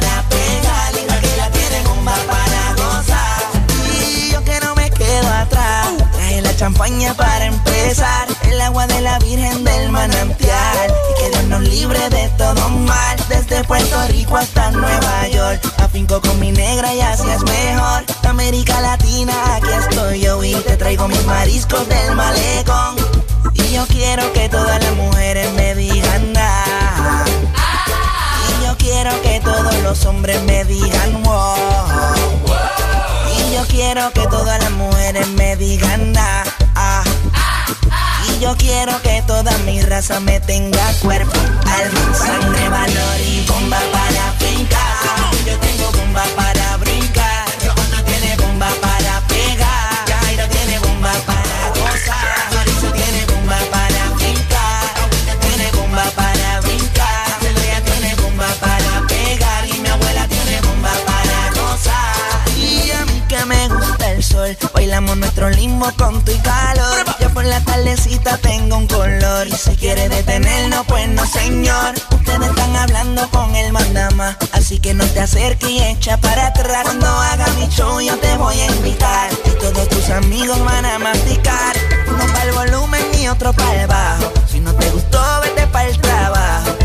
champaña para empezar. El agua de la Virgen del manantial. Y que Dios nos libre de todo mal. Desde Puerto Rico hasta Nueva York. Afinco con mi negra y así es mejor. América Latina, aquí estoy yo. Y te traigo mis mariscos del malecón. Y yo quiero que todas las mujeres me digan nada. Y yo quiero que todos los hombres me digan wow. Y yo quiero que todas las mujeres me digan na, ah. Y yo quiero que toda mi raza me tenga cuerpo, alma, sangre, valor y bomba para brincar. Yo tengo bomba para nuestro limbo con tu calor. Yo por la tardecita tengo un color. Y si quiere detenernos, pues no, señor. Ustedes están hablando con el mandama. Así que no te acerques y echa para atrás. Cuando haga mi show, yo te voy a invitar. Y todos tus amigos van a masticar. Uno para el volumen y otro para el bajo. Si no te gustó, vete para el trabajo.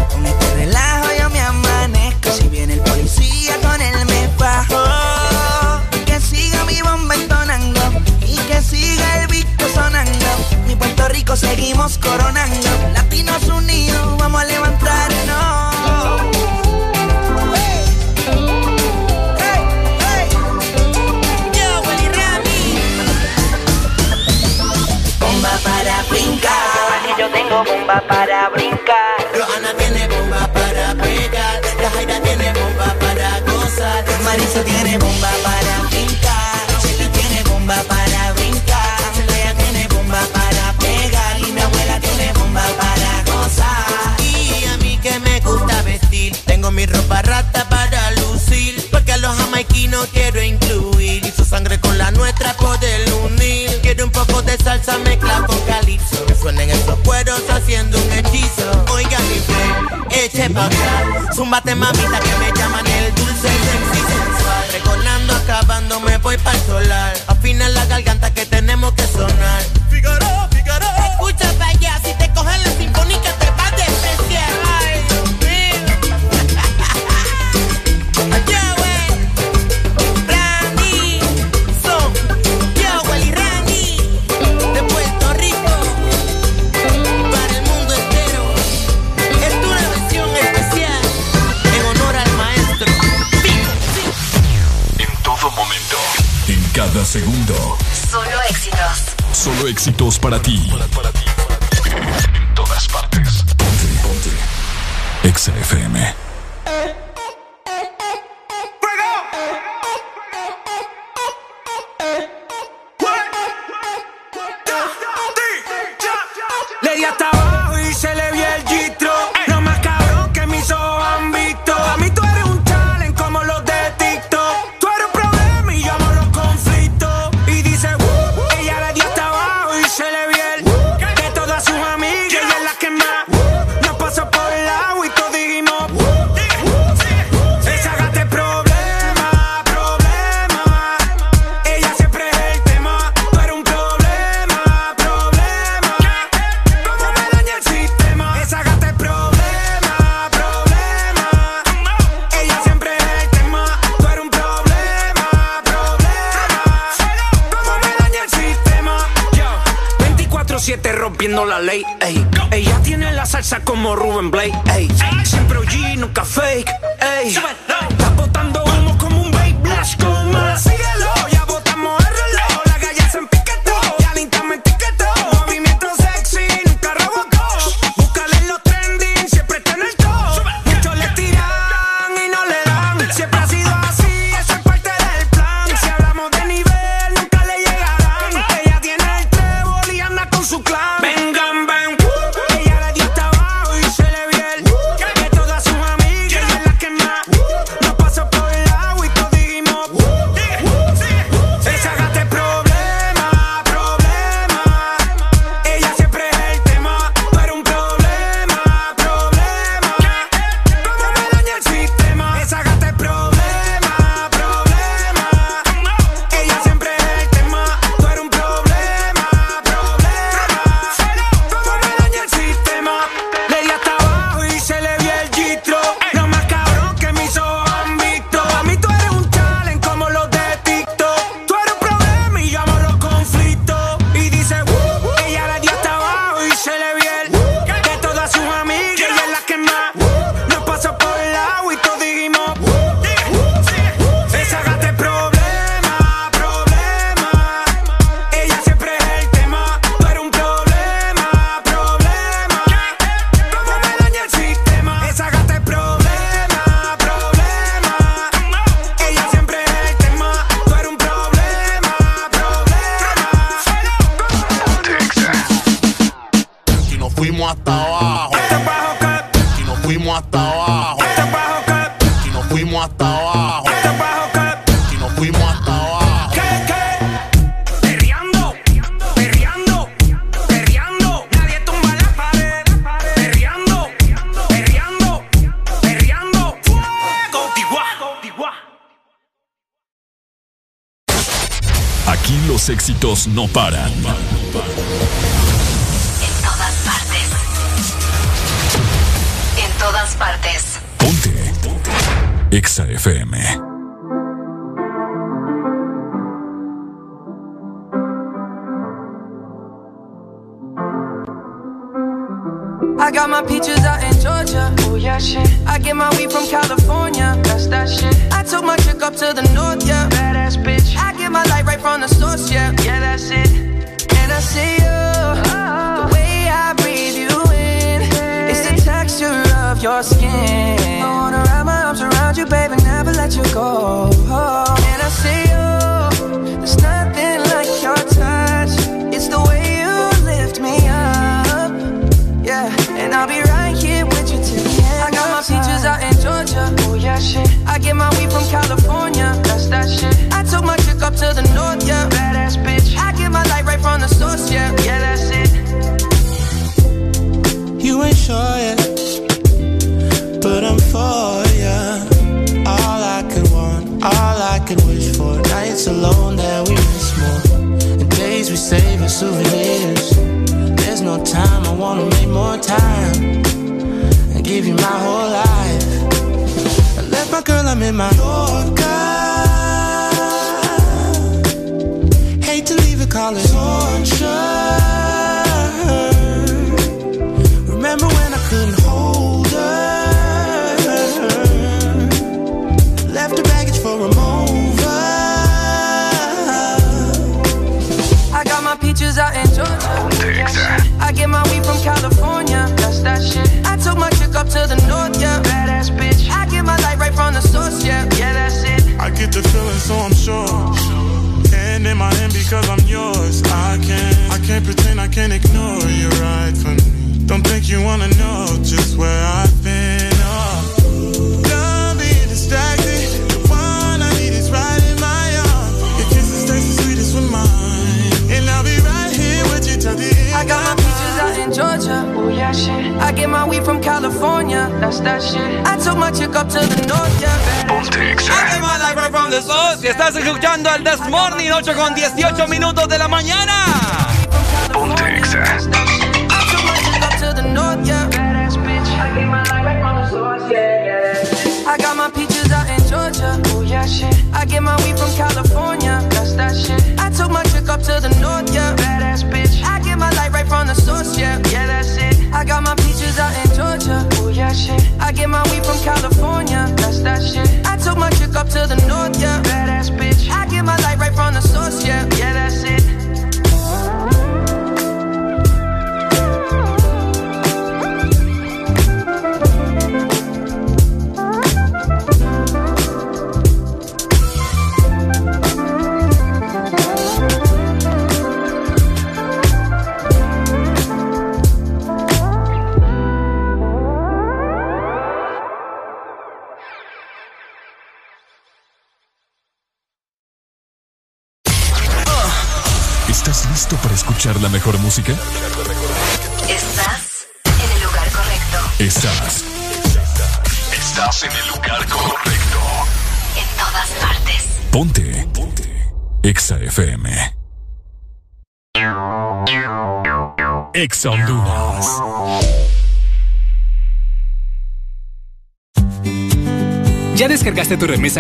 Zúmbate mamita que me llaman el dulce sexy sensual. Reconando, acabando, me voy para solar. para ti. Para no para.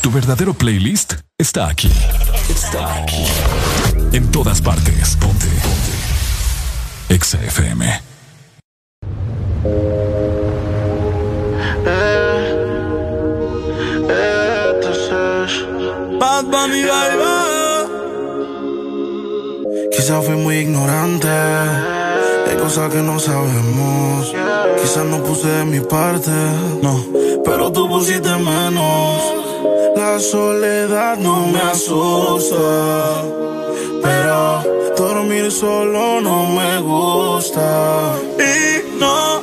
Tu verdadero playlist está aquí. Está aquí. En todas partes. Ponte. Ponte. Exa FM. Eh, eh, Bad Bunny Quizás fui muy ignorante. Hay cosas que no sabemos. Quizás no puse de mi parte. No. Pero tú pusiste menos. La soledad no me asusta, pero dormir solo no me gusta. Y no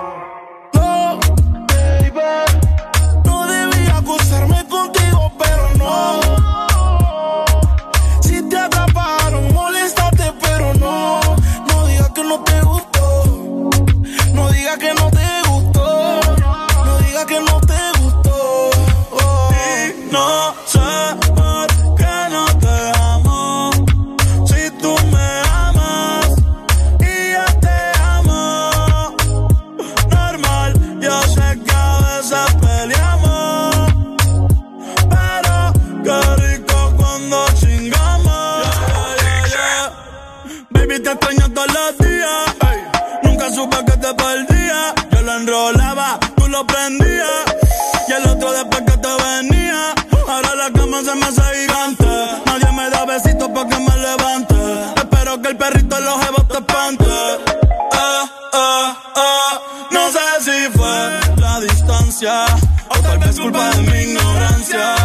Distancia o tal vez culpa de mi ignorancia.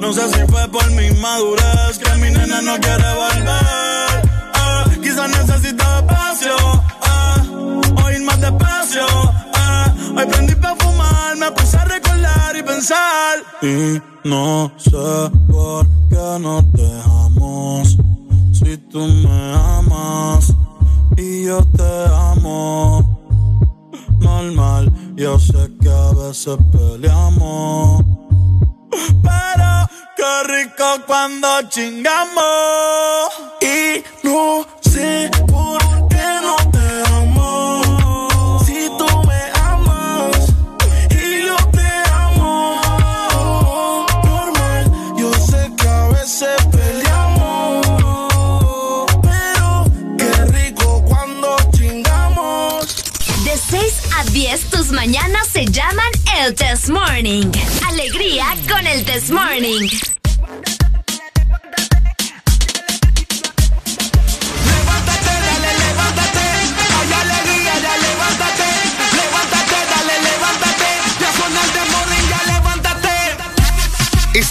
No sé si fue por mi madurez que mi nena no quiere volver. Ah, quizás necesita espacio, ah, o ir más despacio. ah. Hoy prendí para fumar, me puse a recordar y pensar. Y no sé por qué no te dejamos. Si tú me amas y yo te amo. Normal, yo sé que a veces peleamos. Pero qué rico cuando chingamos. Y no sé por qué no te amo. Mañanas se llaman el Test Morning. Alegría con el Test Morning.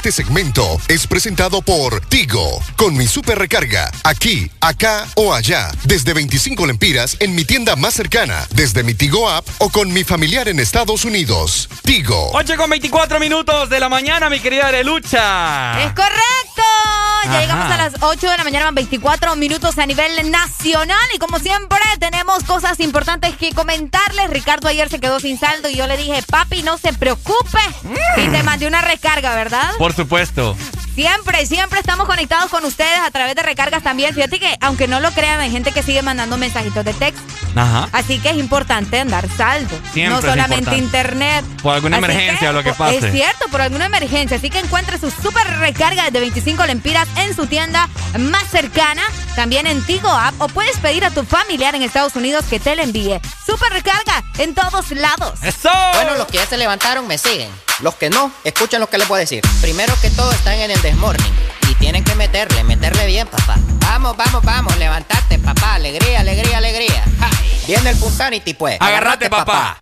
Este segmento es presentado por Tigo, con mi super recarga, aquí, acá o allá, desde 25 lempiras en mi tienda más cercana, desde mi Tigo app o con mi familiar en Estados Unidos. Tigo. 8 con 24 minutos de la mañana, mi querida Arelucha. ¡Es correcto! Ya Ajá. llegamos a las 8 de la mañana, van 24 minutos a nivel nacional. Y como siempre, tenemos cosas importantes que comentarles. Ricardo ayer se quedó sin saldo y yo le dije, papi, no se preocupe. Y te mandé una recarga, ¿verdad? Por supuesto. Siempre, siempre estamos conectados con ustedes a través de recargas también. Fíjate que, aunque no lo crean, hay gente que sigue mandando mensajitos de texto. Ajá. Así que es importante andar saldo. Siempre no solamente internet. Por alguna Así emergencia o lo que pase. Es cierto, por alguna emergencia. Así que encuentre su super recarga de 25 lempiras en su tienda más cercana, también en Tigo App, o puedes pedir a tu familiar en Estados Unidos que te la envíe. Super recarga en todos lados. ¡Eso! Bueno, los que ya se levantaron me siguen. Los que no, escuchen lo que les voy a decir. Primero que todo están en el desmorning. Y tienen que meterle, meterle bien, papá. Vamos, vamos, vamos, levantate, papá. Alegría, alegría, alegría. Ja. Viene el Punsanity, pues. Agárrate, papá.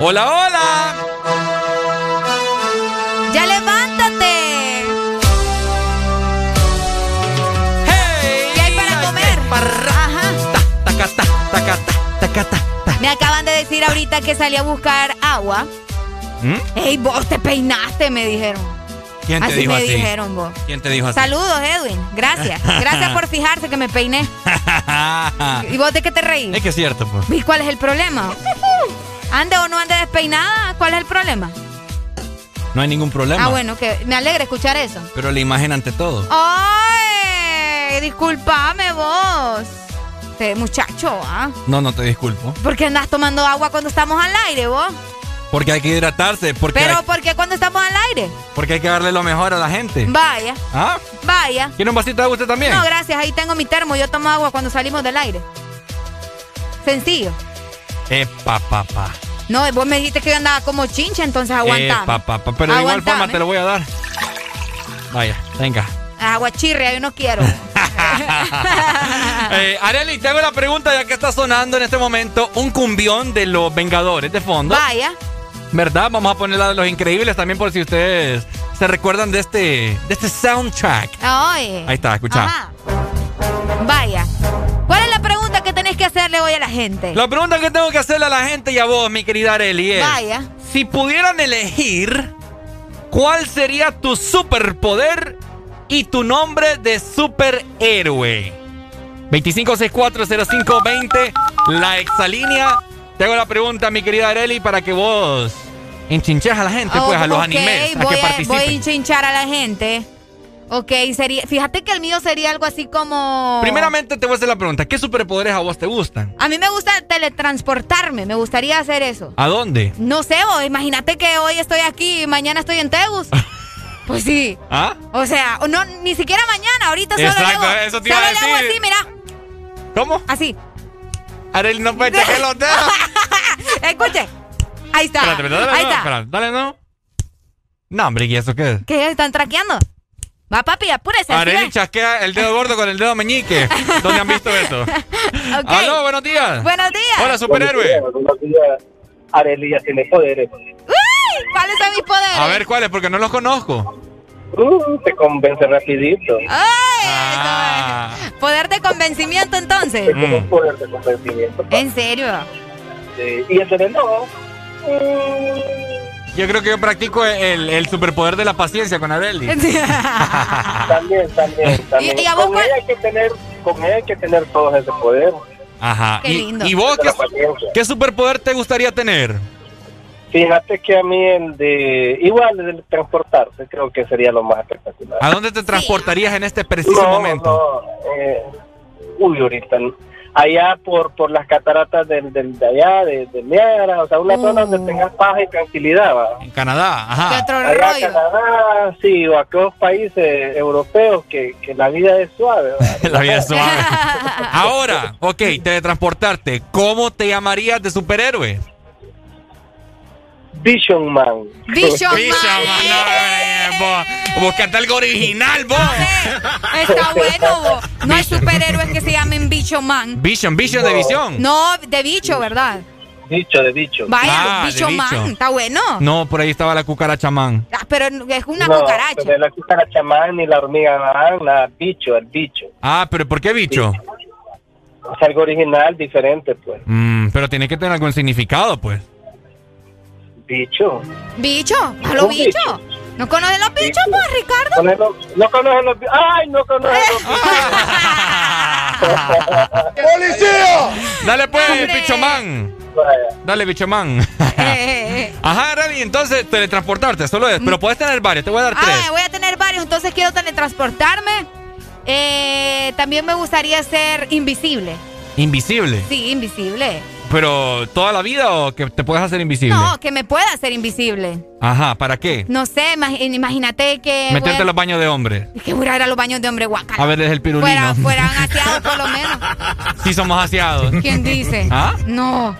Hola, hola. ¡Ya levántate! ¿Qué hay para comer? Ajá. Me acaban de decir ahorita que salí a buscar agua. ¿Mm? ¡Ey, vos te peinaste! Me dijeron. ¿Quién te así dijo me así? dijeron vos. ¿Quién te dijo así? Saludos, Edwin. Gracias. Gracias por fijarse que me peiné. ¿Y vos de qué te reís? es que es cierto, pues. ¿Y cuál es el problema? ¿Ande o no ande despeinada? ¿Cuál es el problema? No hay ningún problema. Ah, bueno, que me alegra escuchar eso. Pero la imagen ante todo. ¡Ay! Disculpame vos. Muchacho, ¿ah? No, no te disculpo. ¿Por qué andas tomando agua cuando estamos al aire, vos? Porque hay que hidratarse, porque, Pero hay, ¿por qué cuando estamos al aire? porque hay que darle lo mejor a la gente. Vaya, ¿Ah? vaya. ¿Quiere un vasito de agua usted también? No, gracias, ahí tengo mi termo, yo tomo agua cuando salimos del aire. Sencillo. Epa, papá. No, vos me dijiste que yo andaba como chincha, entonces aguantame. Epa, papá. Pero de igual forma te lo voy a dar. Vaya, venga. Agua chirria, yo no quiero. Eh, Areli, te hago la pregunta ya que está sonando en este momento un cumbión de los Vengadores de fondo. Vaya. ¿Verdad? Vamos a poner la de los increíbles también por si ustedes se recuerdan de este, de este soundtrack. Oye. Ahí está, escucha. Ajá. Vaya. ¿Cuál es la pregunta que hacerle hoy a la gente? La pregunta que tengo que hacerle a la gente y a vos, mi querida Areli, es... Vaya. Si pudieran elegir, ¿cuál sería tu superpoder y tu nombre de superhéroe? 25640520, la exalínea. Te hago la pregunta, mi querida Areli, para que vos enchinches a la gente, pues, a los Oh, Ok, animes, a voy que a, participen. voy a hinchinchar a la gente. Ok, sería, fíjate que el mío sería algo así como... Primeramente te voy a hacer la pregunta, ¿qué superpoderes a vos te gustan? A mí me gusta teletransportarme, me gustaría hacer eso. ¿A dónde? No sé, vos, imagínate que hoy estoy aquí y mañana estoy en Tegus. pues sí. ¿Ah? O sea, no, ni siquiera mañana, ahorita solo Exacto, le hago, eso te iba solo a le hago decir. así, mira. ¿Cómo? Así. Areli no puede chequear los dedos. Escuche. Ahí está. Espérate, espérate, dale, Ahí no, está. espérate, dale, no. No, hombre, ¿y eso qué es? ¿Qué están traqueando? Va, papi, apúrese. Areli es. chasquea el dedo gordo con el dedo meñique. ¿Dónde han visto eso? Ok. Aló, buenos días. Buenos días. Hola, superhéroe. Buenos días. Areli ya tiene poderes. Uy, ¿Cuáles son mis poderes? A ver, ¿cuáles? Porque no los conozco. Uh, te convence rapidito. Ay, Ah. Poder de convencimiento entonces. Es como un poder de convencimiento. ¿En serio? Sí. Y el de no. Yo creo que yo practico el, el superpoder de la paciencia con Areli. También, también, también. ¿Y- y a vos con cuál? ella hay que tener, con ella hay que tener todos ese poder. Ajá. Qué y, lindo. ¿Y vos qué, superpoder te gustaría tener? Fíjate que a mí el de igual el de transportarse creo que sería lo más espectacular. ¿A dónde te transportarías en este preciso no, momento? no, eh, uy, ahorita allá por por las cataratas del, del de allá de, de Niágara, o sea, una zona donde tengas paz y tranquilidad. ¿va? En Canadá, ¿Qué ajá. Allá rollo? Canadá, sí, o aquellos países europeos que, que la vida es suave. La vida es suave. Ahora, ok, teletransportarte. ¿Cómo te llamarías de superhéroe? Vision Man. Vision Bicho, Man. man, no, eh, vos, Buscate algo original, vos. Está bueno, vos. No hay superhéroes que se llamen Bicho Man. Vision, Vision de visión. No, de bicho, ¿verdad? Bicho de bicho. Vaya, Ah, de Bicho bicho. Man. Está bueno. No, por ahí estaba la cucaracha man. Ah, pero es una no, cucaracha. pero la cucaracha man ni la hormiga man, nada, bicho, el bicho. Ah, pero ¿por qué bicho? Es algo original, diferente, pues. Mm, pero tiene que tener algún significado, pues. Bicho. ¿Bicho? ¿A los bichos? bicho. ¿No conoces los bichos, Bicho. pues, Ricardo? No conocen los bichos. ¡Ay, no conocen los ¡Policía! Dale pues, Hombre. bicho man. bichos! Vaya. Dale, bicho man. Eh. Ajá, Rani, entonces teletransportarte, solo es. Pero puedes tener varios, te voy a dar tres. Ah, voy a tener varios, entonces quiero teletransportarme. Eh, también me gustaría ser invisible. Invisible. Sí, invisible. Pero toda la vida o que te puedes hacer invisible. No, que me pueda hacer invisible. Ajá, ¿para qué? No sé, imag- imagínate que. Meterte voy en los baños de hombres. a- Que voy a ir a los baños de hombre guacala. A ver, desde el pirulino. Fuera, fueran aseados por lo menos. Sí somos aseados. ¿Quién dice? ¿Ah? No.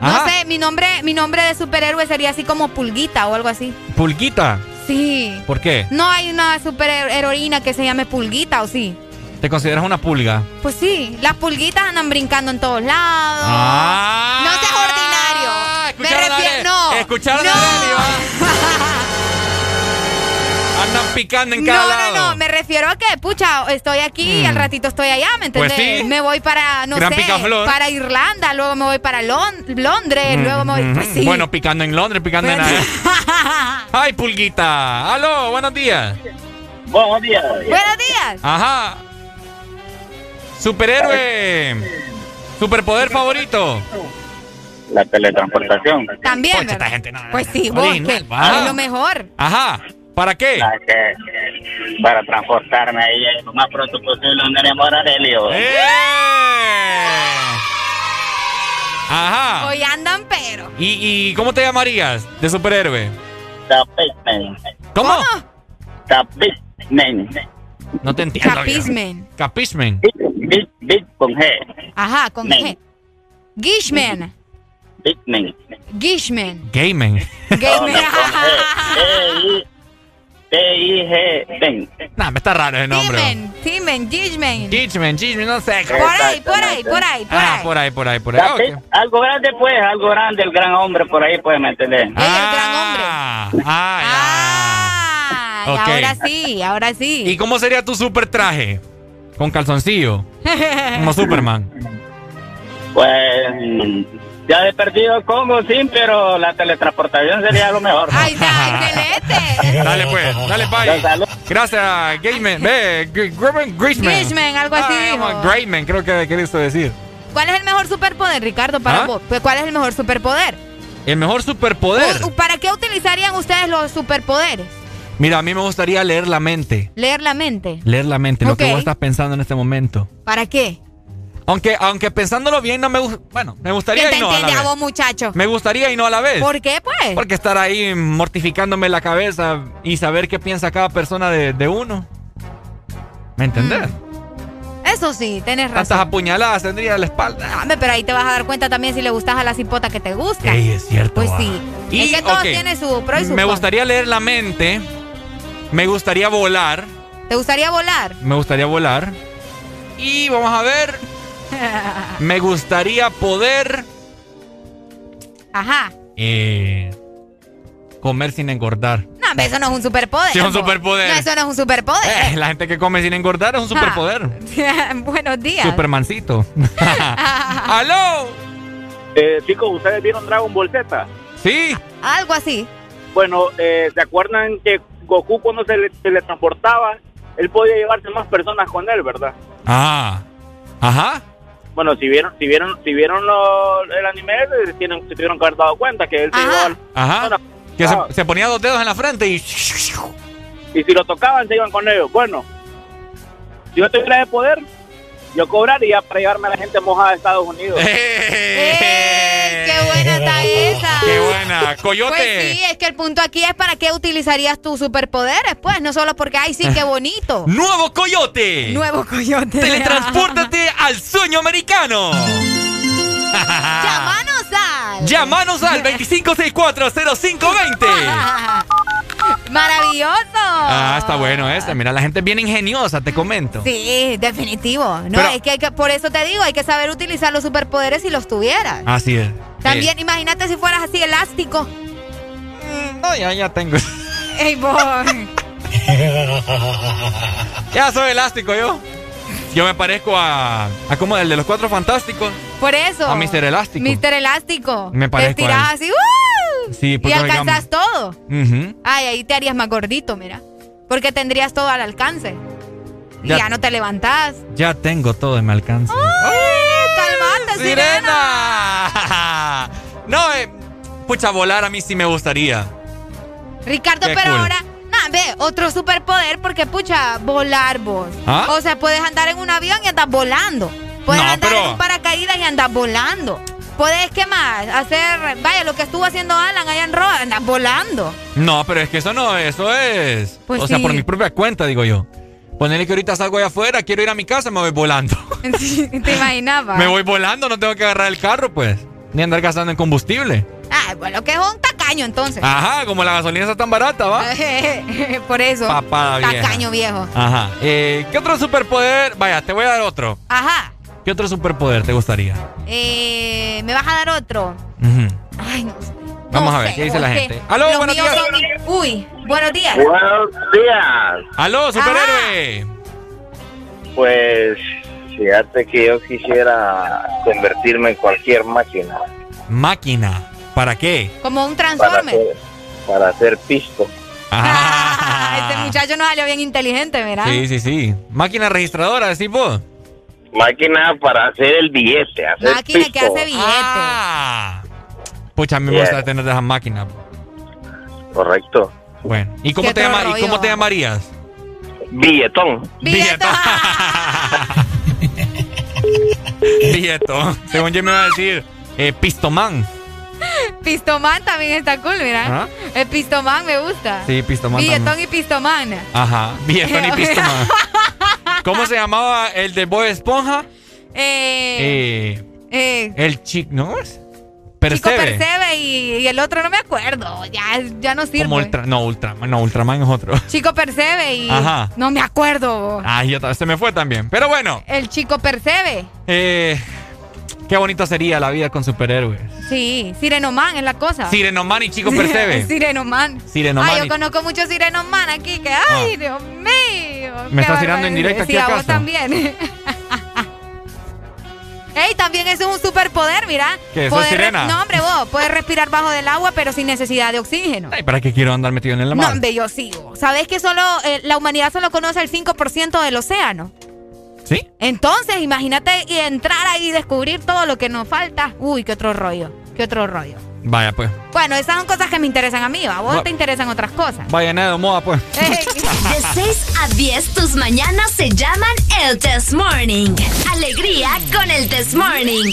Ajá. No sé, mi nombre, mi nombre de superhéroe sería así como Pulguita o algo así. Pulguita. Sí. ¿Por qué? No hay una superheroína que se llame Pulguita, ¿o sí? ¿Te consideras una pulga? Pues sí, las pulguitas andan brincando en todos lados. Ah. No seas ordinario. Me a refiero, no. escucharon a no. Areli, Andan picando en cada no, lado. no, no, me refiero a que, pucha, estoy aquí y al ratito estoy allá, ¿me Pues entendés? sí. Me voy para, no Gran sé, picaflor. para Irlanda, luego me voy para Lon- Londres, Mm, luego me voy, mm, pues sí. Bueno, picando en Londres, picando en... ¡Ay, pulguita! ¡Aló! Buenos días. Buenos días. Buenos días. Ajá. Superhéroe. Superpoder favorito. La teletransportación. También, Pocha, esta ¿verdad? gente no- Pues sí, vos, que es lo mejor. Ajá. ¿Para qué? Que- para transportarme ahí eh, lo más pronto posible donde mi amor Aurelio. ¡Eh! Ajá. Hoy andan, pero. ¿Y, y cómo te llamarías de superhéroe? Capitman. ¿Cómo? Capitman. No te entiendo. Capismen. Capismen. Big, big con G. Ajá, con Men. G. Gishman. Big man. Gishman. Gayman. Gayman. T-I-G. Ben. Nah, me está raro ese nombre. Timen. Timen. Gishman. Gishman, Gishman, no sé. Por ahí, por ahí, por ahí, por Ah, ahí. por ahí, por ahí, por ahí. Capi- Ok. Algo grande, pues, algo grande, el gran hombre por ahí, pues, ¿me entendés? Ah, ah, Ah, y Ahora sí, ahora sí. ¿Y cómo sería tu super traje? Con calzoncillo. Como Superman. Pues, ya he perdido Congo, sí, pero la teletransportación sería lo mejor. Ay, está, excelente. Dale pues, dale bye. Gracias, Gayman. Ve, Grishman. Grishman, algo así Ah, dijo. Grayman, creo que querés decir. ¿Cuál es el mejor superpoder, Ricardo, para ¿Ah? vos? Pues, ¿Cuál es el mejor superpoder? El mejor superpoder. ¿Para qué utilizarían ustedes los superpoderes? Mira, a mí me gustaría leer la mente. Leer la mente. Leer la mente, lo que vos estás pensando en este momento. ¿Para qué? Aunque, aunque pensándolo bien, no me gusta. Bueno, me gustaría ¿Quién te y no a la entiende a vez. vos, muchacho? Me gustaría y no a la vez. ¿Por qué, pues? Porque estar ahí mortificándome la cabeza y saber qué piensa cada persona de, de uno. ¿Me entendés? Eso sí, tenés Tantas razón. apuñaladas tendría en la espalda. Hombre, pero ahí te vas a dar cuenta también si le gustas a la cipota que te gusta. Ey, es cierto. Pues va. sí. Y, es que todo ok, tiene su pro y su Me gustaría leer la mente. Me gustaría volar. ¿Te gustaría volar? Me gustaría volar. Y vamos a ver. Me gustaría poder Ajá. eh, comer sin engordar. No, eso no es un superpoder. Sí, es un po. superpoder. No, eso no es un superpoder. Eh, la gente que come sin engordar es un superpoder. Buenos días. Supermancito. ¡Aló! Eh, chicos, ¿ustedes vieron Dragon Ball Z? Sí. Algo así. Bueno, eh, ¿se acuerdan que Goku cuando se le teletransportaba, él podía llevarse más personas con él, verdad? Ah. Ajá. Bueno, si vieron, si vieron, si vieron lo- el anime, se, tienen, se tuvieron que haber dado cuenta que él se al- Ajá. Que ah. se, se ponía dos dedos en la frente y. y si lo tocaban se iban con ellos. Bueno, si yo tuviera ese poder, yo cobraría para llevarme a la gente mojada de Estados Unidos. ¡Qué buena está esa! ¡Qué buena! ¡Coyote! Pues sí, es que el punto aquí es para qué utilizarías tus superpoderes, pues, no solo porque, ay, sí, qué bonito. ¡Nuevo coyote! Nuevo coyote. ¡Teletranspórtate al sueño americano! Llámanos al. Llámanos al 25640520. Maravilloso. Ah, está bueno este. Mira, la gente es bien ingeniosa, te comento. Sí, definitivo. No, Pero- es que, hay que por eso te digo, hay que saber utilizar los superpoderes si los tuvieras. Así es. También, imagínate si fueras así elástico. Eh, no, ya, ya tengo. Ey, boy. ya soy elástico yo. Yo me parezco a. a como el de los cuatro fantásticos. Por eso. A Mr. Elástico. Mr. Elástico. Me parezco Te a tirás él. así, ¡uh! Sí, Y porque alcanzas todo. Ay, ahí te harías más gordito, mira. Porque tendrías todo al alcance. Y Ya- ya no te levantás. Ya tengo todo en mi alcance. ¡Ay, calmate, sirena! ¡Sirena! no, eh, pucha, volar a mí sí me gustaría. Ricardo, Qué pero cool. ahora, nah, ve, otro superpoder porque, pucha, volar vos. ¿Ah? O sea, puedes andar en un avión y andas volando. Puedes No, andar pero- en un paracaídas y andas volando. Puedes, ¿qué más? Hacer, vaya, lo que estuvo haciendo Alan allá en Roa, andas volando. No, pero es que eso no, eso es. Pues o sea, por mi propia cuenta, digo yo. Ponerle que ahorita salgo allá afuera, quiero ir a mi casa, me voy volando. ¿Te imaginabas? Me voy volando, no tengo que agarrar el carro, pues. Ni andar gastando en combustible. Ah, bueno, que es un tacaño entonces. Ajá, como la gasolina está tan barata, ¿va? Por eso. Papada vieja. Tacaño viejo. Ajá. Eh, ¿Qué otro superpoder? Vaya, te voy a dar otro. Ajá. ¿Qué otro superpoder te gustaría? Eh, ¿Me vas a dar otro? Ujú. Ay, no sé. Vamos No a ver, sé, ¿qué dice la gente? ¡Aló, los buenos días! son- Uy, buenos días. Buenos días. ¡Aló, superhéroe! Pues fíjate que yo quisiera convertirme en cualquier máquina Máquina. ¿Para qué? Como un para transformer. hacer, para hacer pisto. Ah, este muchacho no salió bien inteligente, ¿verdad? Sí, sí, sí. Máquina registradora, vos. Máquina para hacer el billete, hacer Máquina que pisto. hace billetes. Ah. Pucha, a mí me Yeah. gusta tener esas máquinas. Correcto. Bueno, ¿y cómo, te, llama- otro ¿y cómo rollo. te llamarías? Billetón. Billetón. Billetón. Según yo me iba a decir, eh, Pistoman. Pistoman también está cool, mira. ¿Ah? El Pistoman me gusta. Sí, Pistoman Billetón también. y Pistoman. Ajá, Billetón y Pistoman. ¿Cómo se llamaba el de Bob Esponja? Eh, Eh, eh, el chico, ¿no es? Chico Percebe. Percebe y, y el otro no me acuerdo. Ya, ya no sirve. Como Ultra, no, Ultraman, no, Ultraman es otro. Chico Percebe y. Ajá. No me acuerdo. Ay, ya se me fue también. Pero bueno, El chico Percebe. eh, qué bonito sería la vida con superhéroes. Sí, Sirenoman es la cosa. Sirenoman y Chico Percebe. Sirenoman. Sirenoman Ay, yo conozco muchos Sirenoman aquí que. ¡Ay, Dios mío! ¿Me estás tirando en directo aquí Sí, a vos también. Ey, también es un superpoder, mira. ¿Qué, re- sirena? No, hombre, vos puedes respirar bajo del agua, pero sin necesidad de oxígeno. Ay, ¿para qué quiero andar metido en el No, mar? hombre, yo sigo. ¿Sabés que solo eh, la humanidad solo conoce el 5% del océano? ¿Sí? Entonces, imagínate y entrar ahí y descubrir todo lo que nos falta. Uy, qué otro rollo. Qué otro rollo. Vaya, pues. Bueno, esas son cosas que me interesan a mí, ¿va? A vos Va- te interesan otras cosas. Vaya, nada moda, pues. De 6 a 10, tus mañanas se llaman el Test Morning. Alegría con el Test Morning.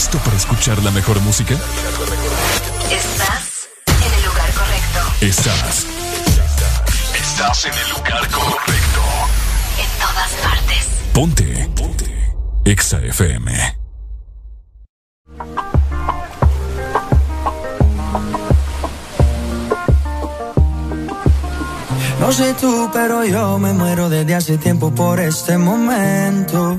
Listo para escuchar la mejor música? Estás en el lugar correcto. Estás. Estás en el lugar correcto. En todas partes. Ponte. Ponte. Exa FM. No sé tú, pero yo me muero desde hace tiempo por este momento.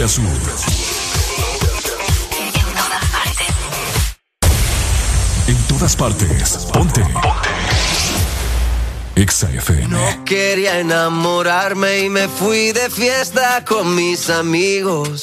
norte a sur. En todas partes. Ponte. Exa quería enamorarme y me fui de fiesta con mis amigos.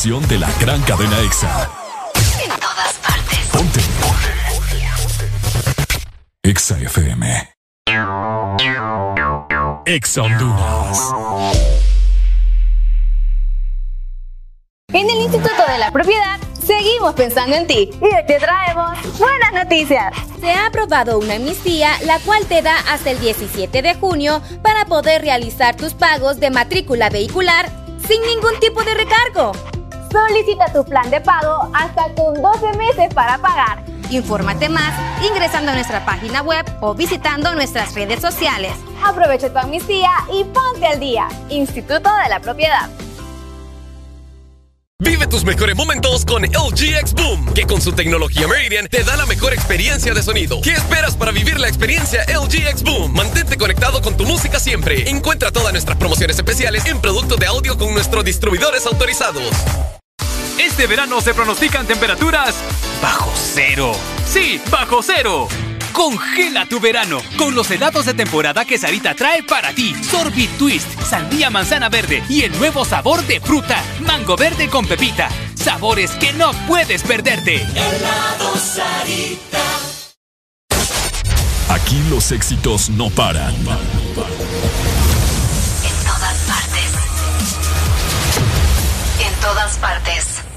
estación de la gran cadena EXA. en todas partes. Ponte. EXA FM. EXA Honduras. En el Instituto de la Propiedad seguimos pensando en ti y hoy te traemos buenas noticias. Se ha aprobado una amnistía la cual te da hasta el 17 de junio para poder realizar tus pagos de matrícula vehicular sin ningún tipo de recargo. Solicita tu plan de pago hasta con 12 meses para pagar. Infórmate más ingresando a nuestra página web o visitando nuestras redes sociales. Aprovecha tu amnistía y ponte al día. Instituto de la Propiedad. Vive tus mejores momentos con LG X Boom, que con su tecnología Meridian te da la mejor experiencia de sonido. ¿Qué esperas para vivir la experiencia LG X Boom? Mantente conectado con tu música siempre. Encuentra todas nuestras promociones especiales en productos de audio con nuestros distribuidores autorizados. Este verano se pronostican temperaturas bajo cero. Sí, bajo cero. Congela tu verano con los helados de temporada que Sarita trae para ti. Sorbit Twist, sandía manzana verde y el nuevo sabor de fruta, mango verde con pepita. Sabores que no puedes perderte. Helado Sarita. Aquí los éxitos no paran. En todas partes. En todas partes.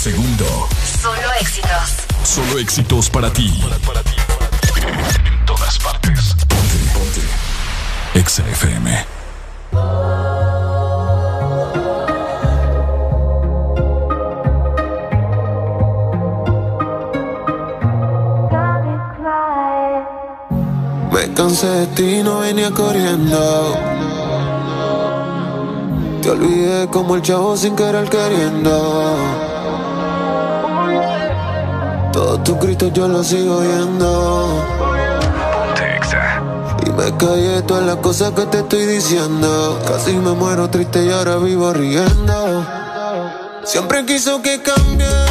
segundo. Solo éxitos. Solo éxitos para ti. En todas partes. Ponte, ponte. Exa Me cansé de ti, no venía corriendo. Te olvidé como el chavo sin querer queriendo tus gritos yo los sigo oyendo. Y me callé todas las cosas que te estoy diciendo. Casi me muero triste y ahora vivo riendo. Siempre quiso que cambie.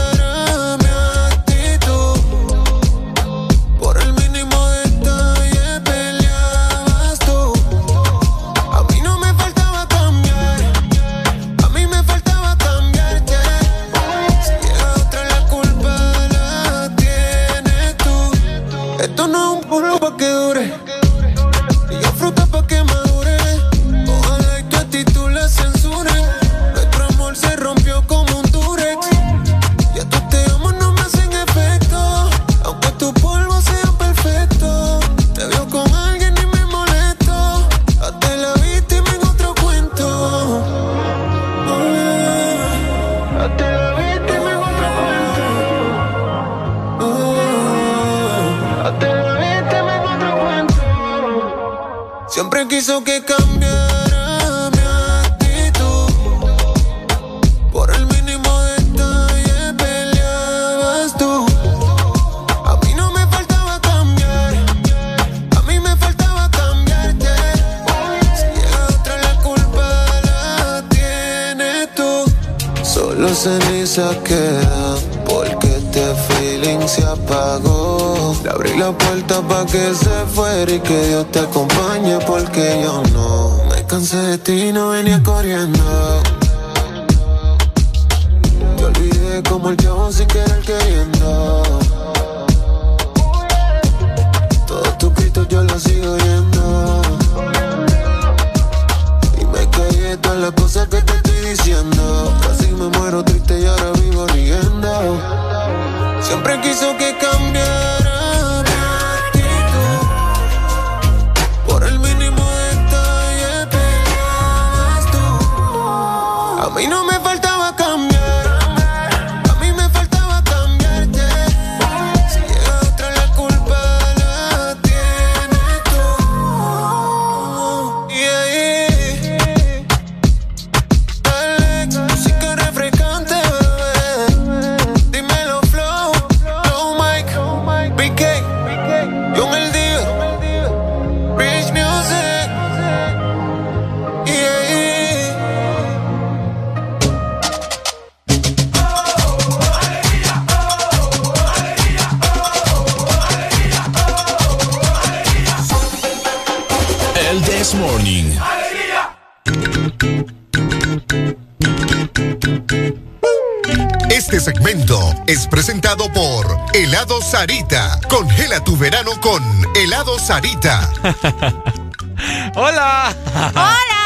Sarita. Hola. Hola.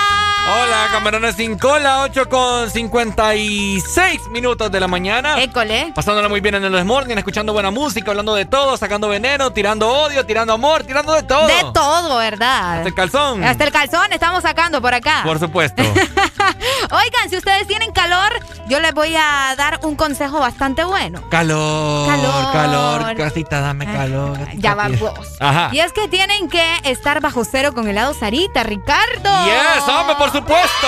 Hola, camarones sin cola, 8 con 56 minutos de la mañana. École. Pasándola muy bien en el desmorning, escuchando buena música, hablando de todo, sacando veneno, tirando odio, tirando amor, tirando de todo. De todo, ¿verdad? Hasta el calzón. Hasta el calzón estamos sacando por acá. Por supuesto. les voy a dar un consejo bastante bueno. Calor, Calor. calor, casita, dame calor. gatita, Ya va vos. Ajá. Y es que tienen que estar bajo cero con helado Sarita, Ricardo. Yes, hombre, por supuesto.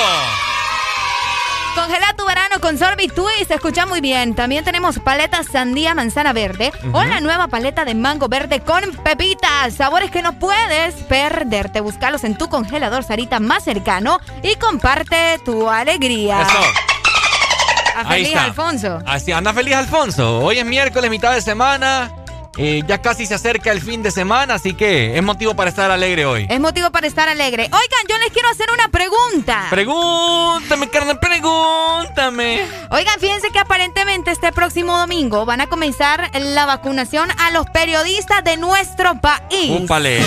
Congela tu verano con Sorbit Twist, escucha muy bien. También tenemos paleta sandía manzana verde o Ujú. la nueva paleta de mango verde con pepitas. Sabores que no puedes perderte. Búscalos en tu congelador Sarita más cercano y comparte tu alegría. Eso. A Ahí feliz está. Alfonso. Así anda feliz Alfonso. Hoy es miércoles, mitad de semana. Eh, ya casi se acerca el fin de semana, así que es motivo para estar alegre hoy. Es motivo para estar alegre. Oigan, yo les quiero hacer una pregunta. Pregúntame, carnal, pregúntame. Oigan, fíjense que aparentemente este próximo domingo van a comenzar la vacunación a los periodistas de nuestro país. Úpale.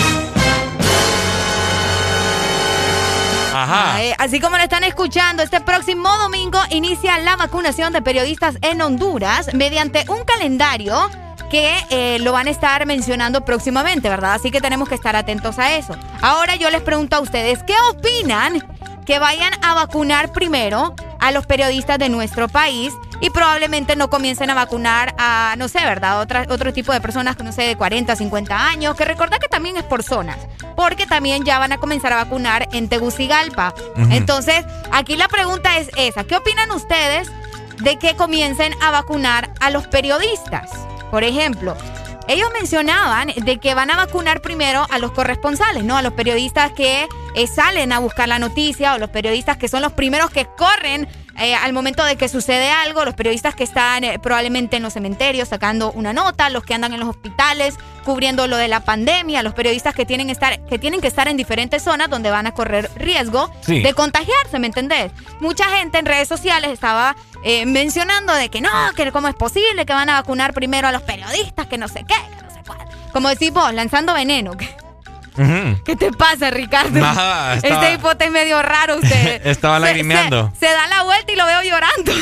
Así como lo están escuchando, este próximo domingo inicia la vacunación de periodistas en Honduras mediante un calendario que eh, lo van a estar mencionando próximamente, ¿verdad? Así que tenemos que estar atentos a eso. Ahora yo les pregunto a ustedes, ¿qué opinan que vayan a vacunar primero a los periodistas de nuestro país y probablemente no comiencen a vacunar a, no sé, ¿verdad? Otra, otro tipo de personas, que no sé, de 40, 50 años, que recordad que también es por zonas, porque también ya van a comenzar a vacunar en Tegucigalpa. Entonces, aquí la pregunta es esa, ¿qué opinan ustedes de que comiencen a vacunar a los periodistas? Por ejemplo, ellos mencionaban de que van a vacunar primero a los corresponsales, ¿no? A los periodistas que eh, salen a buscar la noticia o los periodistas que son los primeros que corren eh, al momento de que sucede algo, los periodistas que están eh, probablemente en los cementerios sacando una nota, los que andan en los hospitales cubriendo lo de la pandemia, los periodistas que tienen, estar, que tienen que estar en diferentes zonas donde van a correr riesgo Sí. de contagiarse, ¿me entendés? Mucha gente en redes sociales estaba eh, mencionando de que no, que cómo es posible que van a vacunar primero a los periodistas, que no sé qué, que no sé cuál. Como decís vos, lanzando veneno. ¿Qué te pasa, Ricardo? Nada, estaba- Este hipote es medio raro usted. Estaba lagrimeando. Se, se da la vuelta y lo veo llorando.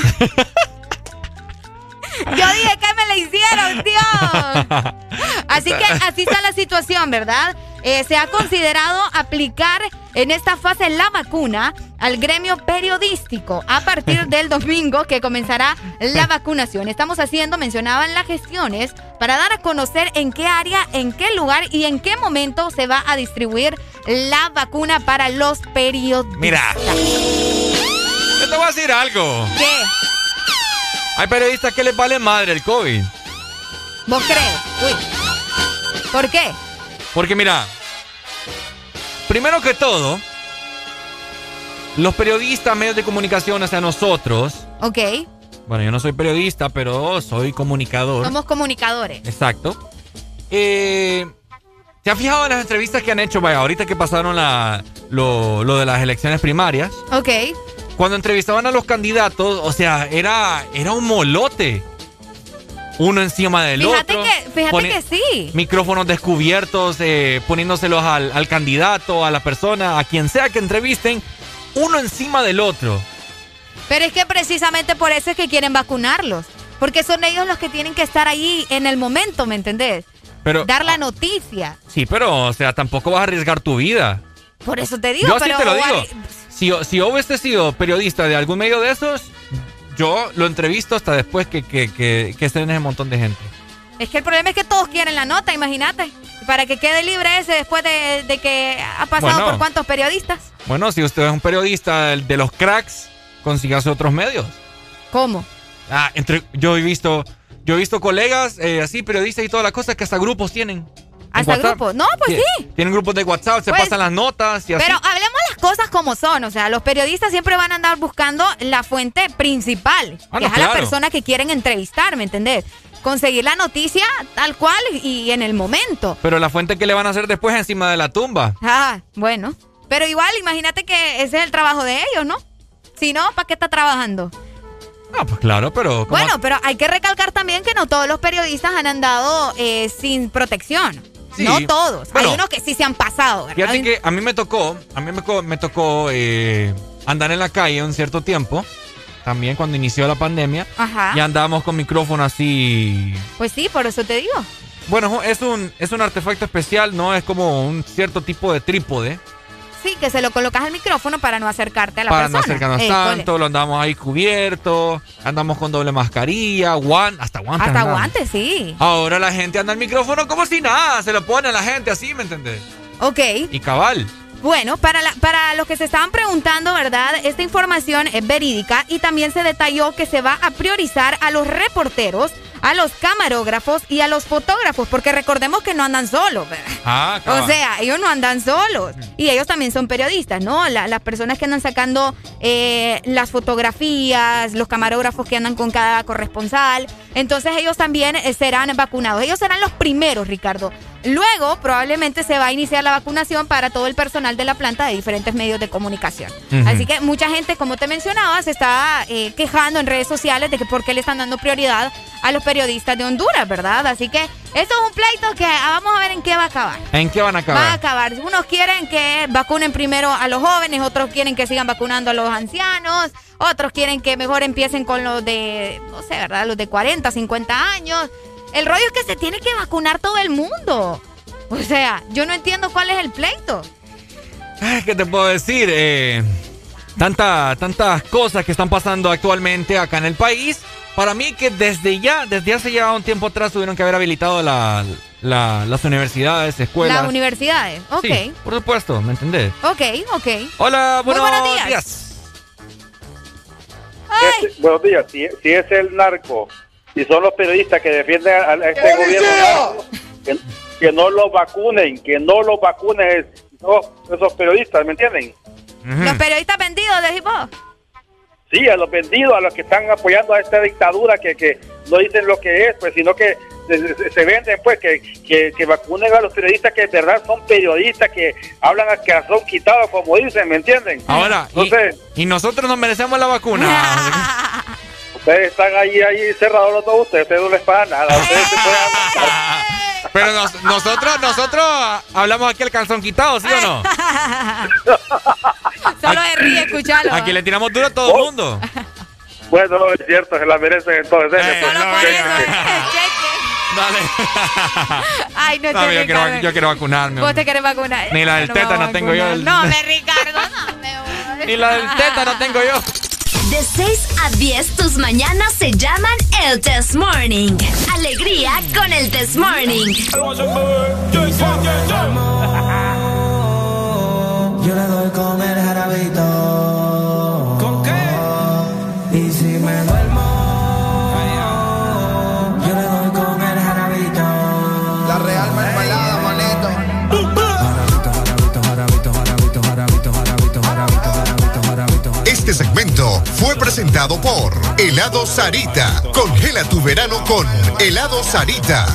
Yo dije que me le hicieron, Dios. Así que así está la situación, ¿verdad? Eh, se ha considerado aplicar en esta fase la vacuna al gremio periodístico a partir del domingo que comenzará la vacunación. Estamos haciendo, mencionaban las gestiones para dar a conocer en qué área, en qué lugar y en qué momento se va a distribuir la vacuna para los periodistas. Mira. Yo te voy a decir algo. ¿Qué? Hay periodistas que les vale madre el COVID. ¿Vos crees? Uy. ¿Por qué? Porque mira, primero que todo, los periodistas, medios de comunicación, o sea, nosotros, Ok. bueno, yo no soy periodista, pero soy comunicador. Somos comunicadores. Exacto. Eh, ¿Te has fijado en las entrevistas que han hecho? Vaya, ahorita que pasaron la, lo, lo de las elecciones primarias. Ok. Cuando entrevistaban a los candidatos, o sea, era, era un molote. Uno encima del Fíjate otro. que, fíjate que sí. Micrófonos descubiertos, eh, poniéndoselos al, al candidato, a la persona, a quien sea que entrevisten, uno encima del otro. Pero es que precisamente por eso es que quieren vacunarlos. Porque son ellos los que tienen que estar ahí en el momento, ¿me entendés? Pero, Dar la noticia. sí, pero, o sea, tampoco vas a arriesgar tu vida. Por eso te digo, yo sí pero te lo digo. Si, si yo hubiese sido periodista de algún medio de esos, yo lo entrevisto hasta después que, que, que, que estén ese montón de gente. Es que el problema es que todos quieren la nota, imagínate. Para que quede libre ese después de, de que ha pasado Bueno. por cuántos periodistas. Bueno, si usted es un periodista de, de los cracks, consígase otros medios. ¿Cómo? Ah, entre, yo he visto, yo he visto colegas eh, así, periodistas y todas las cosas que hasta grupos tienen. ¿Hasta WhatsApp. grupos? No, pues sí. Tienen grupos de WhatsApp, se Pues, pasan las notas y así. Pero hablemos las cosas como son. O sea, los periodistas siempre van a andar buscando la fuente principal, Ah, que no, es a la persona que quieren entrevistar, ¿me entendés? Conseguir la noticia tal cual y en el momento. Pero la fuente que le van a hacer después encima de la tumba. Ah, bueno. Pero igual, imagínate que ese es el trabajo de ellos, ¿no? Si no, ¿para qué está trabajando? Ah, pues claro, pero. ¿cómo- Bueno, pero hay que recalcar también que no todos los periodistas han andado eh, sin protección. Sí. No todos. Bueno. hay unos que sí se han pasado, ¿verdad? Fíjate que a mí me tocó, a mí me, tocó eh, andar en la calle un cierto tiempo, también cuando inició la pandemia, Ajá. y andábamos con micrófono así. Pues sí, por eso te digo. Bueno, es un, es un artefacto especial, ¿no? Es como un cierto tipo de trípode. Así, que se lo colocas al micrófono para no acercarte a la para no persona. acercarnos Eh, tanto, lo andamos ahí cubierto, andamos con doble mascarilla, guan, hasta guantes. Hasta guantes, sí. Ahora la gente anda al micrófono como si nada, se lo pone a la gente así, ¿me entendés? Ok. Y cabal. Bueno, para, la- para los que se estaban preguntando, ¿verdad? Esta información es verídica y también se detalló que se va a priorizar a los reporteros, a los camarógrafos y a los fotógrafos, porque recordemos que no andan solos. Ah, cabal. O sea, ellos no andan solos. Y ellos también son periodistas, ¿no? La- las personas que andan sacando eh, las fotografías, los camarógrafos que andan con cada corresponsal. Entonces ellos también eh, serán vacunados. Ellos serán los primeros, Ricardo. Luego probablemente se va a iniciar la vacunación para todo el personal de la planta de diferentes medios de comunicación. Así que mucha gente, como te mencionaba, se está eh, quejando en redes sociales de que por qué le están dando prioridad a los periodistas de Honduras, ¿verdad? Así que esto es un pleito que ah, vamos a ver en qué va a acabar. ¿En qué van a Va a acabar? acabar. Unos quieren que vacunen primero a los jóvenes, otros quieren que sigan vacunando a los ancianos, otros quieren que mejor empiecen con los de, no sé, ¿verdad? Los de 40, 50 años. El rollo es que se tiene que vacunar todo el mundo. O sea, yo no entiendo cuál es el pleito. Ay, ¿Qué te puedo decir? Eh, tanta, tantas cosas que están pasando actualmente acá en el país. Para mí que desde ya, desde hace ya un tiempo atrás tuvieron que haber habilitado la- la- las universidades, escuelas. Las universidades. Ok, Sí, por supuesto, ¿me entendés? ok, ok. Hola, Muy buenos, buenos días. Este- buenos días. Si, si es el narco y son los periodistas que defienden a, a este gobierno, narco, que, que no los vacunen, que no los vacunen no, esos periodistas, ¿me entienden? los periodistas vendidos, decís vos. Sí, a los vendidos, a los que están apoyando a esta dictadura que, que no dicen lo que es, pues, sino que se, venden, pues, que, que, que vacunen a los periodistas que de verdad son periodistas, que hablan a que son quitados, como dicen, ¿me entienden? Ahora, y- Entonces, y, nosotros nos merecemos la vacuna. ustedes están ahí, ahí cerrados los dos, ustedes, ustedes no les pagan nada, ustedes se pueden Pero nos- nosotros, nosotros hablamos aquí el calzón quitado, ¿sí o no? Solo se ríe, escuchalo. Aquí le tiramos duro a todo el mundo. Bueno, no es cierto, se la merecen entonces. denle, pues. Dale. Ay, no, No, te yo, quiero, yo quiero vacunarme. Vos te querés vacunar. Ni la del me teta voy no tengo yo. el- No, me Ricardo, no. me- Ni la del teta no tengo yo. De 6 a 10, tus mañanas se llaman el Test Morning. Alegría con el Test Morning. Yo le doy con el jarabito. Fue presentado por Helado Sarita. Congela tu verano con Helado Sarita.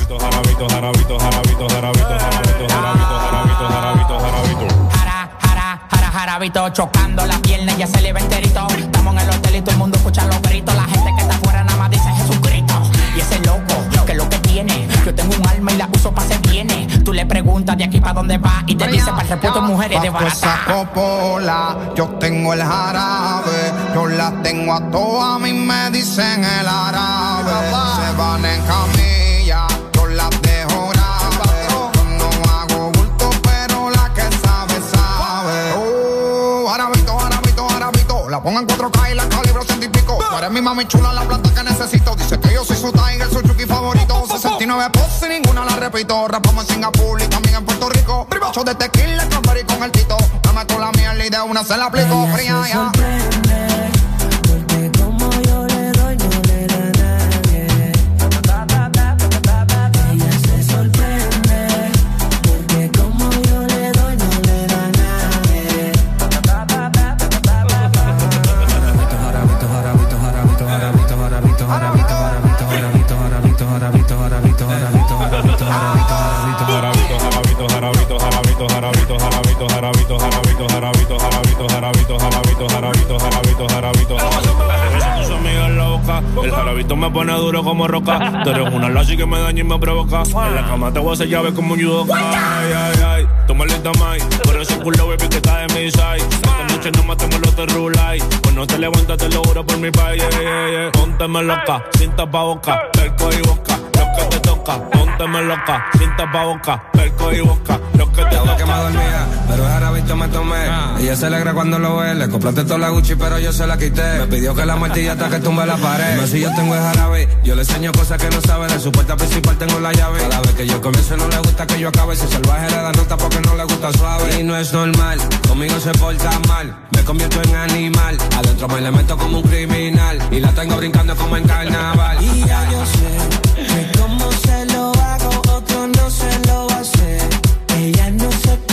Jara, jara, jara, jarabito, chocando la pierna, ya se le ve enterito. Estamos en el hotel y todo el mundo escucha los gritos. La gente que está afuera nada más dice Jesucristo. Y ese loco, que lo que tiene. Yo tengo un alma y la uso para hacer viene. Tú le preguntas de aquí para dónde va y te dice para repuesto mujeres de esa barata. copola, yo tengo el jarabe, yo las tengo a todas, a mí me dicen el árabe. Se van en camilla, yo las dejo grave. Yo no hago bulto, pero la que sabe, sabe. Oh, jarabito, jarabito, jarabito, la pongo en 4K y la calibro ciento y pico. Tú eres mi mami chula, la plata que necesito. Dice que yo soy su tiger, su chuki favorito. 69 poses y ninguna la repito. Rapamos en Singapur y también en Puerto Rico. Ocho de tequila, cranberry con el tito. Me meto la miel y de una se la aplico. Fría ya. Tus amigas loca, el jarabito me pone duro como roca. Tú eres una lazi que me daña y me provoca. En la cama te voy a hacer llave como un judoka. Ay, ay, ay, toma lenta mai. Por ese culo, baby, que está de mi side. Esta noche no matemos los de rulay. Pues no te levantas, te lo juro por mi país. Yeah, yeah, yeah. Pónteme loca, cinta pa' boca, perco y boca. Loca, pónteme loca, sin boca, perco y boca, lo que te que me dormía, pero ese rabito me tomé. Ella se alegra cuando lo ve, le compraste toda la Gucci, pero yo se la quité. Me pidió que la martilla hasta que tumbe la pared. No, si yo tengo el jarabe, yo le enseño cosas que no sabe. De su puerta principal tengo la llave. Cada vez que yo comienzo no le gusta que yo acabe. Si salvaje le da nota porque no le gusta suave. Y no es normal, conmigo se porta mal. Me convierto en animal, adentro me le meto como un criminal. Y la tengo brincando como en carnaval. Y ya yo sé Ella no se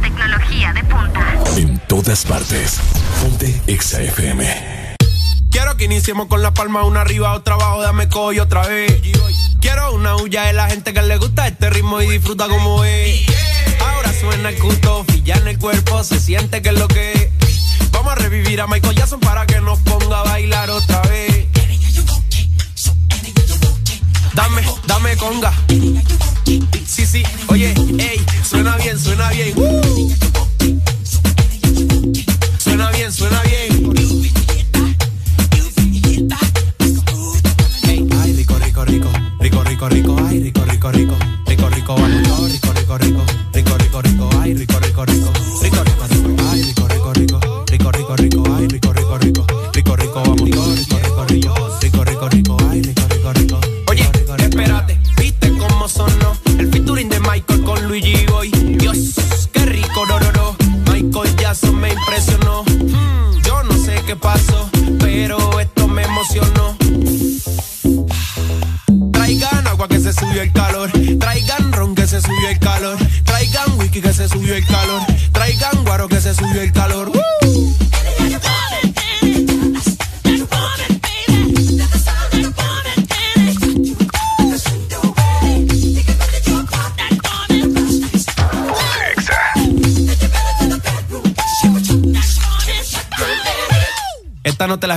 tecnología de punta. En todas partes. Ponte Exa FM. Quiero que iniciemos con la palma una arriba, otra abajo, dame coy otra vez. Quiero una huya de la gente que le gusta este ritmo y disfruta como es. Ahora suena el culto, ya en el cuerpo se siente que es lo que es. Vamos a revivir a Michael Jackson para que nos ponga a bailar otra vez. Dame, dame conga. Sí, sí, oye, ey, suena bien, suena bien. Uh. Suena bien, suena bien. Ay, rico, rico, rico, rico, rico, rico, ay, rico,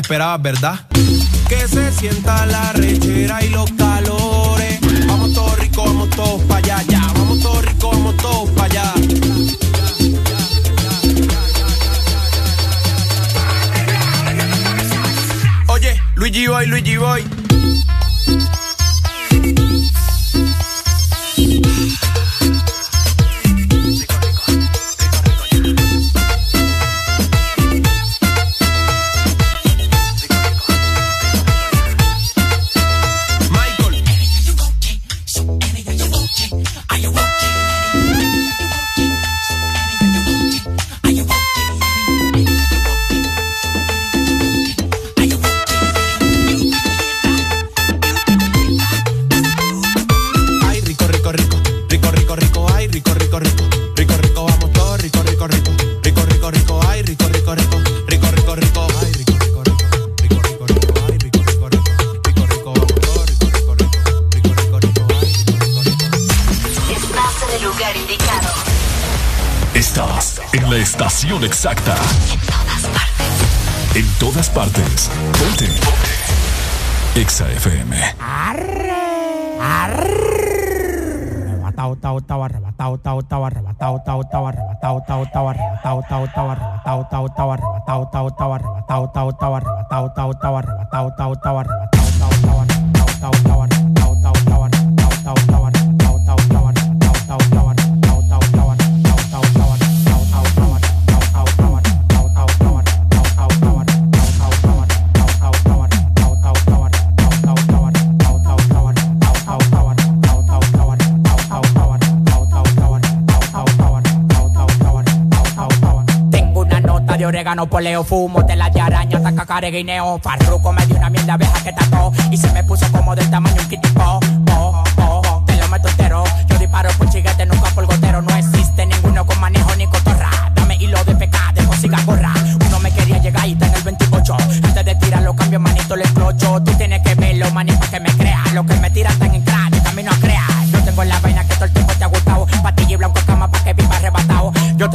esperabas, ¿verdad? Que se sienta la rechera y los calores. Vamos todos ricos, vamos todos para allá, ya. Vamos todos ricos, vamos todos para allá. Oye, Luigi Boy, Luigi Boy. exacta. En todas partes. En todas partes. Ponte. Exa FM. Arre, arre. Arrebatao, tao, tao, arrebatao, tao, tao, arrebatao, tao, tao, tao, tao, tao, tao, tao, tao, tao, tao, tao, tao. no poleo, fumo de la de araña, taca guineo. Farruco me dio una mierda abeja que tacó y se me puso como del tamaño un kitipo.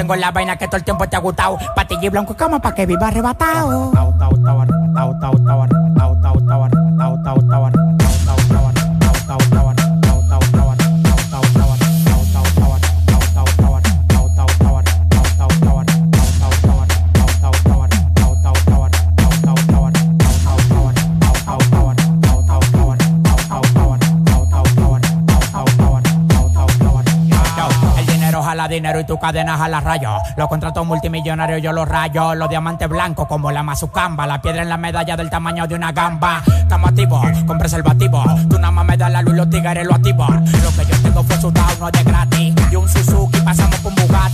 Con la vaina que todo el tiempo te ha gustado. Patilla y blanco como para que viva arrebatado. y tus cadenas a la rayo. Los contratos multimillonarios yo los rayo. Los diamantes blancos como la mazucamba. La piedra en la medalla del tamaño de una gamba. Estamos activos con preservativos. Tú nada más me das la luz, los tigres lo activos. Lo que yo tengo fue su down, no es de gratis. Y un Suzuki pasamos con Bugatti.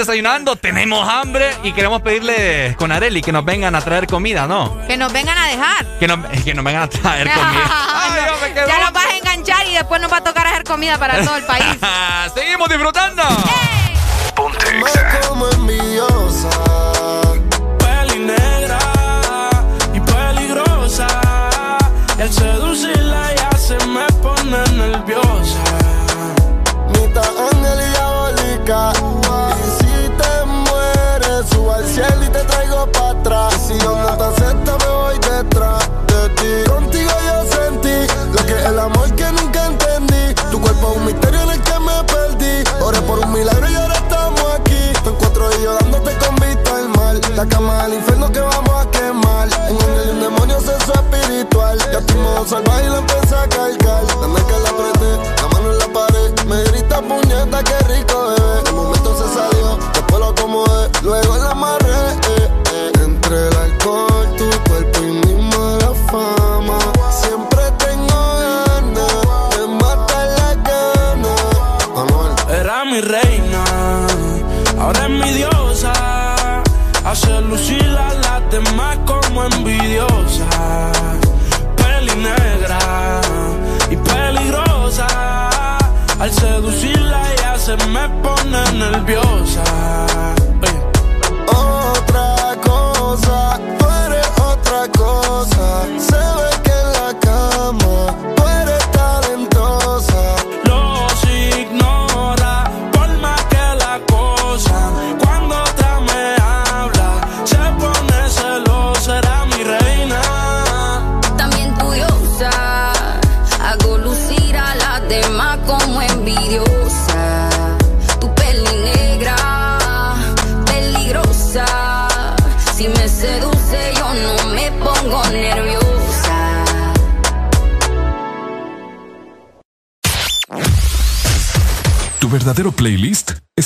Desayunando. Tenemos hambre y queremos pedirle con Areli que nos vengan a traer comida, ¿no? Que nos vengan a dejar. Que nos, que nos vengan a traer comida. ya nos vas a enganchar y después nos va a tocar hacer comida para todo el país. Seguimos disfrutando. La cama del infierno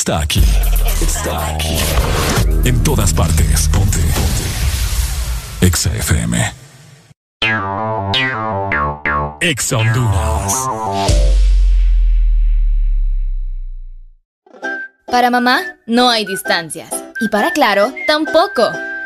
está aquí. Está aquí. En todas partes. Ponte. Ponte. Exa FM. Exa Honduras. Para mamá no hay distancias. Y para Claro, tampoco.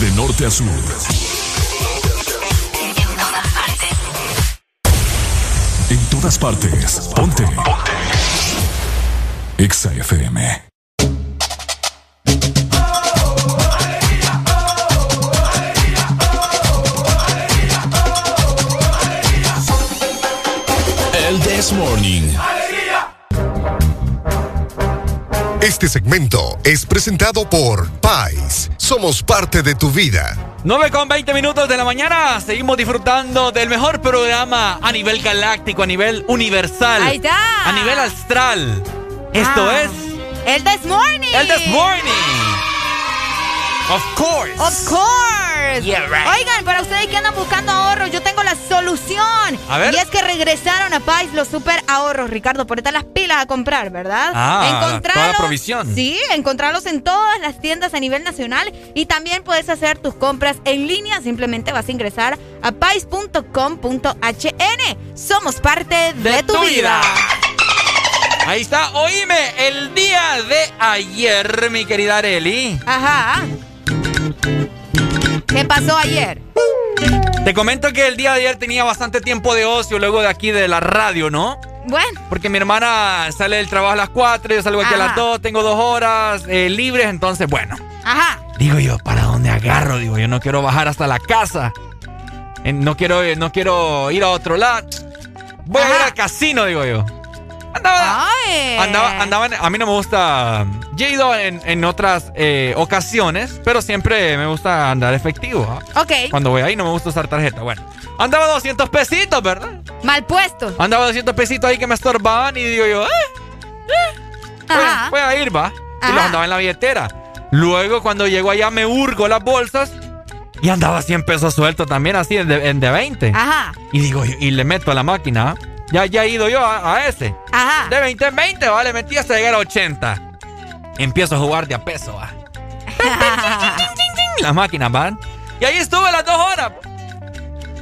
De norte a sur. En todas partes. Ponte. Ponte. Exa FM. El This Morning. Este segmento es presentado por Pais. Somos parte de tu vida. 9 con 20 minutos de la mañana. Seguimos disfrutando del mejor programa a nivel galáctico, a nivel universal. Ahí está. A nivel astral. Esto Ah. es. El This Morning. El This Morning. Of course. Of course. Yeah, right. Oigan, para ustedes que andan buscando ahorros, yo tengo la solución. A ver. Y es que regresaron a Pais los super ahorros, Ricardo. Por las pilas a comprar, ¿verdad? Ah, toda la provisión. Sí, encontrarlos en todas las tiendas a nivel nacional. Y también puedes hacer tus compras en línea. Simplemente vas a ingresar a pais.com.hn. Somos parte de, tu, vida. Ahí está. Oíme, el día de ayer, mi querida Areli. Ajá. ¿Qué pasó ayer? Te comento que el día de ayer tenía bastante tiempo de ocio luego de aquí de la radio, ¿no? Bueno. Porque mi hermana sale del trabajo a las 4, yo salgo aquí a las Ajá. 2, tengo dos horas eh, libres, entonces, bueno. Ajá. Digo yo, ¿para dónde agarro? Digo, yo no quiero bajar hasta la casa. Eh, No quiero, eh, no quiero ir a otro lado. Voy a ir al casino, digo yo. Andaba, andaba, andaba a mí no me gusta. Ido en, en otras eh, ocasiones, pero siempre me gusta andar efectivo. ¿ah? Ok. Cuando voy ahí no me gusta usar tarjeta. Bueno, andaba 200 pesitos, ¿verdad? Mal puesto. Andaba 200 pesitos ahí que me estorbaban y digo yo, eh, Ajá. voy a ir, va. Y los andaba en la billetera. Luego, cuando llego allá, me hurgo las bolsas y andaba 100 pesos sueltos también, así, en de, en de 20. Ajá. Y digo, y le meto a la máquina. ¿ah? Ya, ya he ido yo a, a ese. Ajá. De 20 en 20, vale, metí hasta llegar a 80. Empiezo a jugar de a peso, va. Las máquinas van. Y ahí estuve las dos horas.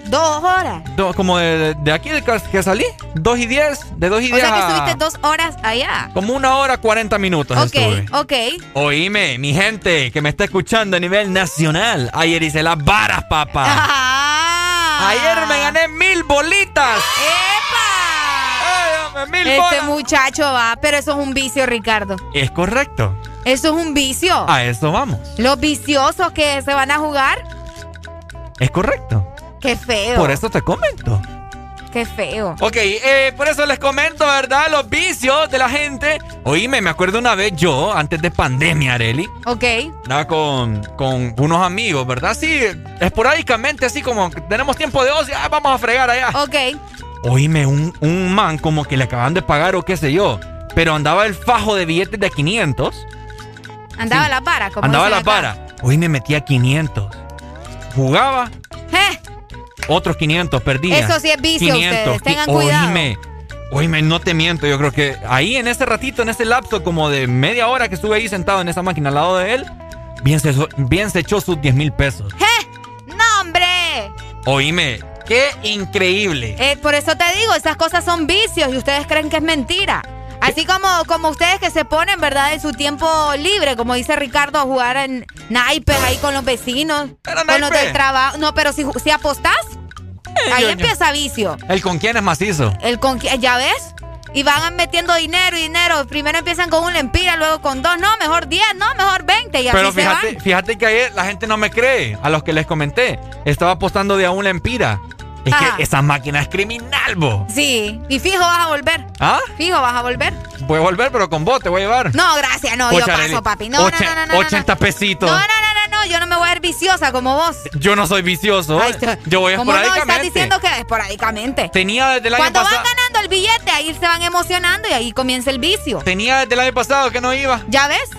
Dos horas. Do- como de, de aquí de que salí, 2 y 10, de 2 y O 10 sea que estuviste dos horas allá. Como una hora 40 minutos Ok, estuve. ok. Oíme, mi gente que me está escuchando a nivel nacional. Ayer hice las varas, papá. Ah. Ayer me gané mil bolitas. ¡Epa! Mil Este bolas! muchacho va, pero eso es un vicio, Ricardo. Es correcto. Eso es un vicio. A eso vamos. Los viciosos que se van a jugar, Es correcto. qué feo. Por eso te comento. Qué feo. Ok, eh, por eso les comento, ¿verdad? Los vicios de la gente. Oíme, me acuerdo una vez yo, antes de pandemia, Areli. Ok. Andaba con, con unos amigos, ¿verdad? Sí, esporádicamente, así como tenemos tiempo de ocio, ah, vamos a fregar allá. Ok. Oíme, un, un man como que le acaban de pagar o qué sé yo. Pero andaba el fajo de billetes de 500. Andaba a las varas, como andaba la para. Hoy me metía 500. Jugaba, Eh, otros 500 perdía. Eso sí es vicio, ustedes, tengan cuidado. Oíme, oíme, no te miento. Yo creo que ahí en ese ratito, en ese lapso como de media hora que estuve ahí sentado en esa máquina al lado de él, bien se, bien se echó sus 10 mil pesos. ¡No, hombre! Oíme, qué increíble. Eh, por eso te digo, esas cosas son vicios y ustedes creen que es mentira. Así como, como ustedes que se ponen, ¿verdad? En su tiempo libre, como dice Ricardo, a jugar en naipes ahí con los vecinos, con los del trabajo. No, pero si, si apostás, ahí yo- yo- empieza vicio. ¿El con quién es macizo? El con, ¿Ya ves? Y van metiendo dinero y dinero. Primero empiezan con un lempira, luego con dos. No, mejor 10, no, mejor 20. Y así Pero se fíjate, van. fíjate que ayer la gente no me cree. A los que les comenté, estaba apostando de a un empira. Es Ah. que esa máquina es criminal, bo. Sí, y fijo vas a volver. ¿Ah? Fijo vas a volver. Voy a volver, pero con vos te voy a llevar. No, gracias, no, yo Ocha, paso, papi. No, no, oche- no, no, no, no. 80 pesitos. No, no, no, no, no, yo no me voy a ver viciosa como vos. Yo no soy vicioso. Ay, te- Yo voy ¿Cómo no? esporádicamente. Estás diciendo que esporádicamente. Tenía desde el año Cuando van pasado. ganando el billete, ahí se van emocionando y ahí comienza el vicio. Tenía desde el año pasado que no iba. ¿Ya ves?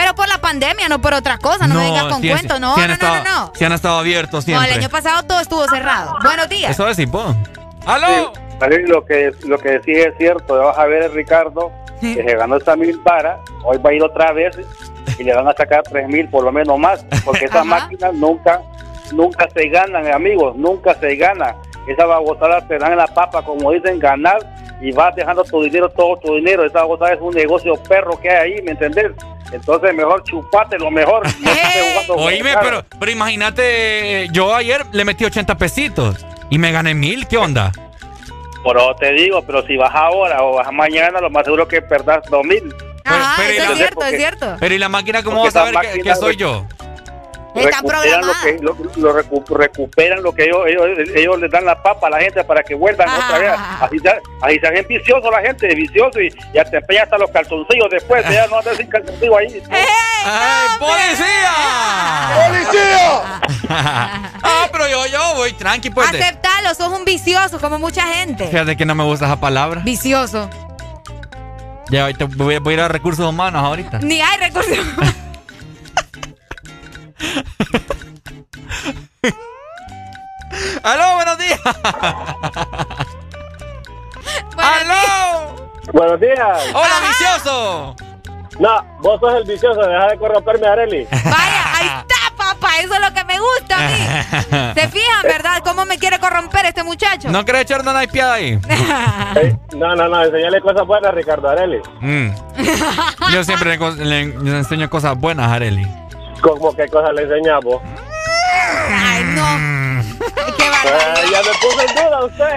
Pero por la pandemia, no por otra cosa. No, me vengas con sí, cuentos. sí, No, sí no, han no, estado, no, no. sí han estado abiertos No, siempre. el año pasado todo estuvo cerrado. Buenos días. Eso es sí, po. ¡Aló! Sí, lo que lo que decís es cierto. Ya vas a ver, Ricardo, que se ganó esta mil para. Hoy va a ir otra vez y le van a sacar tres mil por lo menos más. Porque esas máquinas nunca nunca se ganan, amigos. Nunca se ganan. Esas babosadas te dan la papa, como dicen, ganar y vas dejando tu dinero, todo tu dinero. Esa babosada es un negocio perro que hay ahí, ¿me entendés? Entonces, mejor chupate lo mejor. No Oíme, pero, pero imagínate, yo ayer le metí 80 pesitos y me gané mil. ¿Qué onda? Pero te digo, pero si vas ahora o vas mañana, lo más seguro que perdás dos mil. Ajá, pero- eso pero- es cierto, es cierto. Pero ¿y la máquina cómo vas a esa ver que, que soy yo? Están recuperan lo que lo, lo recu- recuperan lo que ellos, ellos ellos les dan la papa a la gente para que vuelvan otra vez así se, así se hacen vicioso la gente vicioso y ya te empeñan hasta los calzoncillos después ya no andas sin calzoncillo ahí ¡Ay, policía! ¡Policía! ah, pero yo, yo voy tranqui, pues. Aceptalo, sos un vicioso como mucha gente. Fíjate que no me gusta esa palabra. Vicioso. Ya ahorita voy, voy a ir a recursos humanos ahorita. Ni hay recursos. ¡Aló, buenos días! ¡Aló! Buenos días. ¡Hola, vicioso! No, vos sos el vicioso, deja de corromperme, Areli. Vaya, ahí está, papá. Eso es lo que me gusta a mí. ¿Se fijan, verdad? ¿Cómo me quiere corromper este muchacho? ¿No querés echar una naipeada ahí? Ey, No, no, no, enseñale cosas buenas, Ricardo Areli. Mm. Yo siempre le, le- le enseño cosas buenas Areli. ¿Cómo qué cosas le enseñamos? Ay, no. Qué Eh, ya me puso en duda usted.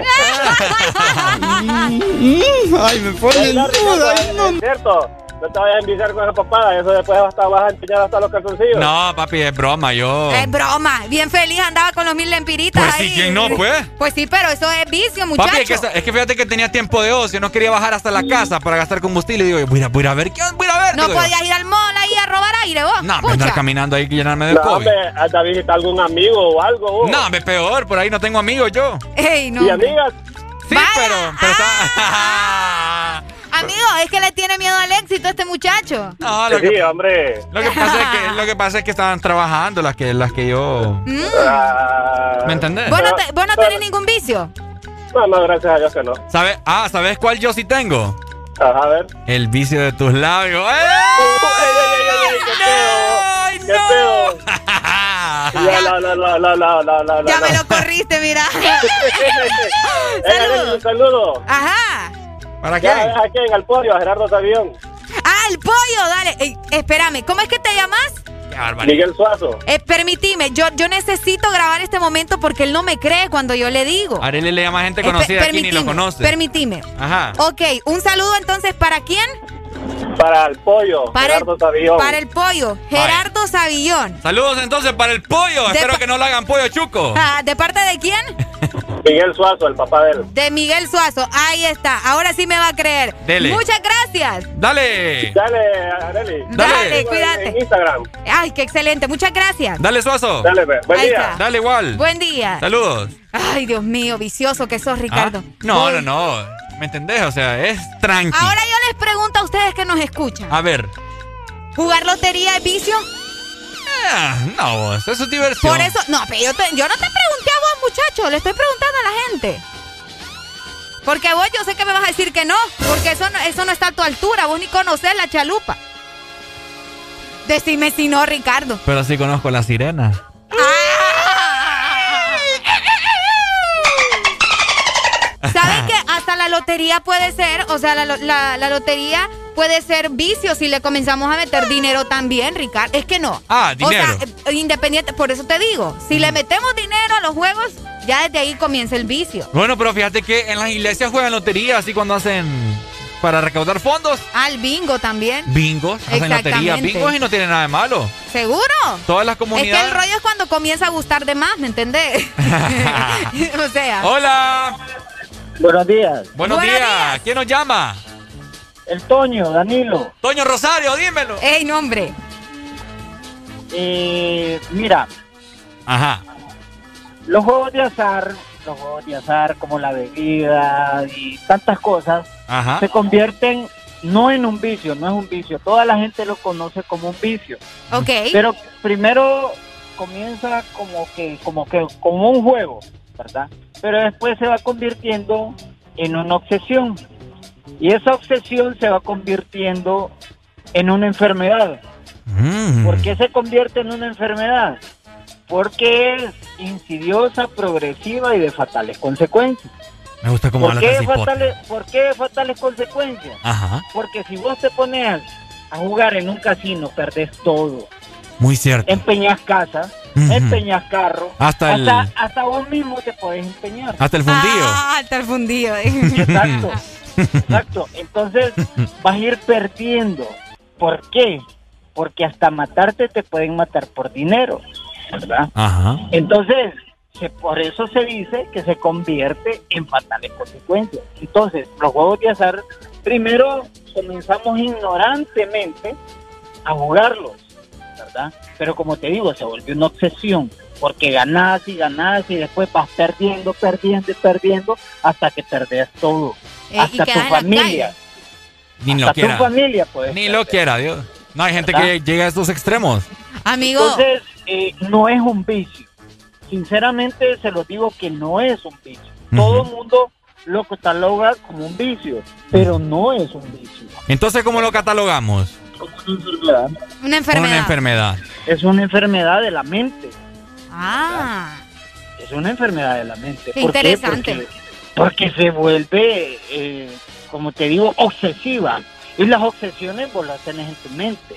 Ay, me pone en duda. ay, no. Es cierto. No te vayas a enviciar con esa papada. Eso después hasta vas a empeñar hasta los calzoncillos. No, papi, es broma, yo. Es broma. Bien feliz andaba con los mil lempiritas Pues ahí. sí, ¿quién no, pues? Pues sí, pero eso es vicio, muchacho. Papi, es que, es que fíjate que tenía tiempo de ocio, no quería bajar hasta la casa para gastar combustible. Y digo, voy a, ir a- voy a ver, ¿qué? Voy a ver. no digo podías ir al mall ahí a robar aire, vos. No, me andar caminando ahí que llenarme de No, COVID. hombre, anda a visitar algún amigo o algo. vos. No, me peor, por ahí no tengo amigos yo. Ey, no. ¿Y amigas? Sí, pero, pero está- Amigo, es que le tiene miedo al éxito a este muchacho. No, lo Sí, que, hombre. lo que pasa es que lo que pasa es que estaban trabajando las que las que yo Mm. Ah, ¿Me entendés? ¿Vos no, te- vos no tenés ningún vicio? No, no, gracias a Dios que no. ¿Sabes? Ah, ¿sabes cuál yo sí tengo? Ajá, a ver. El vicio de tus labios. ¡Eh! ¡Ay, qué pedo! Ya, la, la, la, la, la, la, la, Ya me lo corriste, mira. Eh, Arely, un saludo. Ajá. ¿Para qué? ¿A quién? Al podio, a Gerardo Tabión. Ah, el pollo, dale. Ey, espérame, ¿cómo es que te llamas? Miguel Suazo. Eh, permitime, yo, yo necesito grabar este momento porque él no me cree cuando yo le digo. Arely le llama gente Eh, conocida aquí ni lo conoce. Permitime. Ajá. Ok, un saludo entonces para quién? Para el pollo, Para Gerardo el, Tabión. para el pollo, Gerardo Savillón. Saludos entonces para el pollo. De Espero que no lo hagan pollo chuco. Ah, ¿De parte de quién? Miguel Suazo, el papá de él. De Miguel Suazo. Ahí está. Ahora sí me va a creer. Dele. Muchas gracias. Dale. Dale, Arely. Dale, En- cuídate. En Instagram. Ay, qué excelente. Muchas gracias. Dale, Suazo. Dale, pues. Buen Ahí día. está. Dale igual. Buen día. Saludos. Ay, Dios mío, vicioso que sos, Ricardo. Ah, No, Voy. no, no. ¿Me entendés? O sea, es tranqui. Ahora yo les pregunto a ustedes que nos escuchan. A ver. ¿Jugar lotería es vicio? Ah, no, vos, eso es diversión. Por eso, no, pero yo, te- yo no te pregunté a vos, muchacho, le estoy preguntando a la gente. Porque vos yo sé que me vas a decir que no, porque eso no, eso no está a tu altura, vos ni conocés la chalupa. Decime si no, Ricardo. Pero sí conozco la sirena. ¿Saben lotería puede ser, o sea, la, la- la lotería puede ser vicio si le comenzamos a meter dinero también, Ricardo? Es que no. Ah, dinero. O sea, eh, independiente, por eso te digo, si le metemos dinero a los juegos, ya desde ahí comienza el vicio. Bueno, pero fíjate que en las iglesias juegan lotería, así cuando hacen para recaudar fondos. Al bingo también. Bingos, hacen lotería, bingos y no tiene nada de malo. ¿Seguro? Todas las Es que el comunidades. rollo es cuando comienza a gustar de más, ¿me entendés? o sea. Hola. Buenos días. Buenos, Buenos días. días. ¿Quién nos llama? El Toño, Danilo. Toño Rosario, dímelo. ¡Ey, nombre! Eh, mira, Ajá. los juegos de azar, los juegos de azar como la bebida y tantas cosas, Ajá. se convierten no en un vicio, no es un vicio. Toda la gente lo conoce como un vicio. Ok. Pero primero comienza como que, como que, como un juego, ¿verdad? Pero después se va convirtiendo en una obsesión. Y esa obsesión se va convirtiendo en una enfermedad. Mm. ¿Por qué se convierte en una enfermedad? Porque es insidiosa, progresiva y de fatales consecuencias. Me gusta cómo ¿Por qué, fatales, ¿Por qué de fatales consecuencias? Ajá. Porque si vos te pones a jugar en un casino, perdés todo. Muy cierto. Empeñas casa, Ujú. empeñas carro, Hasta el- hasta, hasta vos mismo te podés empeñar. Hasta el fundillo. Ah, hasta el fundido. Exacto, exacto. Entonces vas a ir perdiendo. ¿Por qué? Porque hasta matarte te pueden matar por dinero, ¿verdad? Ajá. Entonces, se- por eso se dice que se convierte en fatales consecuencias. Entonces, los juegos de azar, primero comenzamos ignorantemente a jugarlos, ¿verdad? Pero como te digo, se volvió una obsesión, porque ganás y ganás y después vas perdiendo, perdiendo y perdiendo hasta que perdés todo. Eh, hasta tu familia. Ni lo Hasta tu quiera. familia, pues. Ni lo quiera, Dios. No, hay gente ¿Verdad? que llega a estos extremos. Amigo. Entonces, eh, no es un vicio. Sinceramente, se lo digo que no es un vicio. Todo el mundo lo cataloga como un vicio, pero no es un vicio. Entonces, ¿cómo lo catalogamos? Una enfermedad. Una enfermedad. Una enfermedad. Es una enfermedad de la mente. Ah. Es una enfermedad de la mente. Qué ¿Por qué? interesante. Porque, porque se vuelve, eh, como te digo, obsesiva. Y las obsesiones vos las tenés en tu mente,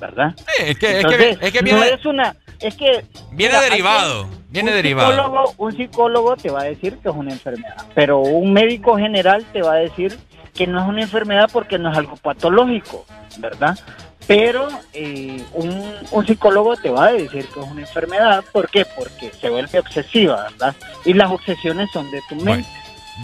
¿verdad? Sí, es que, es que, es que no viene. es una es que... Viene mira, derivado, viene un derivado. Psicólogo, un psicólogo te va a decir que es una enfermedad, pero un médico general te va a decir que no es una enfermedad porque no es algo patológico, ¿verdad? Pero eh, un, un psicólogo te va a decir que es una enfermedad, ¿por qué? Porque se vuelve obsesiva, ¿verdad? Y las obsesiones son de tu mente.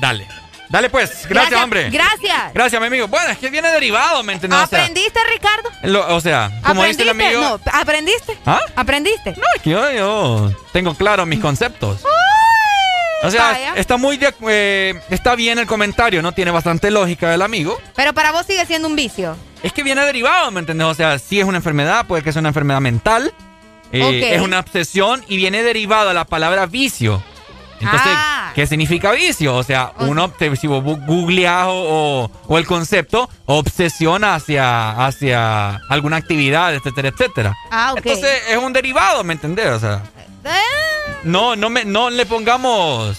Dale. Dale pues, gracias, hombre. Gracias. Gracias, mi amigo. Bueno, es que viene derivado, ¿me sea, ¿Aprendiste, Ricardo? lo- o sea, como dice el ¿Aprendiste? amigo. No, ¿aprendiste? ¿Ah? ¿Aprendiste? No, es que yo, yo tengo claro mis conceptos. O sea, Vaya. está muy de- eh, está bien el comentario, ¿no? Tiene bastante lógica el amigo. Pero para vos sigue siendo un vicio. Es que viene derivado, ¿me entiendes? O sea, sí es una enfermedad, puede que sea una enfermedad mental. eh, Ok. Es una obsesión y viene derivado a la palabra vicio. Entonces, Ah. ¿qué significa vicio? O sea, uno, te- si vos googleás o, o- o el concepto, obsesiona hacia, hacia alguna actividad, etcétera, etcétera. Ah, ok. Entonces, es un derivado, ¿me entendés? O sea, Eh, no, no, me, no le pongamos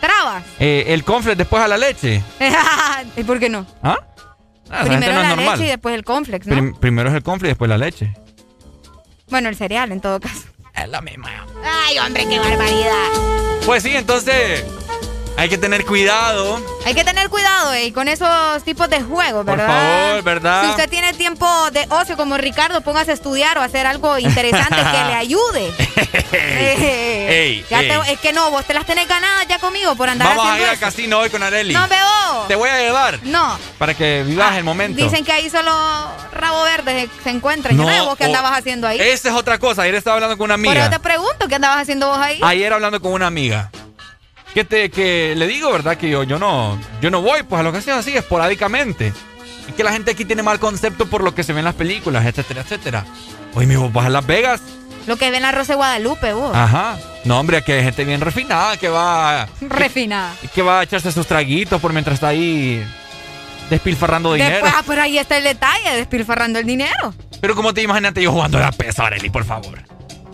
Trabas. eh, el confle después a la leche. ¿Y por qué no? ¿Ah? Ah, Primero no la normal. leche y después el complex, ¿no? Prim- primero es el confle y después la leche. Bueno, el cereal en todo caso. Es la misma. Ay, hombre, qué barbaridad. Pues sí, entonces hay que tener cuidado. Hay que tener cuidado eh, con esos tipos de juegos, Por ¿verdad? favor, ¿verdad? Si usted tiene tiempo de ocio como Ricardo, póngase a estudiar o a hacer algo interesante que le ayude. Eh, Ey, ya ey. te- es que no, vos te las tenés ganadas ya conmigo por andar Vamos a ir haciendo al eso. casino hoy con Areli. No veo. Te voy a llevar No. para que vivas el momento. Dicen que ahí solo rabo verde se, encuentran. Yo no sé vos qué andabas haciendo ahí. Esa es otra cosa. Ayer estaba hablando con una Por eso amiga. te pregunto, ¿qué andabas haciendo vos ahí? Ayer hablando con una amiga. Que te que le digo, ¿verdad? Que yo, yo no yo no voy pues a lo que hacen así esporádicamente. Y que la gente aquí tiene mal concepto por lo que se ve en las películas, etcétera, etcétera. Oye, mi vos vas a Las Vegas. Lo que ven la Rosa de Guadalupe, vos. Ajá. No, hombre, aquí hay gente bien refinada que va Refinada. que va a echarse sus traguitos por mientras está ahí despilfarrando dinero. Después, ah, pero ahí está el detalle, despilfarrando el dinero. Pero como te imaginaste yo jugando a peso, Arely, por favor.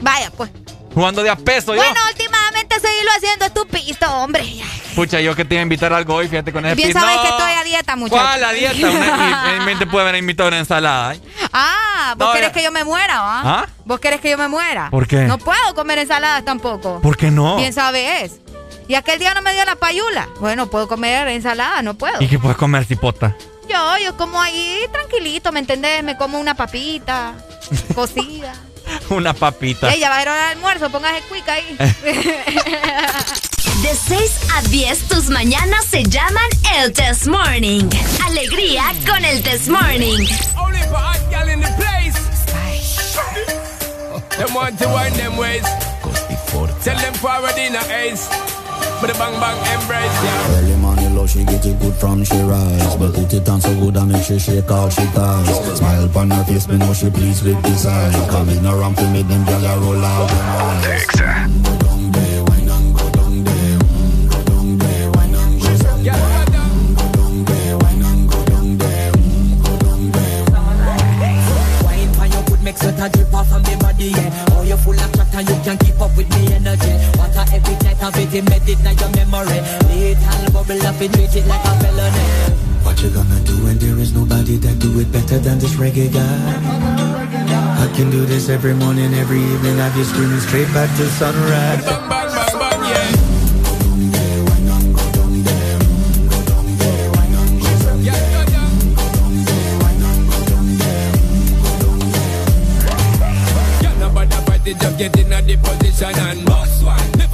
Vaya, pues. Jugando de a peso yo. Bueno, últimamente seguirlo haciendo tu pisto, hombre. Pucha, yo que te iba a invitar algo hoy, fíjate con ese Bien pis- sabes No. que estoy a dieta, muchacho. ¿Cuál la dieta? Una, en mente puede haber invitado una ensalada. ¿eh? Ah, vos No, querés ya- que yo me muera, ¿va? ¿Ah? ¿Vos querés que yo me muera? ¿Por qué? No puedo comer ensaladas tampoco. ¿Por qué no? Bien sabes. Y aquel día no me dio la payula. Bueno, puedo comer ensalada, no puedo. ¿Y qué puedes comer, cipota? Yo, yo como ahí tranquilito, ¿me entendés? Me como una papita cocida. Una papita. Ey, ya va a ir de almuerzo, póngase cuica ahí. De 6 a 10, tus mañanas se llaman el Test Morning. Alegría con el Test Morning. Only for hot gal in the place. Them want to wind them ways. Tell them forward in a ace. But the bang bang embrace, yeah. Early she get it good from she rise. But put it on so good I make she shake all she ties Smile upon her face, me know she pleased with this eye. Come ignorant to me, them gyal a roll out them eyes Go down there, wine and go down Go down there, wine and go down there Go down there, wine and go down there Go down there Wine for your good make sweat a drip off of me body, yeah. Oh, you're full of chat and you can keep up with me energy. Water every night of it, embed it in your memory. Little bubble up and treat it like a felony. What you gonna do when there is nobody that do it better than this reggae guy? I can do this every morning, every evening. I've you screaming straight back to sunrise. Bang bang bang bang, yeah. Yeah, nobody fight it, just get in a the position and boss one.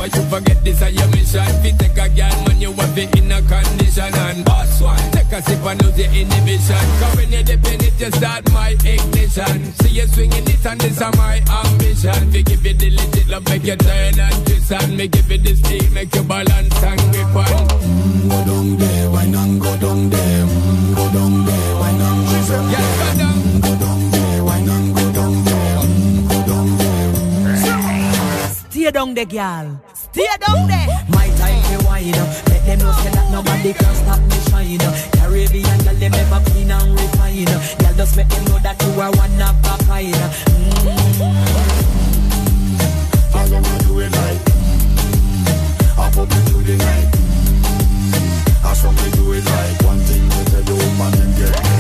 Never you forget this is your mission. Fi take a girl, man, you want be in a condition and boss one. Take a sip and lose your inhibition. Cause when you dip in it, you start my ignition. See you swinging it and this is my ambition. We give you the legit love, make you turn and twist and me give you the speed, make you balance and grip on. Mm, go down there, wine and go down there. Mm, go down there, wine and go down there. Down there, girl. Stay down there. My time to wine. Let them know that nobody can stop me shine. Caribbean girl, them ever clean and refine. Girl, just make them know that you are one of a kind. I wanna do it like mm, I pop it to the night mm, I strongly do it like One thing to tell you woman and get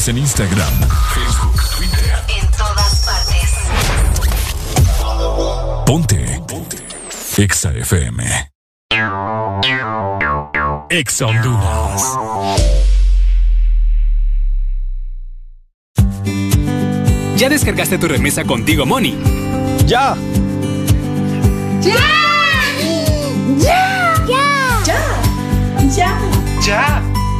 Síguenos en Instagram, Facebook, Twitter. En todas partes. Ponte. Ponte. Exa FM. Exa Honduras. ¿Ya descargaste tu remesa contigo, Money? ¡Ya! ¡Ya! ¡Ya! ¡Ya! ¡Ya! ¡Ya!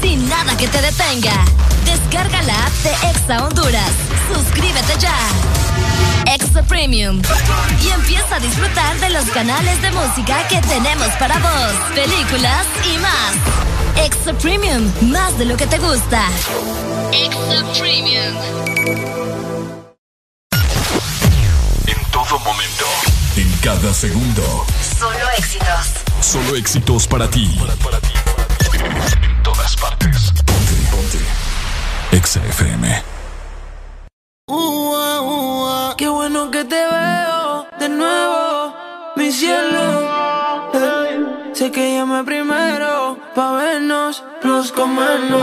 sin nada que te detenga. Descarga la app de Exa Honduras. Suscríbete ya. Extra Premium. Y empieza a disfrutar de los canales de música que tenemos para vos, películas y más. Extra Premium, más de lo que te gusta. Extra Premium. En todo momento. En cada segundo. Solo éxitos. Solo éxitos para ti. En todas partes. Ponte, ponte. Exa FM. Ua, ua, Qué bueno que te veo de nuevo, mi cielo. Sé que llamé primero pa' vernos, nos comernos.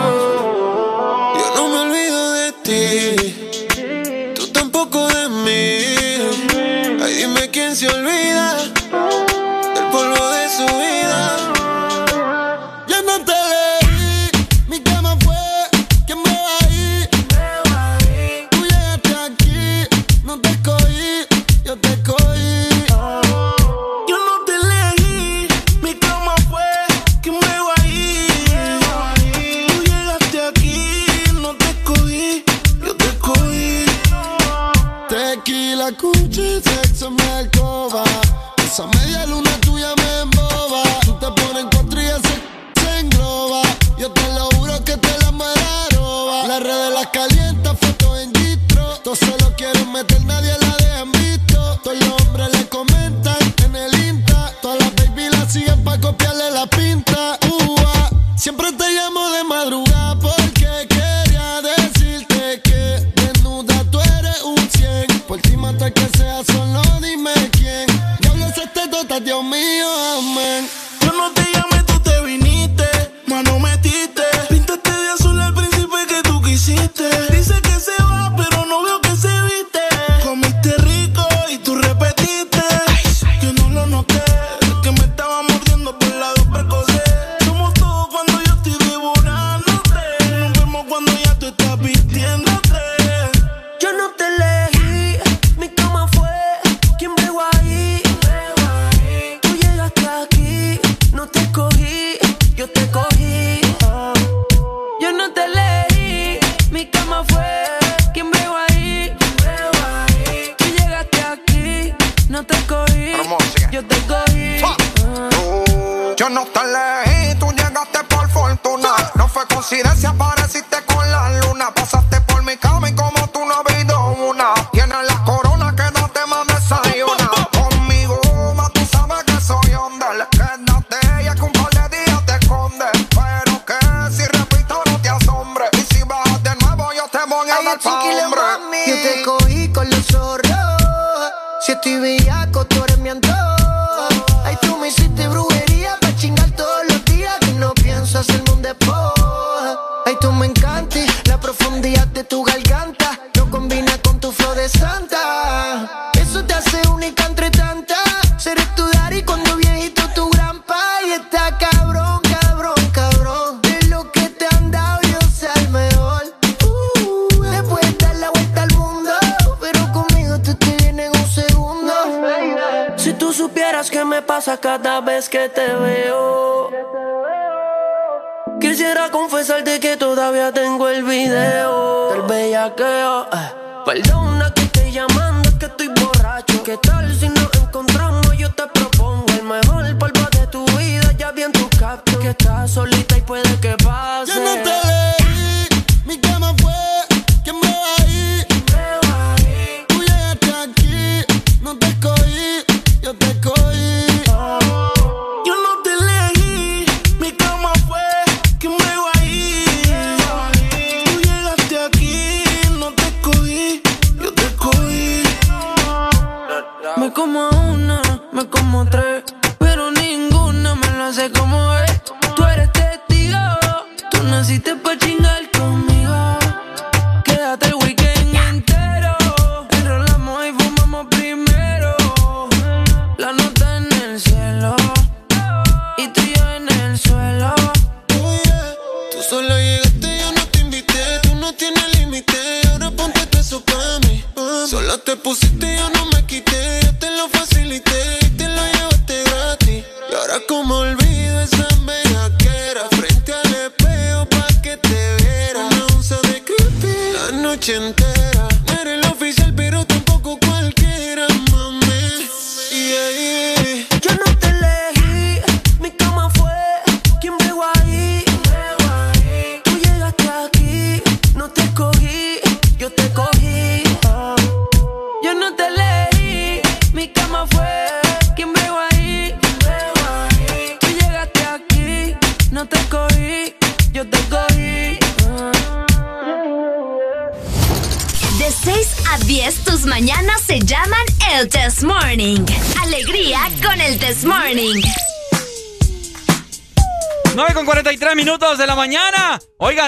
Yo no me olvido de ti, tú tampoco de mí. Ay, dime quién se olvida pinta. Ua, Siempre te llamo de madrugada porque quería decirte que desnuda tú eres un 100. Por ti mata que sea solo que te veo. Quisiera confesarte que todavía tengo el video del bellaqueo. eh. Perdona que estoy llamando, es que estoy borracho. ¿Qué tal si nos encontramos? Yo te propongo el mejor polvo de tu vida. Ya vi en tu caption que estás solita y puede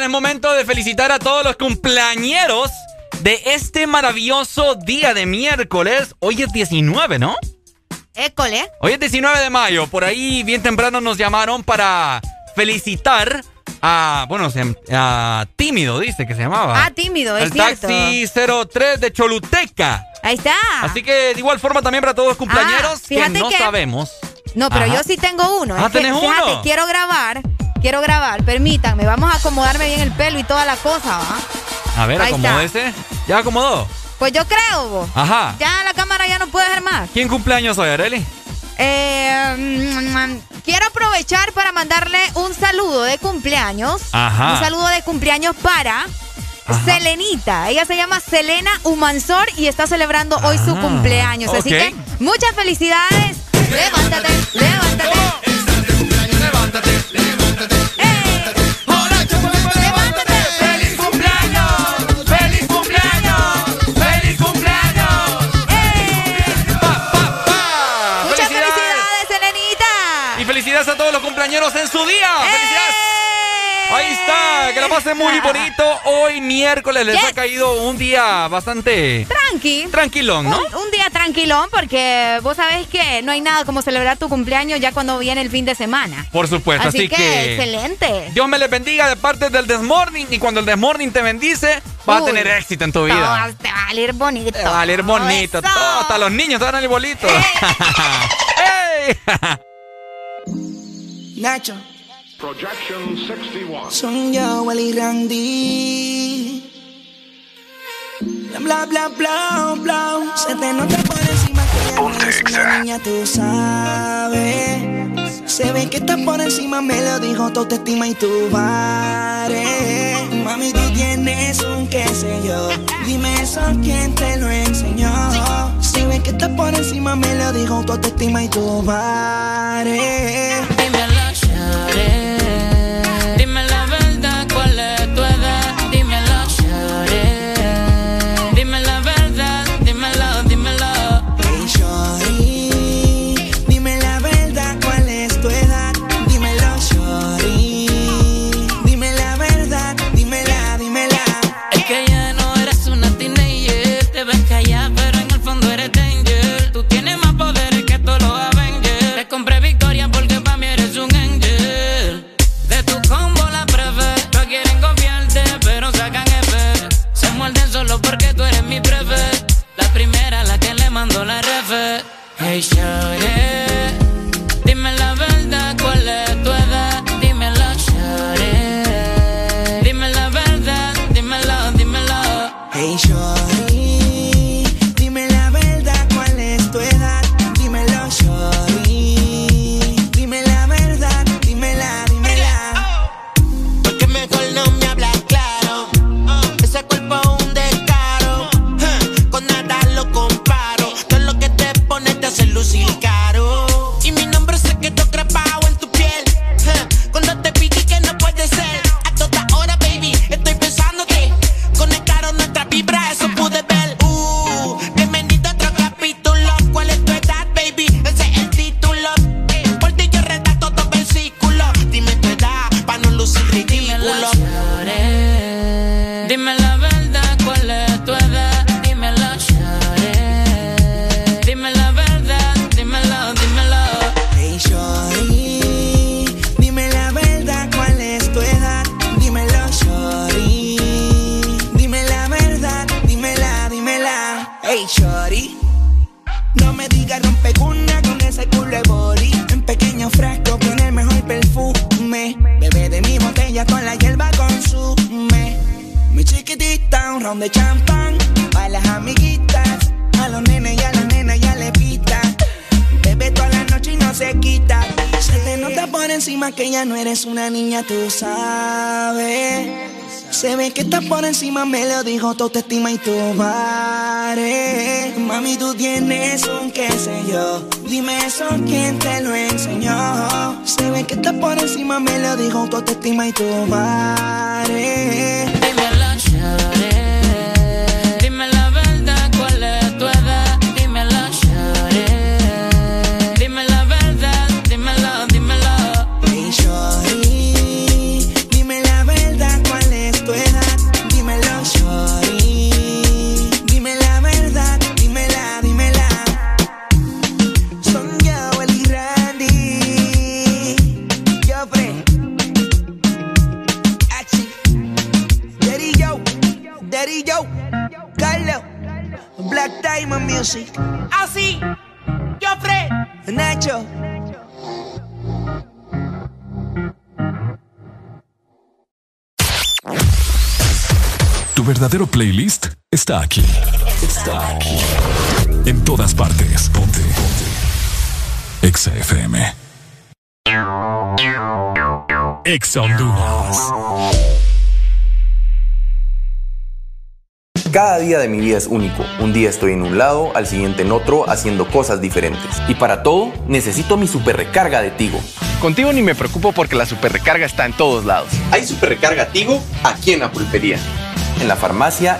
es momento de felicitar a todos los cumpleañeros de este maravilloso día de miércoles. Hoy es 19, ¿no? École. Hoy es 19 de mayo. Por ahí bien temprano nos llamaron para felicitar a, bueno, a Tímido, dice que se llamaba. Ah, tímido, es El cierto. taxi 03 de Choluteca. Ahí está. Así que de igual forma también para todos los cumpleañeros Ah, que no que- sabemos. No, pero Ajá. yo sí tengo uno. Ah, Es que, ¿tenés fíjate, uno? quiero grabar, quiero grabar, permítanme, vamos a acomodarme bien el pelo y toda la cosa, ¿va? A ver, acomódese. ¿Ya acomodó? Pues yo creo, vos. Ajá. Ya la cámara ya no puede hacer más. ¿Quién cumpleaños hoy, Areli? Eh, mm, quiero aprovechar para mandarle un saludo de cumpleaños. Ajá. Un saludo de cumpleaños para Selenita. Ella se llama Selena Humansor y está celebrando hoy su Ah, cumpleaños. Así que muchas felicidades. Levántate, levántate. ¡Feliz los cumpleañeros en su día. ¡Felicidades! Ahí está, que la pasen muy bonito. Hoy miércoles les ha caído un día bastante Tranqui. tranquilón, ¿no? Un, un día tranquilón porque vos sabés que no hay nada como celebrar tu cumpleaños ya cuando viene el fin de semana. Por supuesto, así, Así, que, excelente. Dios me les bendiga de parte del Desmorning y cuando el Desmorning te bendice, vas a Uy. tener éxito en tu Todo vida. te va a salir bonito. Te va a salir bonito, todo, hasta los niños te van a salir bolitos. ¡Ey! Nacho. Son yo, Willy Randy. Bla, bla, bla, bla. Se te nota por encima que ya una niña, tú sabes. Se ve que estás por encima, me lo dijo tu autoestima y tu bares. Mami, tú tienes un qué sé yo. Dime eso, ¿quién te lo enseñó? Si ves que estás por encima, me lo dijo tu autoestima y tu bares. Me lo dijo tu autoestima y tu bares. Mami, tú tienes un qué sé yo. Dime eso, ¿quién te lo enseñó? Se ve que estás por encima, me lo dijo tu autoestima y tu bares. Está aquí. Está aquí. En todas partes. Ponte. Ponte. Exa FM. Exa Honduras. Cada día de mi vida es único. Un día estoy en un lado, al siguiente en otro, haciendo cosas diferentes. Y para todo, necesito mi super recarga de Tigo. Contigo ni me preocupo porque la super recarga está en todos lados. Hay super recarga Tigo aquí en la pulpería, en la farmacia,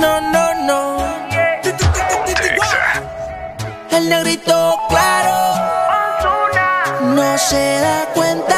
No, no, no. El negrito claro. No se da cuenta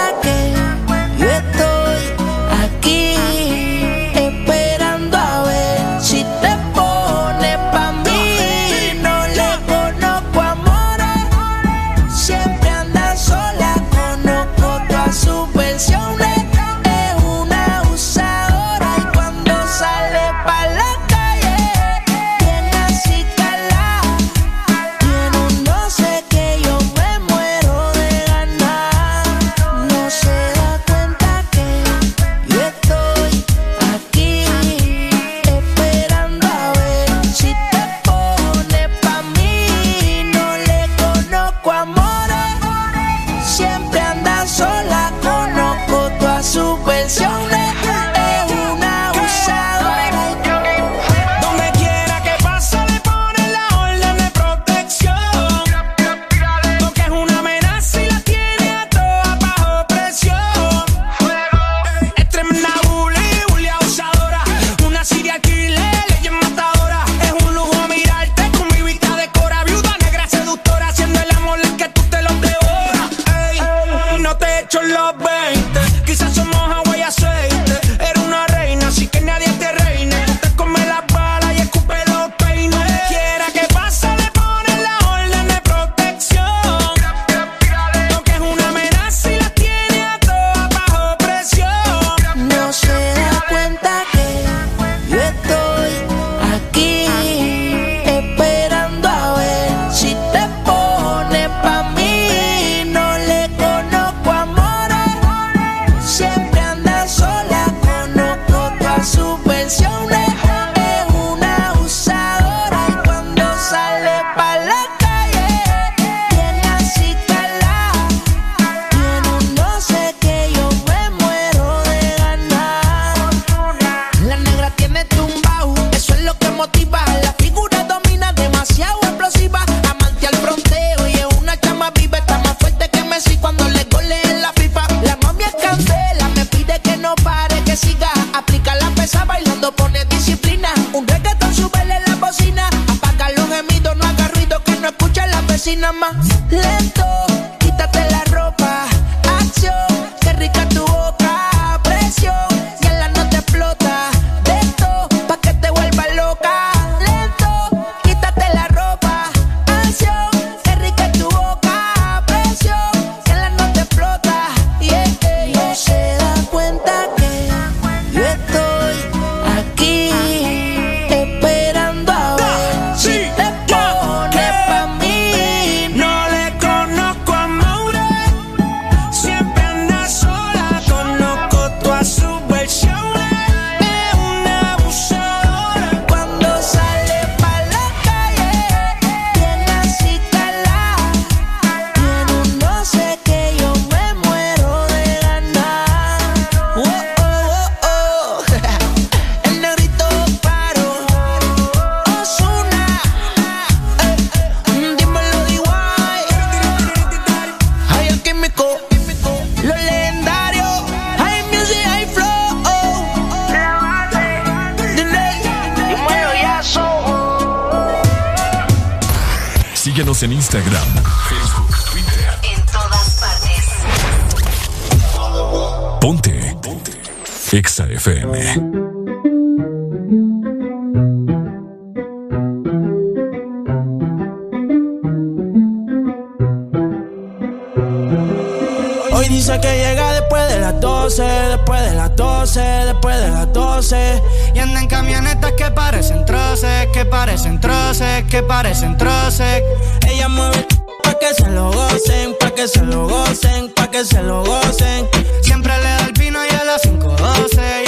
FM. Hoy dice que llega después de las 12, después de las 12, después de las 12. Y anda en camionetas que parecen troces, que parecen troces, que parecen troces. Ella mueve pa' que se lo gocen, pa' que se lo gocen, pa' que se lo gocen. Siempre le da el vino y a las 5.12, y a las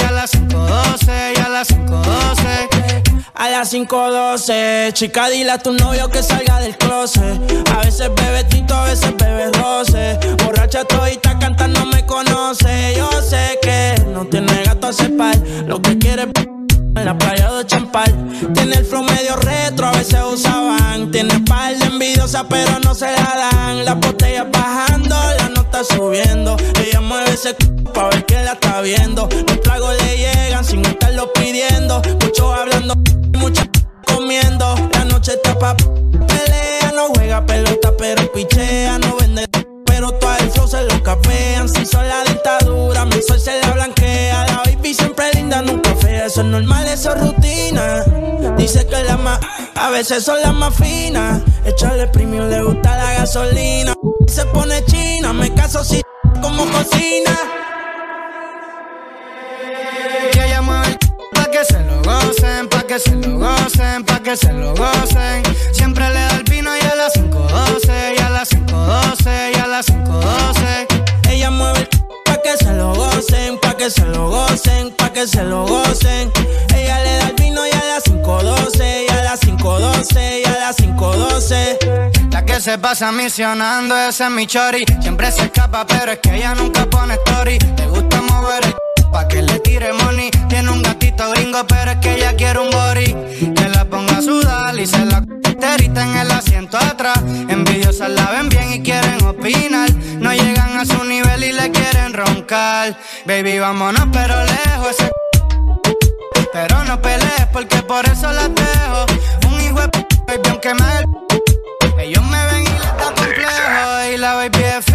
5.12, y a las 5.12. A las 5.12, chica, dile a tu novio que salga del closet. A veces bebe tito, a veces bebe roce. Borracha todita cantando me conoce. Yo sé que no tiene gato a cepar. Lo que quiere en la playa de Champal. Tiene el flow medio retro, a veces usaban. Tiene par de envidiosa, pero no se la dan. Las botellas bajando, la subiendo. Ella mueve ese c pa' ver que la está viendo. Los tragos le llegan sin estarlo pidiendo. Muchos hablando, mucha comiendo. La noche está pa' pelea, no juega pelota, pero pichea, no vende. Pero todo el flow se lo capean. Si son la dictadura, mi sol se la blanquea. Eso es normal, eso es rutina. Dice que la más, a veces son las más finas. Echarle premium, le gusta la gasolina. Se pone china, me caso si como cocina. Que pa' que se lo gocen, pa' que se lo gocen, pa' que se lo gocen. Siempre le da el vino y a las 5.12, y a las 5.12, y a las 5.12. que se lo gocen, pa' que se lo gocen, pa' que se lo gocen. Ella le da el vino y a las 5.12, y a las 5.12, y a las 5.12. La que se pasa misionando, ese es mi chori. Siempre se escapa, pero es que ella nunca pone story. Le gusta mover el pa' que le tire money. Tiene un gatito gringo, pero es que ella quiere un body. Que la ponga a sudar y se la terita en el asiento atrás. Envidiosas la ven bien y quieren opinar. No llegan a su nivel y le quieren roncar. Baby, vámonos, pero lejos. Ese pero no pelees porque por eso las dejo. Un hijo de p, baby, aunque me ellos me ven y les da complejo Y la baby es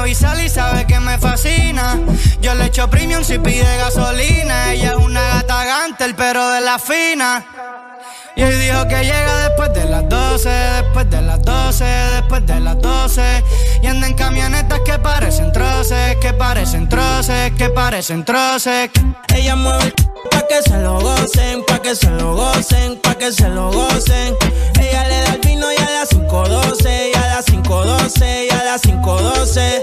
avisar y sabe que me fascina. Yo le echo premium si pide gasolina. Ella es una gata gantel pero de la fina y hoy dijo que llega después de las 12, después de las 12, después de las 12. Y anda en camionetas que parecen troces, que parecen troces, que parecen troces. Ella mueve el pa' que se lo gocen, pa' que se lo gocen, pa' que se lo gocen. Ella le da el vino y a las 5.12, y a las 5.12, y a las 5.12.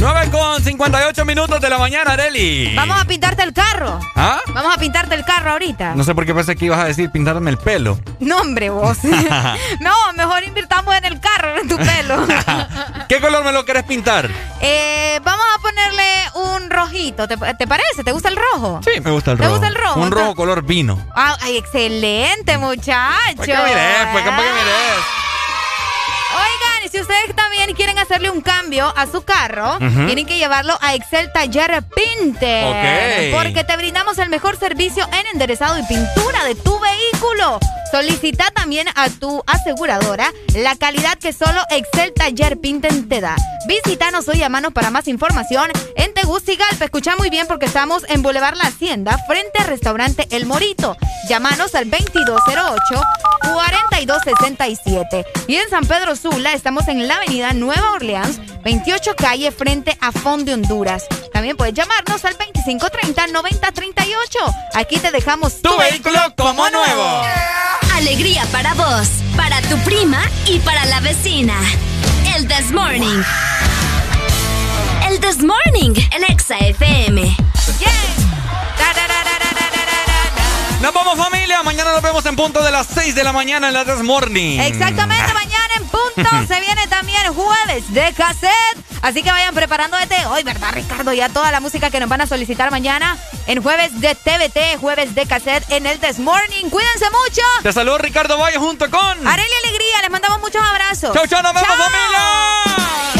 9 con 58 minutos de la mañana, Areli. Vamos a pintarte el carro. ¿Ah? Vamos a pintarte el carro ahorita. No sé por qué pensé que ibas a decir pintarme el pelo. No, hombre, vos. no, mejor invirtamos en el carro, en tu pelo. ¿Qué color me lo querés pintar? Eh, vamos a ponerle un rojito. ¿Te, te parece? ¿Te gusta el rojo? Sí, me gusta el ¿Te rojo. gusta el rojo? Un rojo color vino. Ah, ay, excelente, muchacho. Pues que mires, pues que mires. Oigan, y si ustedes también quieren hacerle un cambio a su carro, tienen que llevarlo a Excel Taller Pinte. Ok. Porque te brindamos el mejor servicio en enderezado y pintura de tu vehículo. Solicita también a tu aseguradora la calidad que solo Excel Taller Pinten te da. Visítanos o llámanos para más información en Tegucigalpa. Escucha muy bien porque estamos en Boulevard La Hacienda, frente al restaurante El Morito. Llámanos al 2208-4267. Y en San Pedro Sula estamos en la avenida Nueva Orleans, 28 calle, frente a Fond de Honduras. También puedes llamarnos al 2530-9038. Aquí te dejamos tu, vehículo como nuevo. Alegría para vos, para tu prima y para la vecina. El This Morning. El This Morning, el Exa FM. Nos vamos familia, mañana nos vemos en punto de las 6 de la mañana en la This Morning. Exactamente, mañana en punto se viene también jueves de cassette. Así que vayan preparando desde hoy, ¿verdad, Ricardo? Ya toda la música que nos van a solicitar mañana en jueves de TVT, jueves de cassette en el This Morning. Cuídense mucho. Te saludo Ricardo Valle junto con Arelia Alegría, les mandamos muchos abrazos. Chau, chau, nos vemos, Chao. familia.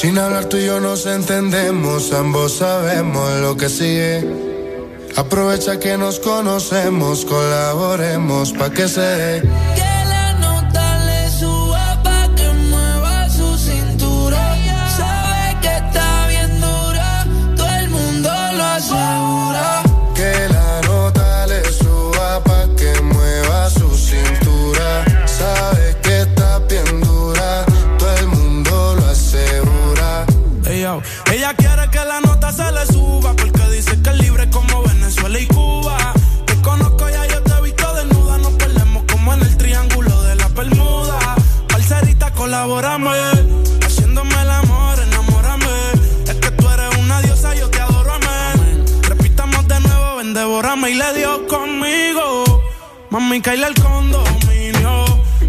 Sin hablar tú y yo nos entendemos, ambos sabemos lo que sigue. Aprovecha que nos conocemos, colaboremos pa' que se dé. Haciéndome el amor, enamórame. Es que tú eres una diosa, yo te adoro, amén. Repitamos de nuevo, ven, devórame y le dio conmigo. Mami, caíle al condominio.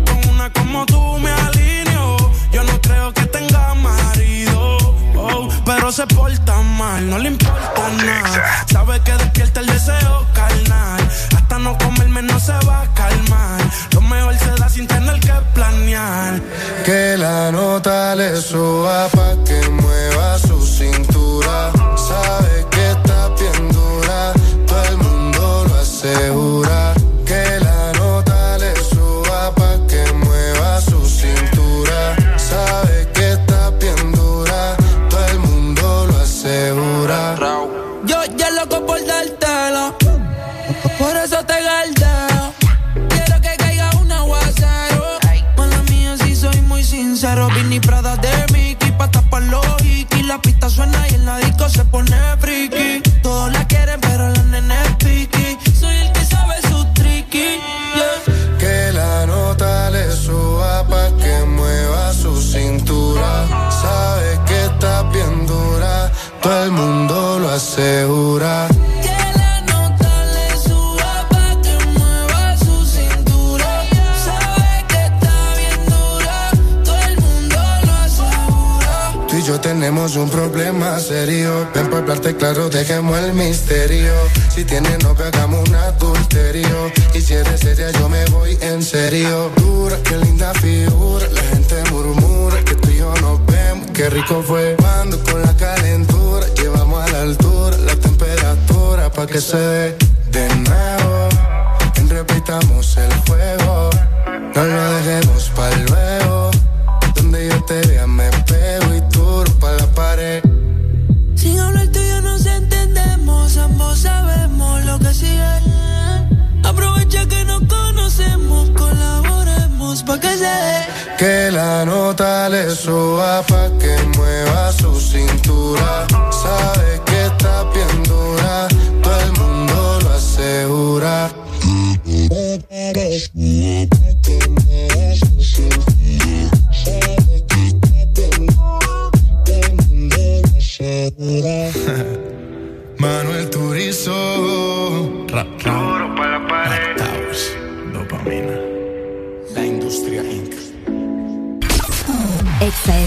Con una como tú me alineo. Yo no creo que tenga marido. oh, pero se porta mal, no le importa nada. Sabe que despierta el deseo carnal. Hasta no comerme no se va a calmar. Lo mejor se da sin tener que Que la nota le suba pa' que mueva su cintura. Sabe se pone friki. Todos la quieren, pero la nene es piqui. Soy el que sabe su tricky. Que la nota le suba pa' que mueva su cintura. Sabe que está bien dura, todo el mundo lo asegura. Tenemos un problema serio. Ven para hablarte claro, dejemos el misterio. Si tienes novio, hagamos un adulterio. Y si eres seria, yo me voy en serio. Dura, qué linda figura. La gente murmura que tú y yo nos vemos. Qué rico fue cuando con la calentura. Llevamos a la altura la temperatura pa' que se dé de nuevo. Repitamos el juego. No lo dejemos que se dé. Que la nota le suba pa' que mueva su cintura. Sabe que está bien dura, todo el mundo lo asegura.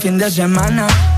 fin de semana.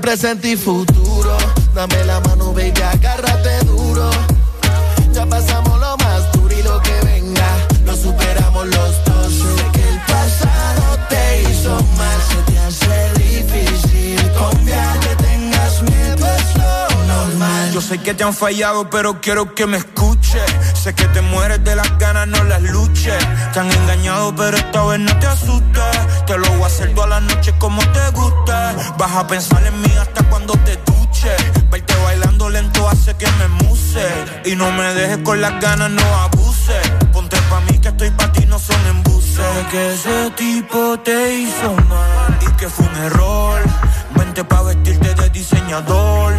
presente y futuro. Dame la mano, baby, agárrate duro. Ya pasamos lo más duro y lo que venga, lo superamos los dos. Sé que el pasado te hizo mal, se te hace difícil confiar que tengas miedo, es normal. Yo sé que te han fallado, pero quiero que me escuches. Sé que te mueres de las ganas, no las luches. Te han engañado, pero esta vez no te asustes te lo voy a hacer toda la noche como te gusta. Vas a pensar en mí hasta cuando te duche. Verte bailando lento hace que me muse. Y no me dejes con las ganas, no abuse. Ponte pa' mí que estoy pa' ti, no son embuses. Sé que ese tipo te hizo mal y que fue un error. Vente pa' vestirte de diseñador.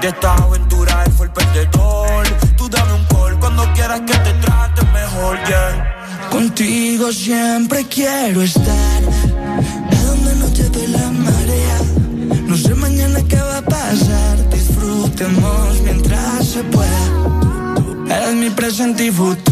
De esta aventura él fue el perdedor. Tú dame un call cuando quieras que te trate mejor, yeah. Contigo siempre quiero estar de la marea. No sé mañana qué va a pasar. Disfrutemos mientras se pueda. Eres mi presente y futuro.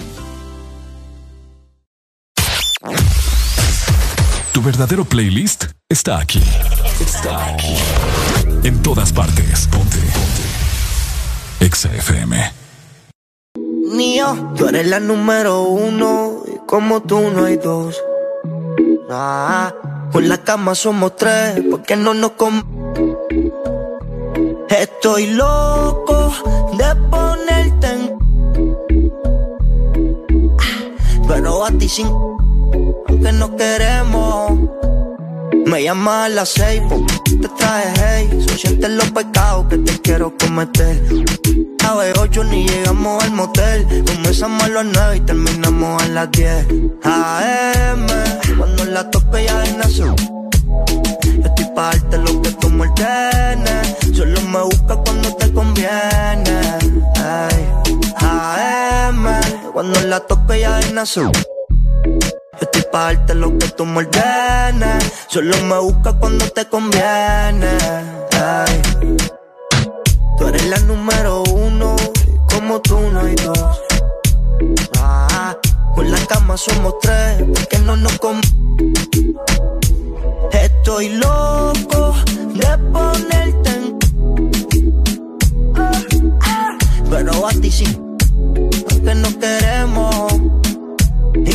Verdadero playlist está aquí. Está aquí. En todas partes. Ponte. Ponte. Exa FM. Mío, tú eres la número uno y como tú no hay dos. Ah, la cama somos tres, porque no nos com Estoy loco de ponerte en Pero a ti sin aunque no queremos me llama a las seis, te traje hey. So sientes los pecados que te quiero cometer. A las ocho ni llegamos al motel. Comenzamos a las nueve y terminamos a las diez. AM, cuando la tope ya nacer. Yo estoy pa' darte lo que tú me ordenes. Solo me busca cuando te conviene. Ay, AM, cuando la tope ya. Yo estoy pa' darte lo que tú me ordenes. Solo me busca cuando te conviene. Ay. Tú eres la número uno, como tú no hay dos. Ah, con la cama somos tres, porque no nos com Estoy loco de ponerte en. Pero a ti sí, porque no queremos.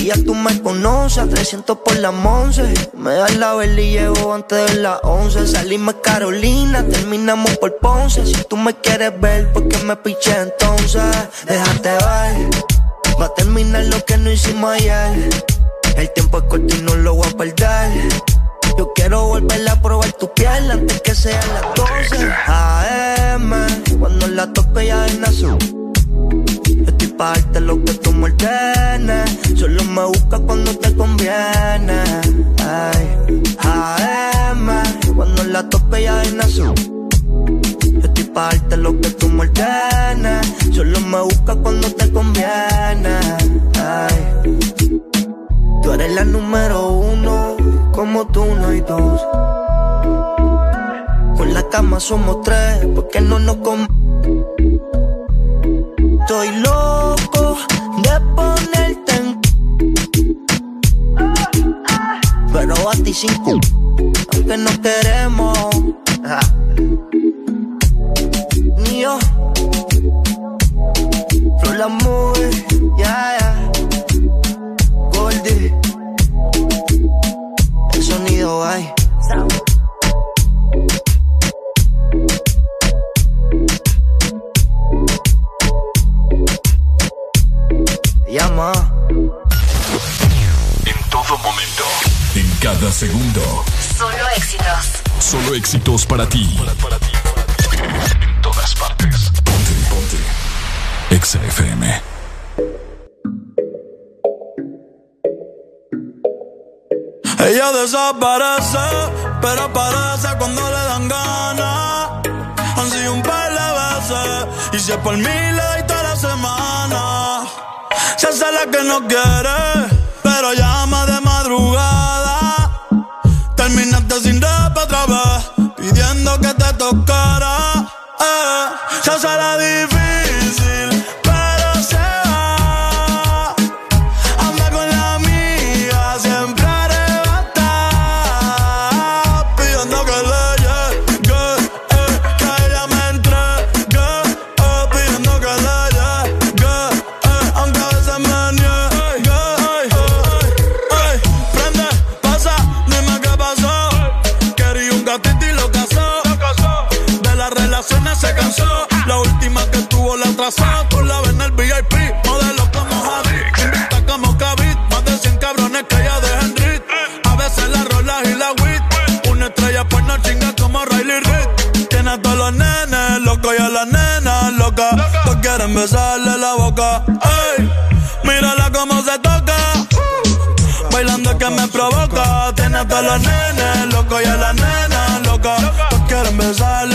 Ya tú me conoces, a 300 por la 11. Me das la vela y llego antes de las 11. Salimos Carolina, terminamos por Ponce. Si tú me quieres ver, ¿por qué me piché entonces? Déjate ver, va a terminar lo que no hicimos ayer. El tiempo es corto y no lo voy a perder. Yo quiero volver a probar tu piel antes que sean las 12 AM, cuando la toque ya es nazo. Yo estoy pa' darte lo que tú me ordenes. Solo me busca cuando te conviene. Ay, AM, cuando la tope ya es nazo. Yo estoy pa' darte lo que tú me ordenes. Solo me busca cuando te conviene. Ay, tú eres la número uno, como tú no hay dos. Con la cama somos tres, porque no nos com Estoy loco de ponerte en Pero a ti sin cu Aunque no queremos. Ajá. Ni yo. Flor la movie Ya, ya. Goldie El sonido hay Llama. En todo momento. En cada segundo. Solo éxitos. Solo éxitos para ti. En todas partes. Ponte, ponte. Exa FM. Ella desaparece, pero aparece cuando le dan ganas. Han sido un par de veces, y si es por mí le doy toda la semana. Se hace la que no quiere, pero llama de madrugada. Terminaste sin rap otra vez, pidiendo que te tocara. Eh, se la difícil, atrasó. Tú la ves en el VIP, modelo como Javi. Invita como Kavit, más de 100 cabrones que ella deja en rit. A veces la rolas y la wit. Una estrella pues no chinga como Riley Reid. Tiene a todos los nenes locos y a las nenas locas. Todos quieren besarle la boca. Ey, mírala cómo se toca. Bailando que me provoca. Tiene a todos los nenes locos y a las nenas locas. Todos quieren besarle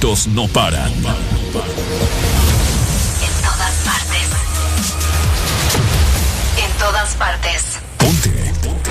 no paran. En todas partes. En todas partes. Ponte. Ponte.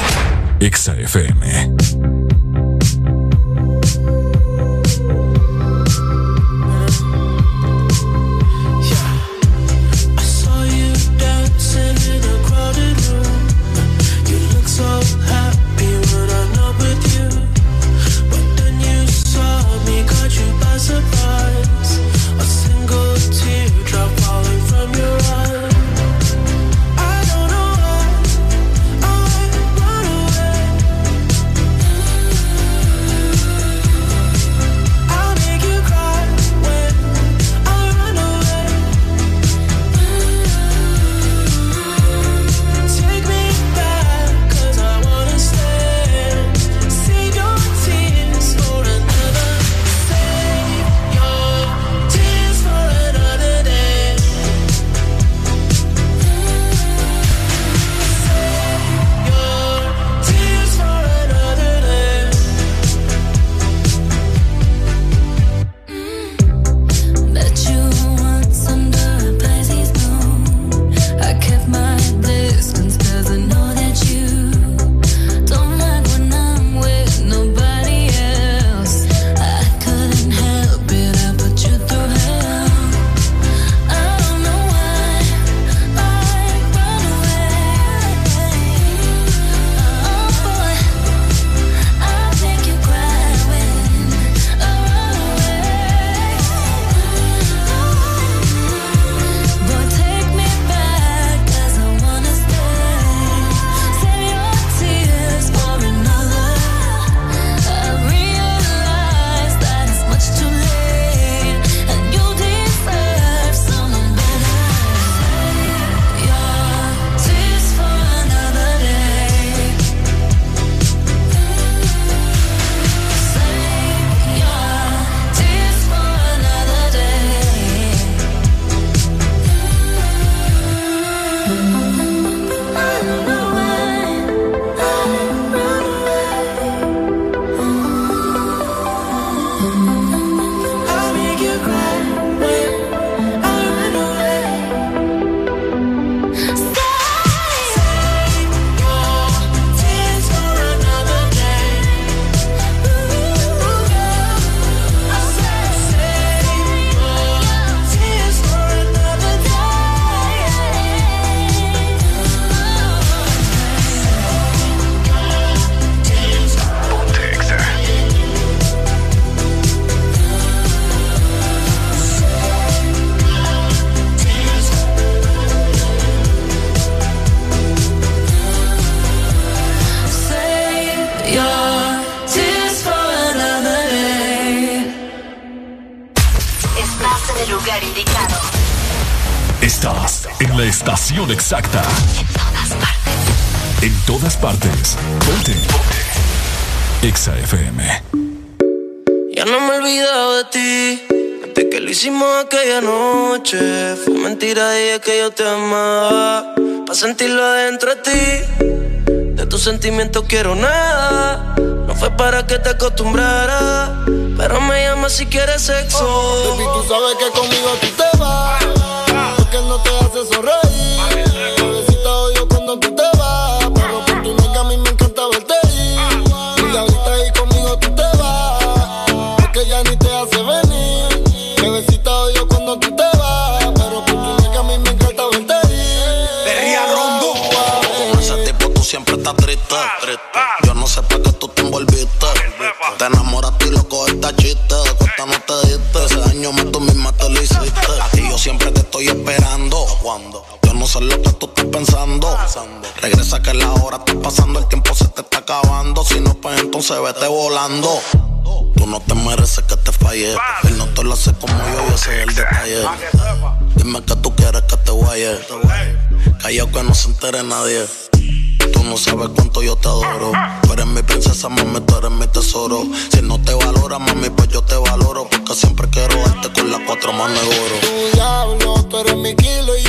exacta. En todas partes. En todas partes. Ponte. Ponte. Exa FM. Ya no me he olvidado de ti. Desde que lo hicimos aquella noche. Fue mentira de ella que yo te amaba. Pa' sentirlo adentro de ti. De tus sentimientos quiero nada. No fue para que te acostumbrara. Pero me llama si quieres sexo. Oh, baby, tú sabes que conmigo tú te vas. Porque no te haces sonreír. entonces vete volando. Tú no te mereces que te falle. Él no te lo hace como yo, yo sé el detalle. Dime que tú quieres que te guaye. Callao que no se entere nadie. Tú no sabes cuánto yo te adoro. Tú eres mi princesa, mami, tú eres mi tesoro. Si no te valora, mami, pues yo te valoro. Porque siempre quiero darte con las cuatro manos de oro. Tu diablo, tú eres mi kilo y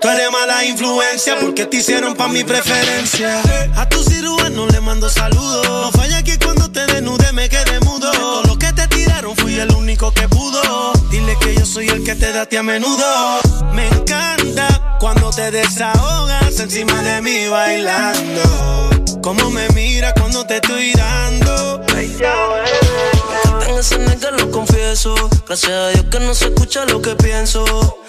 Tú eres mala influencia porque te hicieron pa' mi preferencia. A tu cirujano le mando saludos. No falla que cuando te desnude me quede mudo. De todo lo que te tiraron fui el único que pudo. Dile que yo soy el que te da a menudo. Me encanta cuando te desahogas encima de mí bailando. Cómo me mira cuando te estoy dando. En ese nigga lo confieso. Gracias a Dios que no se escucha lo que pienso.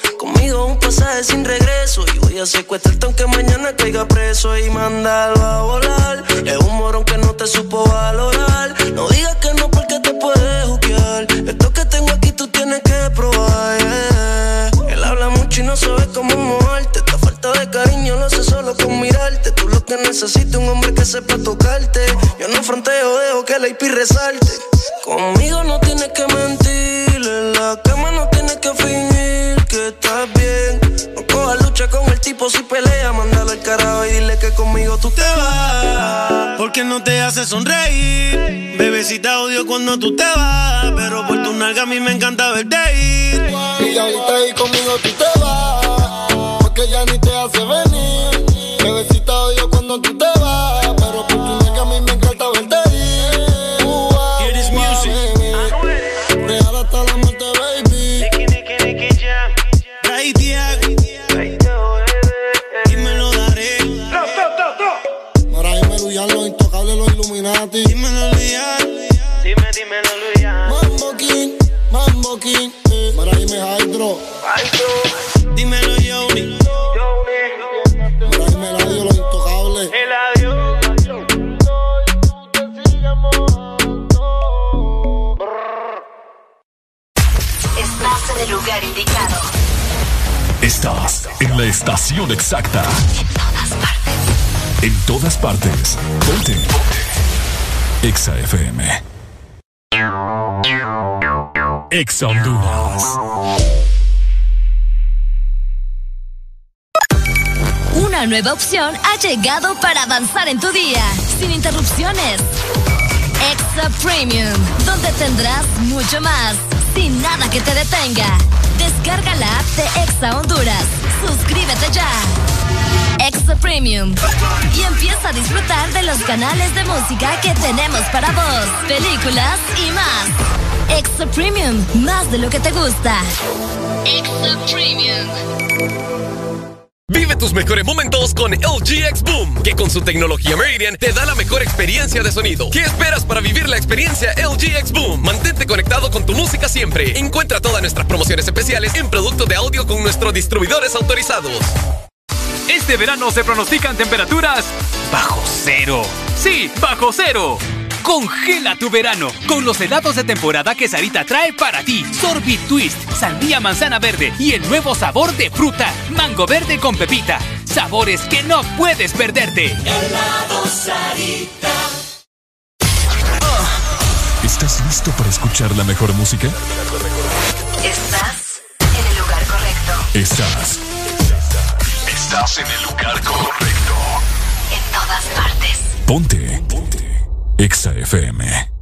Un pasaje sin regreso. Y voy a secuestrarte aunque mañana caiga preso. Y mandarlo a volar. Es un morón que no te supo valorar. No digas que no porque te puedes juzgar. Esto que tengo aquí tú tienes que probar. Él habla mucho y no sabe cómo moverte. Esta falta de cariño lo hace solo con mirarte. Tú lo que necesitas un hombre que sepa tocarte. Yo no fronteo, dejo que la IP resalte. Conmigo no no te hace sonreír. Bebecita odio cuando tú te vas. Pero por tu nalga a mí me encanta verte ir. Y ahorita ahí conmigo tú te vas. Exa Honduras. Una nueva opción ha llegado para avanzar en tu día, sin interrupciones. Extra Premium, donde tendrás mucho más, sin nada que te detenga. Descarga la app de Exa Honduras. Suscríbete ya. Extra Premium. Y empieza a disfrutar de los canales de música que tenemos para vos, películas y más. Extra Premium, más de lo que te gusta. Extra Premium. Vive tus mejores momentos con LG X Boom, que con su tecnología Meridian te da la mejor experiencia de sonido. ¿Qué esperas para vivir la experiencia LG X Boom? Mantente conectado con tu música siempre. Encuentra todas nuestras promociones especiales en productos de audio con nuestros distribuidores autorizados. Este verano se pronostican temperaturas bajo cero. Sí, bajo cero. Congela tu verano con los helados de temporada que Sarita trae para ti. Sorbit Twist, sandía manzana verde y el nuevo sabor de fruta, mango verde con pepita. Sabores que no puedes perderte. Helado Sarita. ¿Estás listo para escuchar la mejor música? Estás en el lugar correcto. Estás. Estás en el lugar correcto. En todas partes. Ponte. Ponte. Exa FM.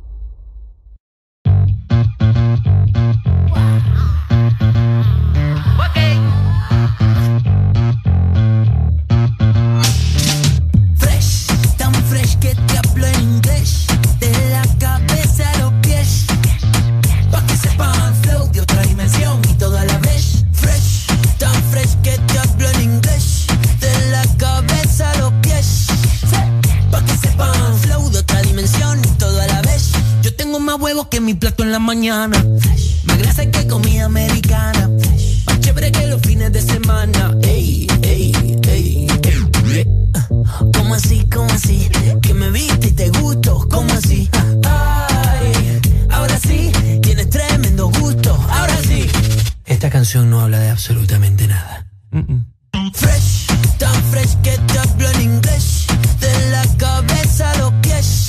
más huevos que mi plato en la mañana. Más grasa que comida americana. Más chévere que los fines de semana. Ey, ey, ey, ey. ¿Cómo así, cómo así? Que me viste y te gusto. ¿Cómo así? Ay, ahora sí, tienes tremendo gusto. Ahora sí. Esta canción no habla de absolutamente nada. Fresh, tan fresh que te hablo en inglés. De la cabeza a los pies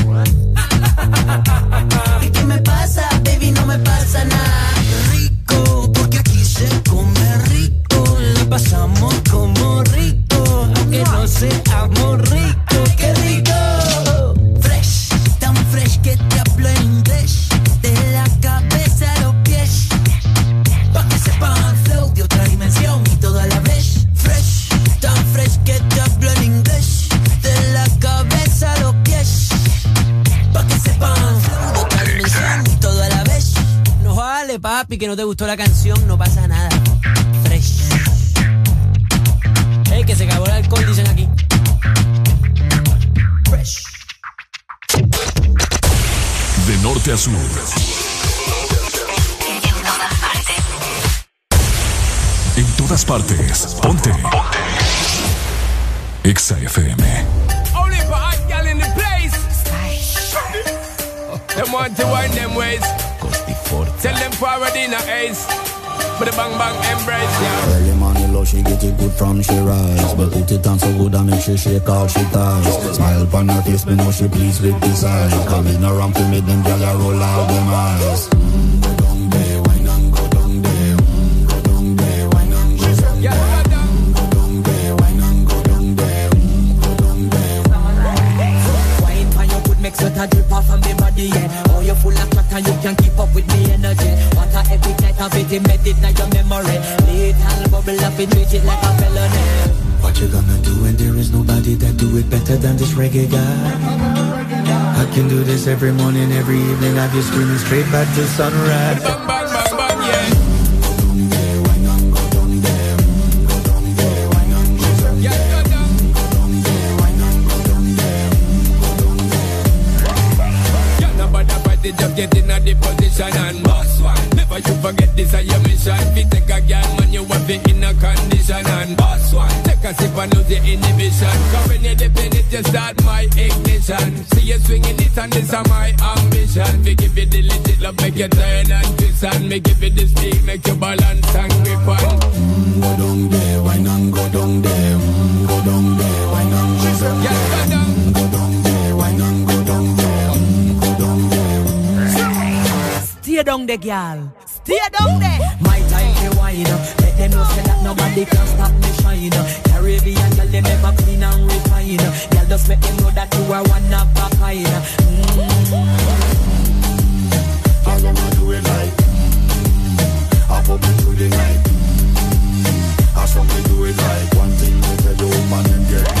Me pasa nada. Papi, que no te gustó la canción, no pasa nada. Fresh. Ey, que se acabó el alcohol, dicen aquí. Fresh. De norte a sur. En todas partes. Ponte. Exa FM. Only for hot gal in the place. Them want to wind them ways. Tell them forward in a ace. But the bang bang embrace, yeah. Early morning love, she get it good from she rise. But put it on so good I make she shake all she ties. Smile upon her face, me know she pleased with this eye Coming around to me, them gyal a roll out them eyes. Mm, go down there, wine and go down there. Mm, go down there, wine and go down there. Go wine and go down there. Go down there. Wine for your good make sweat a drip off of me body, yeah. Full of crack and you can't keep up with me energy. What a every night of it, embedded in your memory. Little bubble up, it treat it like a felony. What you gonna do when there is nobody that do it better than this reggae guy? I can do this every morning, every evening. I've you screaming straight back to sunrise. This is your mission. Fi take a girl, man, you want it in a condition and boss one. Take a sip and lose the inhibition. Cause when you dip in it, you start my ignition. See you swinging it and this is my ambition. We give you the legit love, make you turn and twist and me give you the speed, make you balance and grip on. Mm, go down there, wine and go down there. Mm, go down there, wine and go down there. Mm, go down there, wine and go down there. Mm, go down there. Stay down there, girl. Stay down there. My time to wine. Let them know say that nobody can stop me shine. Caribbean girl, they never clean and refine. Girl, just make them know that you are one of a kind. Mm. I wanna do it like I pop it through the night I saw me do it like One thing they tell the woman and get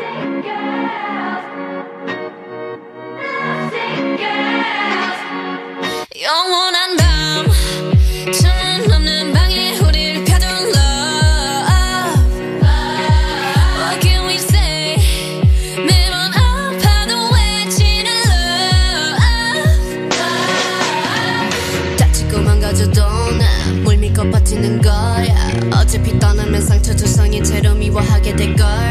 미워하게 될걸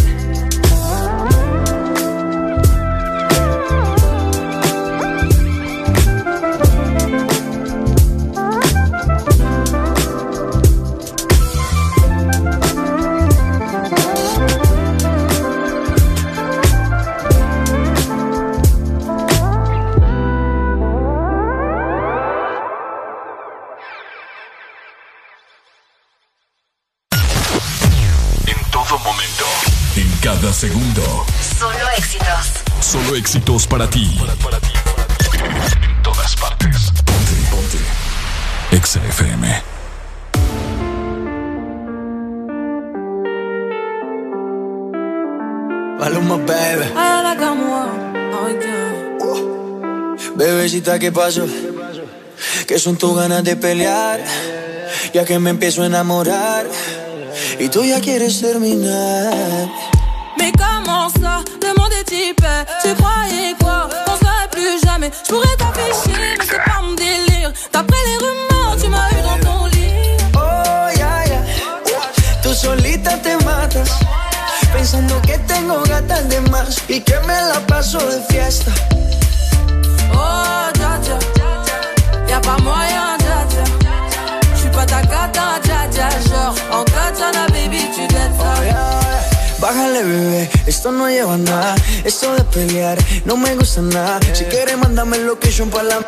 Solo éxitos para ti. En todas partes. Ponte, ponte. Exa FM. Maluma, baby. Bebecita, ¿qué pasó? ¿Qué son tus ganas de pelear? Ya que me empiezo a enamorar y tú ya quieres terminar. Tu croyais quoi, qu'on serait plus jamais. Je pourrais t'afficher, mais c'est pas mon délire. D'après les rumeurs, tu m'as eu dans ton lit. Oh, ya, ya. Tú solita te matas. Pensando que tengo gatas de más y que me la paso de fiesta. Oh, dja dja Y'a pas moyen, dja dja J'suis pas ta cata, dja dja Genre, en katana, baby, Bájale, bebé, esto no lleva nada. Esto de pelear no me gusta nada. Si quieres, mándame location para la.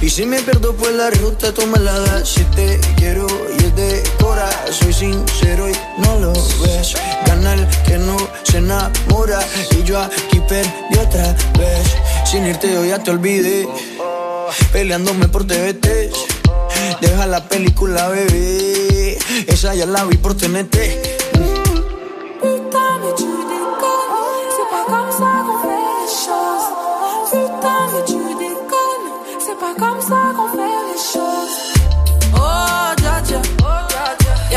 Y si me pierdo por la ruta, tú me la das. Si te quiero y es de cora, soy sincero y no lo ves. Gana que no se enamora. Y yo aquí perdí otra vez. Sin irte, yo ya te olvidé. Peleándome por TVT. Deja la película, bebé. Esa ya la vi por TNT.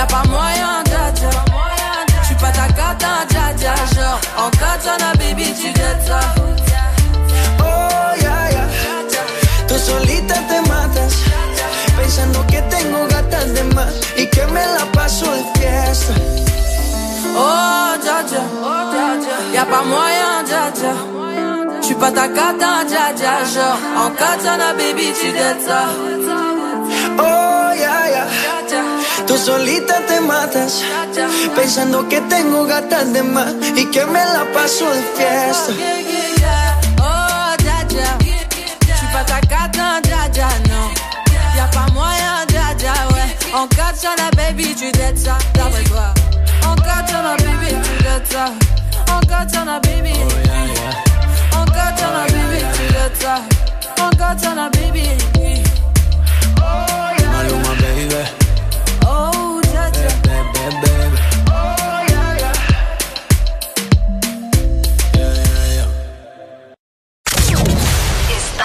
Pas moyen, dja dja J'suis pas ta cata, dja dja Genre, en katana, baby, tu dettes ça Oh, ya, ya. Tú solita te matas. Pensando que tengo gatas de más y que me la paso de fiesta. Oh, dja dja Y'a pas moyen, dja dja J'suis pas ta cata, dja dja Genre, en katana, baby, tu dettes ça Oh, ya, ya. Solita te matas. Pensando que tengo gatas de más y que me la paso de fiesta. Oh, dja dja J'suis pas ta cata, dja dja, non Y'a pas moyen, dja dja, ouais En katana, baby, tu dettes ça D'après toi En katana, baby, tu dettes ça En katana, baby. En katana, baby, tu dettes ça En katana, baby. Maluma, baby.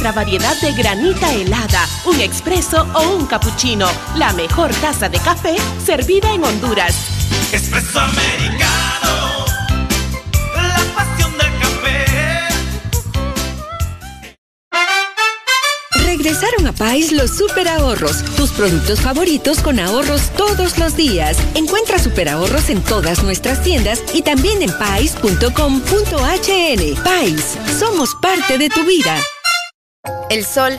Nuestra variedad de granita helada, un expreso o un cappuccino. La mejor taza de café servida en Honduras. Espresso americano, la pasión del café. Regresaron a Pais los super ahorros, tus productos favoritos con ahorros todos los días. Encuentra super ahorros en todas nuestras tiendas y también en pais.com.hn. Pais, somos parte de tu vida. El sol,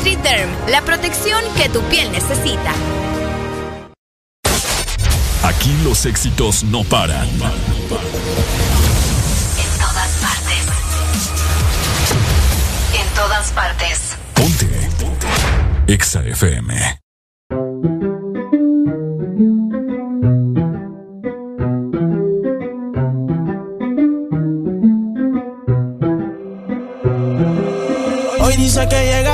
NutriDerm, la protección que tu piel necesita. Aquí los éxitos no paran. En todas partes. En todas partes. Ponte. Exa FM. Hoy dice que llega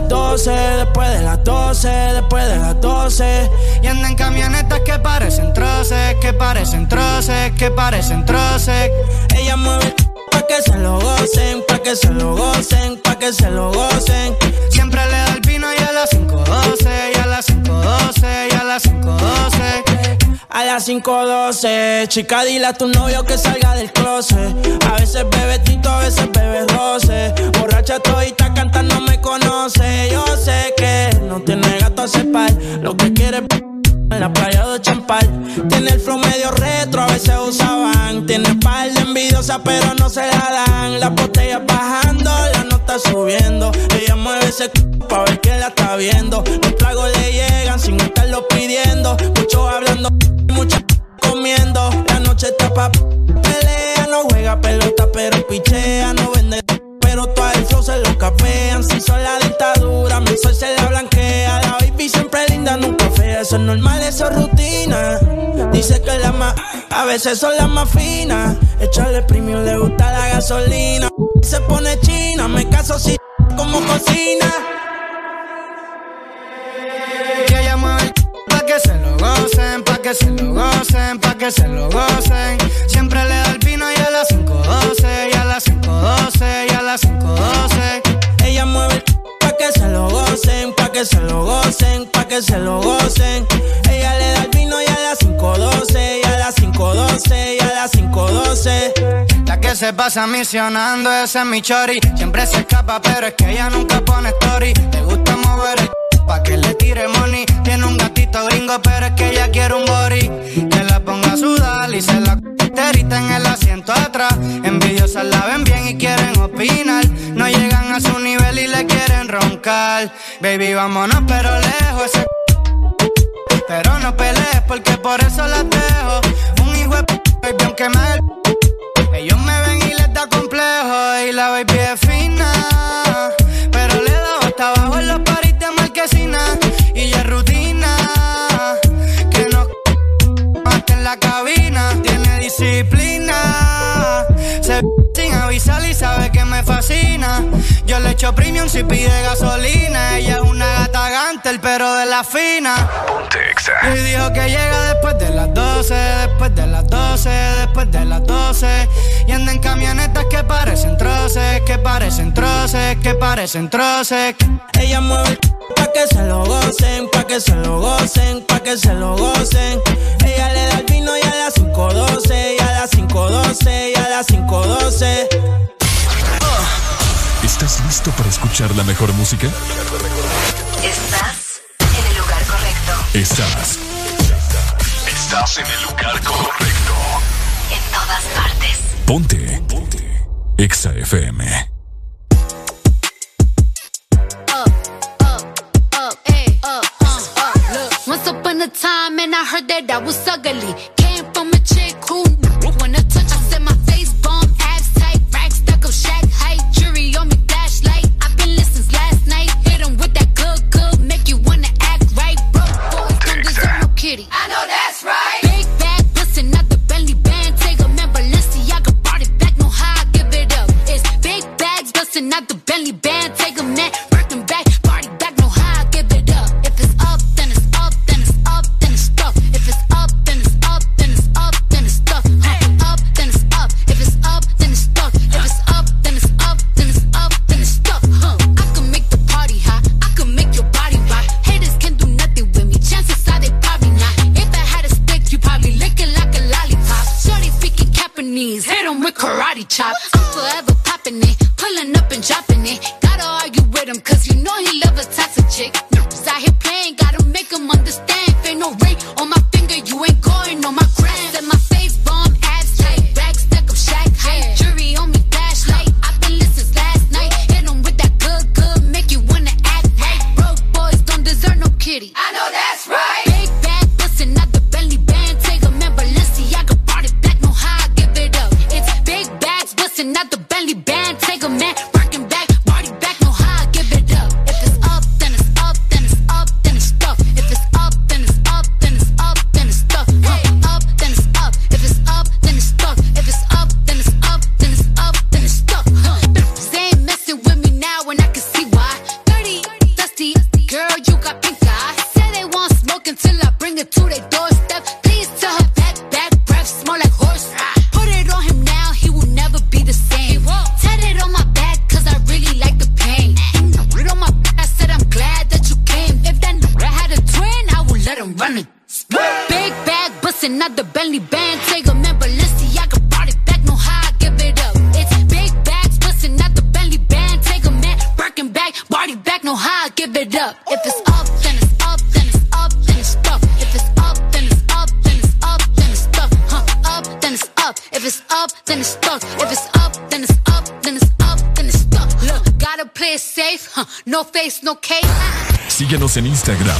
las 12, después de las 12, después de las 12. Y andan camionetas que parecen troces, que parecen troces, que parecen troces. Ella mueve pa' que se lo gocen, pa' que se lo gocen, pa' que se lo gocen. Siempre le da el vino y a las 5.12, y a las 5.12, y a las 5.12. A las 5.12, chica, dile a tu novio que salga del closet. A veces bebe tito, a veces bebe roce. Borracha todita cantando me conoce. Yo sé que no tiene gato a cepar. Lo que quiere en la playa de Champal. Tiene el flow medio retro, a veces usaban. Tiene par de envidiosa, pero no se la dan. Las botellas bajando, la nota subiendo. Ella mueve ese c pa' ver quién la está viendo. Los tragos le llegan sin estarlo pidiendo. Mucho hablando, mucha comiendo. La noche está pa' pelea. No juega pelota, pero pichea. No vende, pero todo el se lo capean. Si son la dictadura, mi sol se la blanquea. La baby siempre linda, nunca fea. Eso es normal, eso es rutina. Dice que la más, a veces son las más finas. Echarle premium le gusta la gasolina. Se pone china, me caso si como cocina. Que ella mueve el pa' que se lo gocen, pa' que se lo gocen, pa' que se lo gocen. Siempre le da el vino y a las 5.12, y a las 5.12, y a las 5.12. Ella mueve pa' que se lo gocen, pa' que se lo gocen, pa' que se lo gocen. Ella le da el vino y a las 5.12, y a las 5.12, y a las 5.12. La que se pasa misionando, ese es mi chori. Siempre se escapa, pero es que ella nunca pone story. Le gusta mover el pa' que le tire money. Tiene un gatito gringo, pero es que ella quiere un body. Que la ponga a sudar y se la terita en el asiento atrás. Envidiosas la ven bien y quieren opinar. No llegan a su nivel y le quieren roncar. Baby, vámonos, pero lejos ese pero no pelees porque por eso las dejo. Hijo de baby, aunque me Ellos me ven y les da complejo. Y la baby es fina. Pero le da hasta abajo en los paris de marquesina. Y es rutina. Que no hasta en la cabina. Tiene disciplina. Me fascina. Yo le echo premium si pide gasolina. Ella es una gata gantel, pero de la fina. Y dijo que llega después de las 12, después de las 12, después de las 12. Y anda en camionetas que parecen troces, que parecen troces, que parecen troces. Ella mueve el pa' que se lo gocen, pa' que se lo gocen, pa' que se lo gocen. Ella le da el vino y a las 5.12, y a las 5.12, y a las 5.12. ¿Estás listo para escuchar la mejor música? Estás en el lugar correcto. Estás. Estás en el lugar correcto. En todas partes. Ponte. Ponte. Exa FM. Once upon a time, and I heard that I was ugly. Band. Take a man, Síguenos en Instagram, Facebook,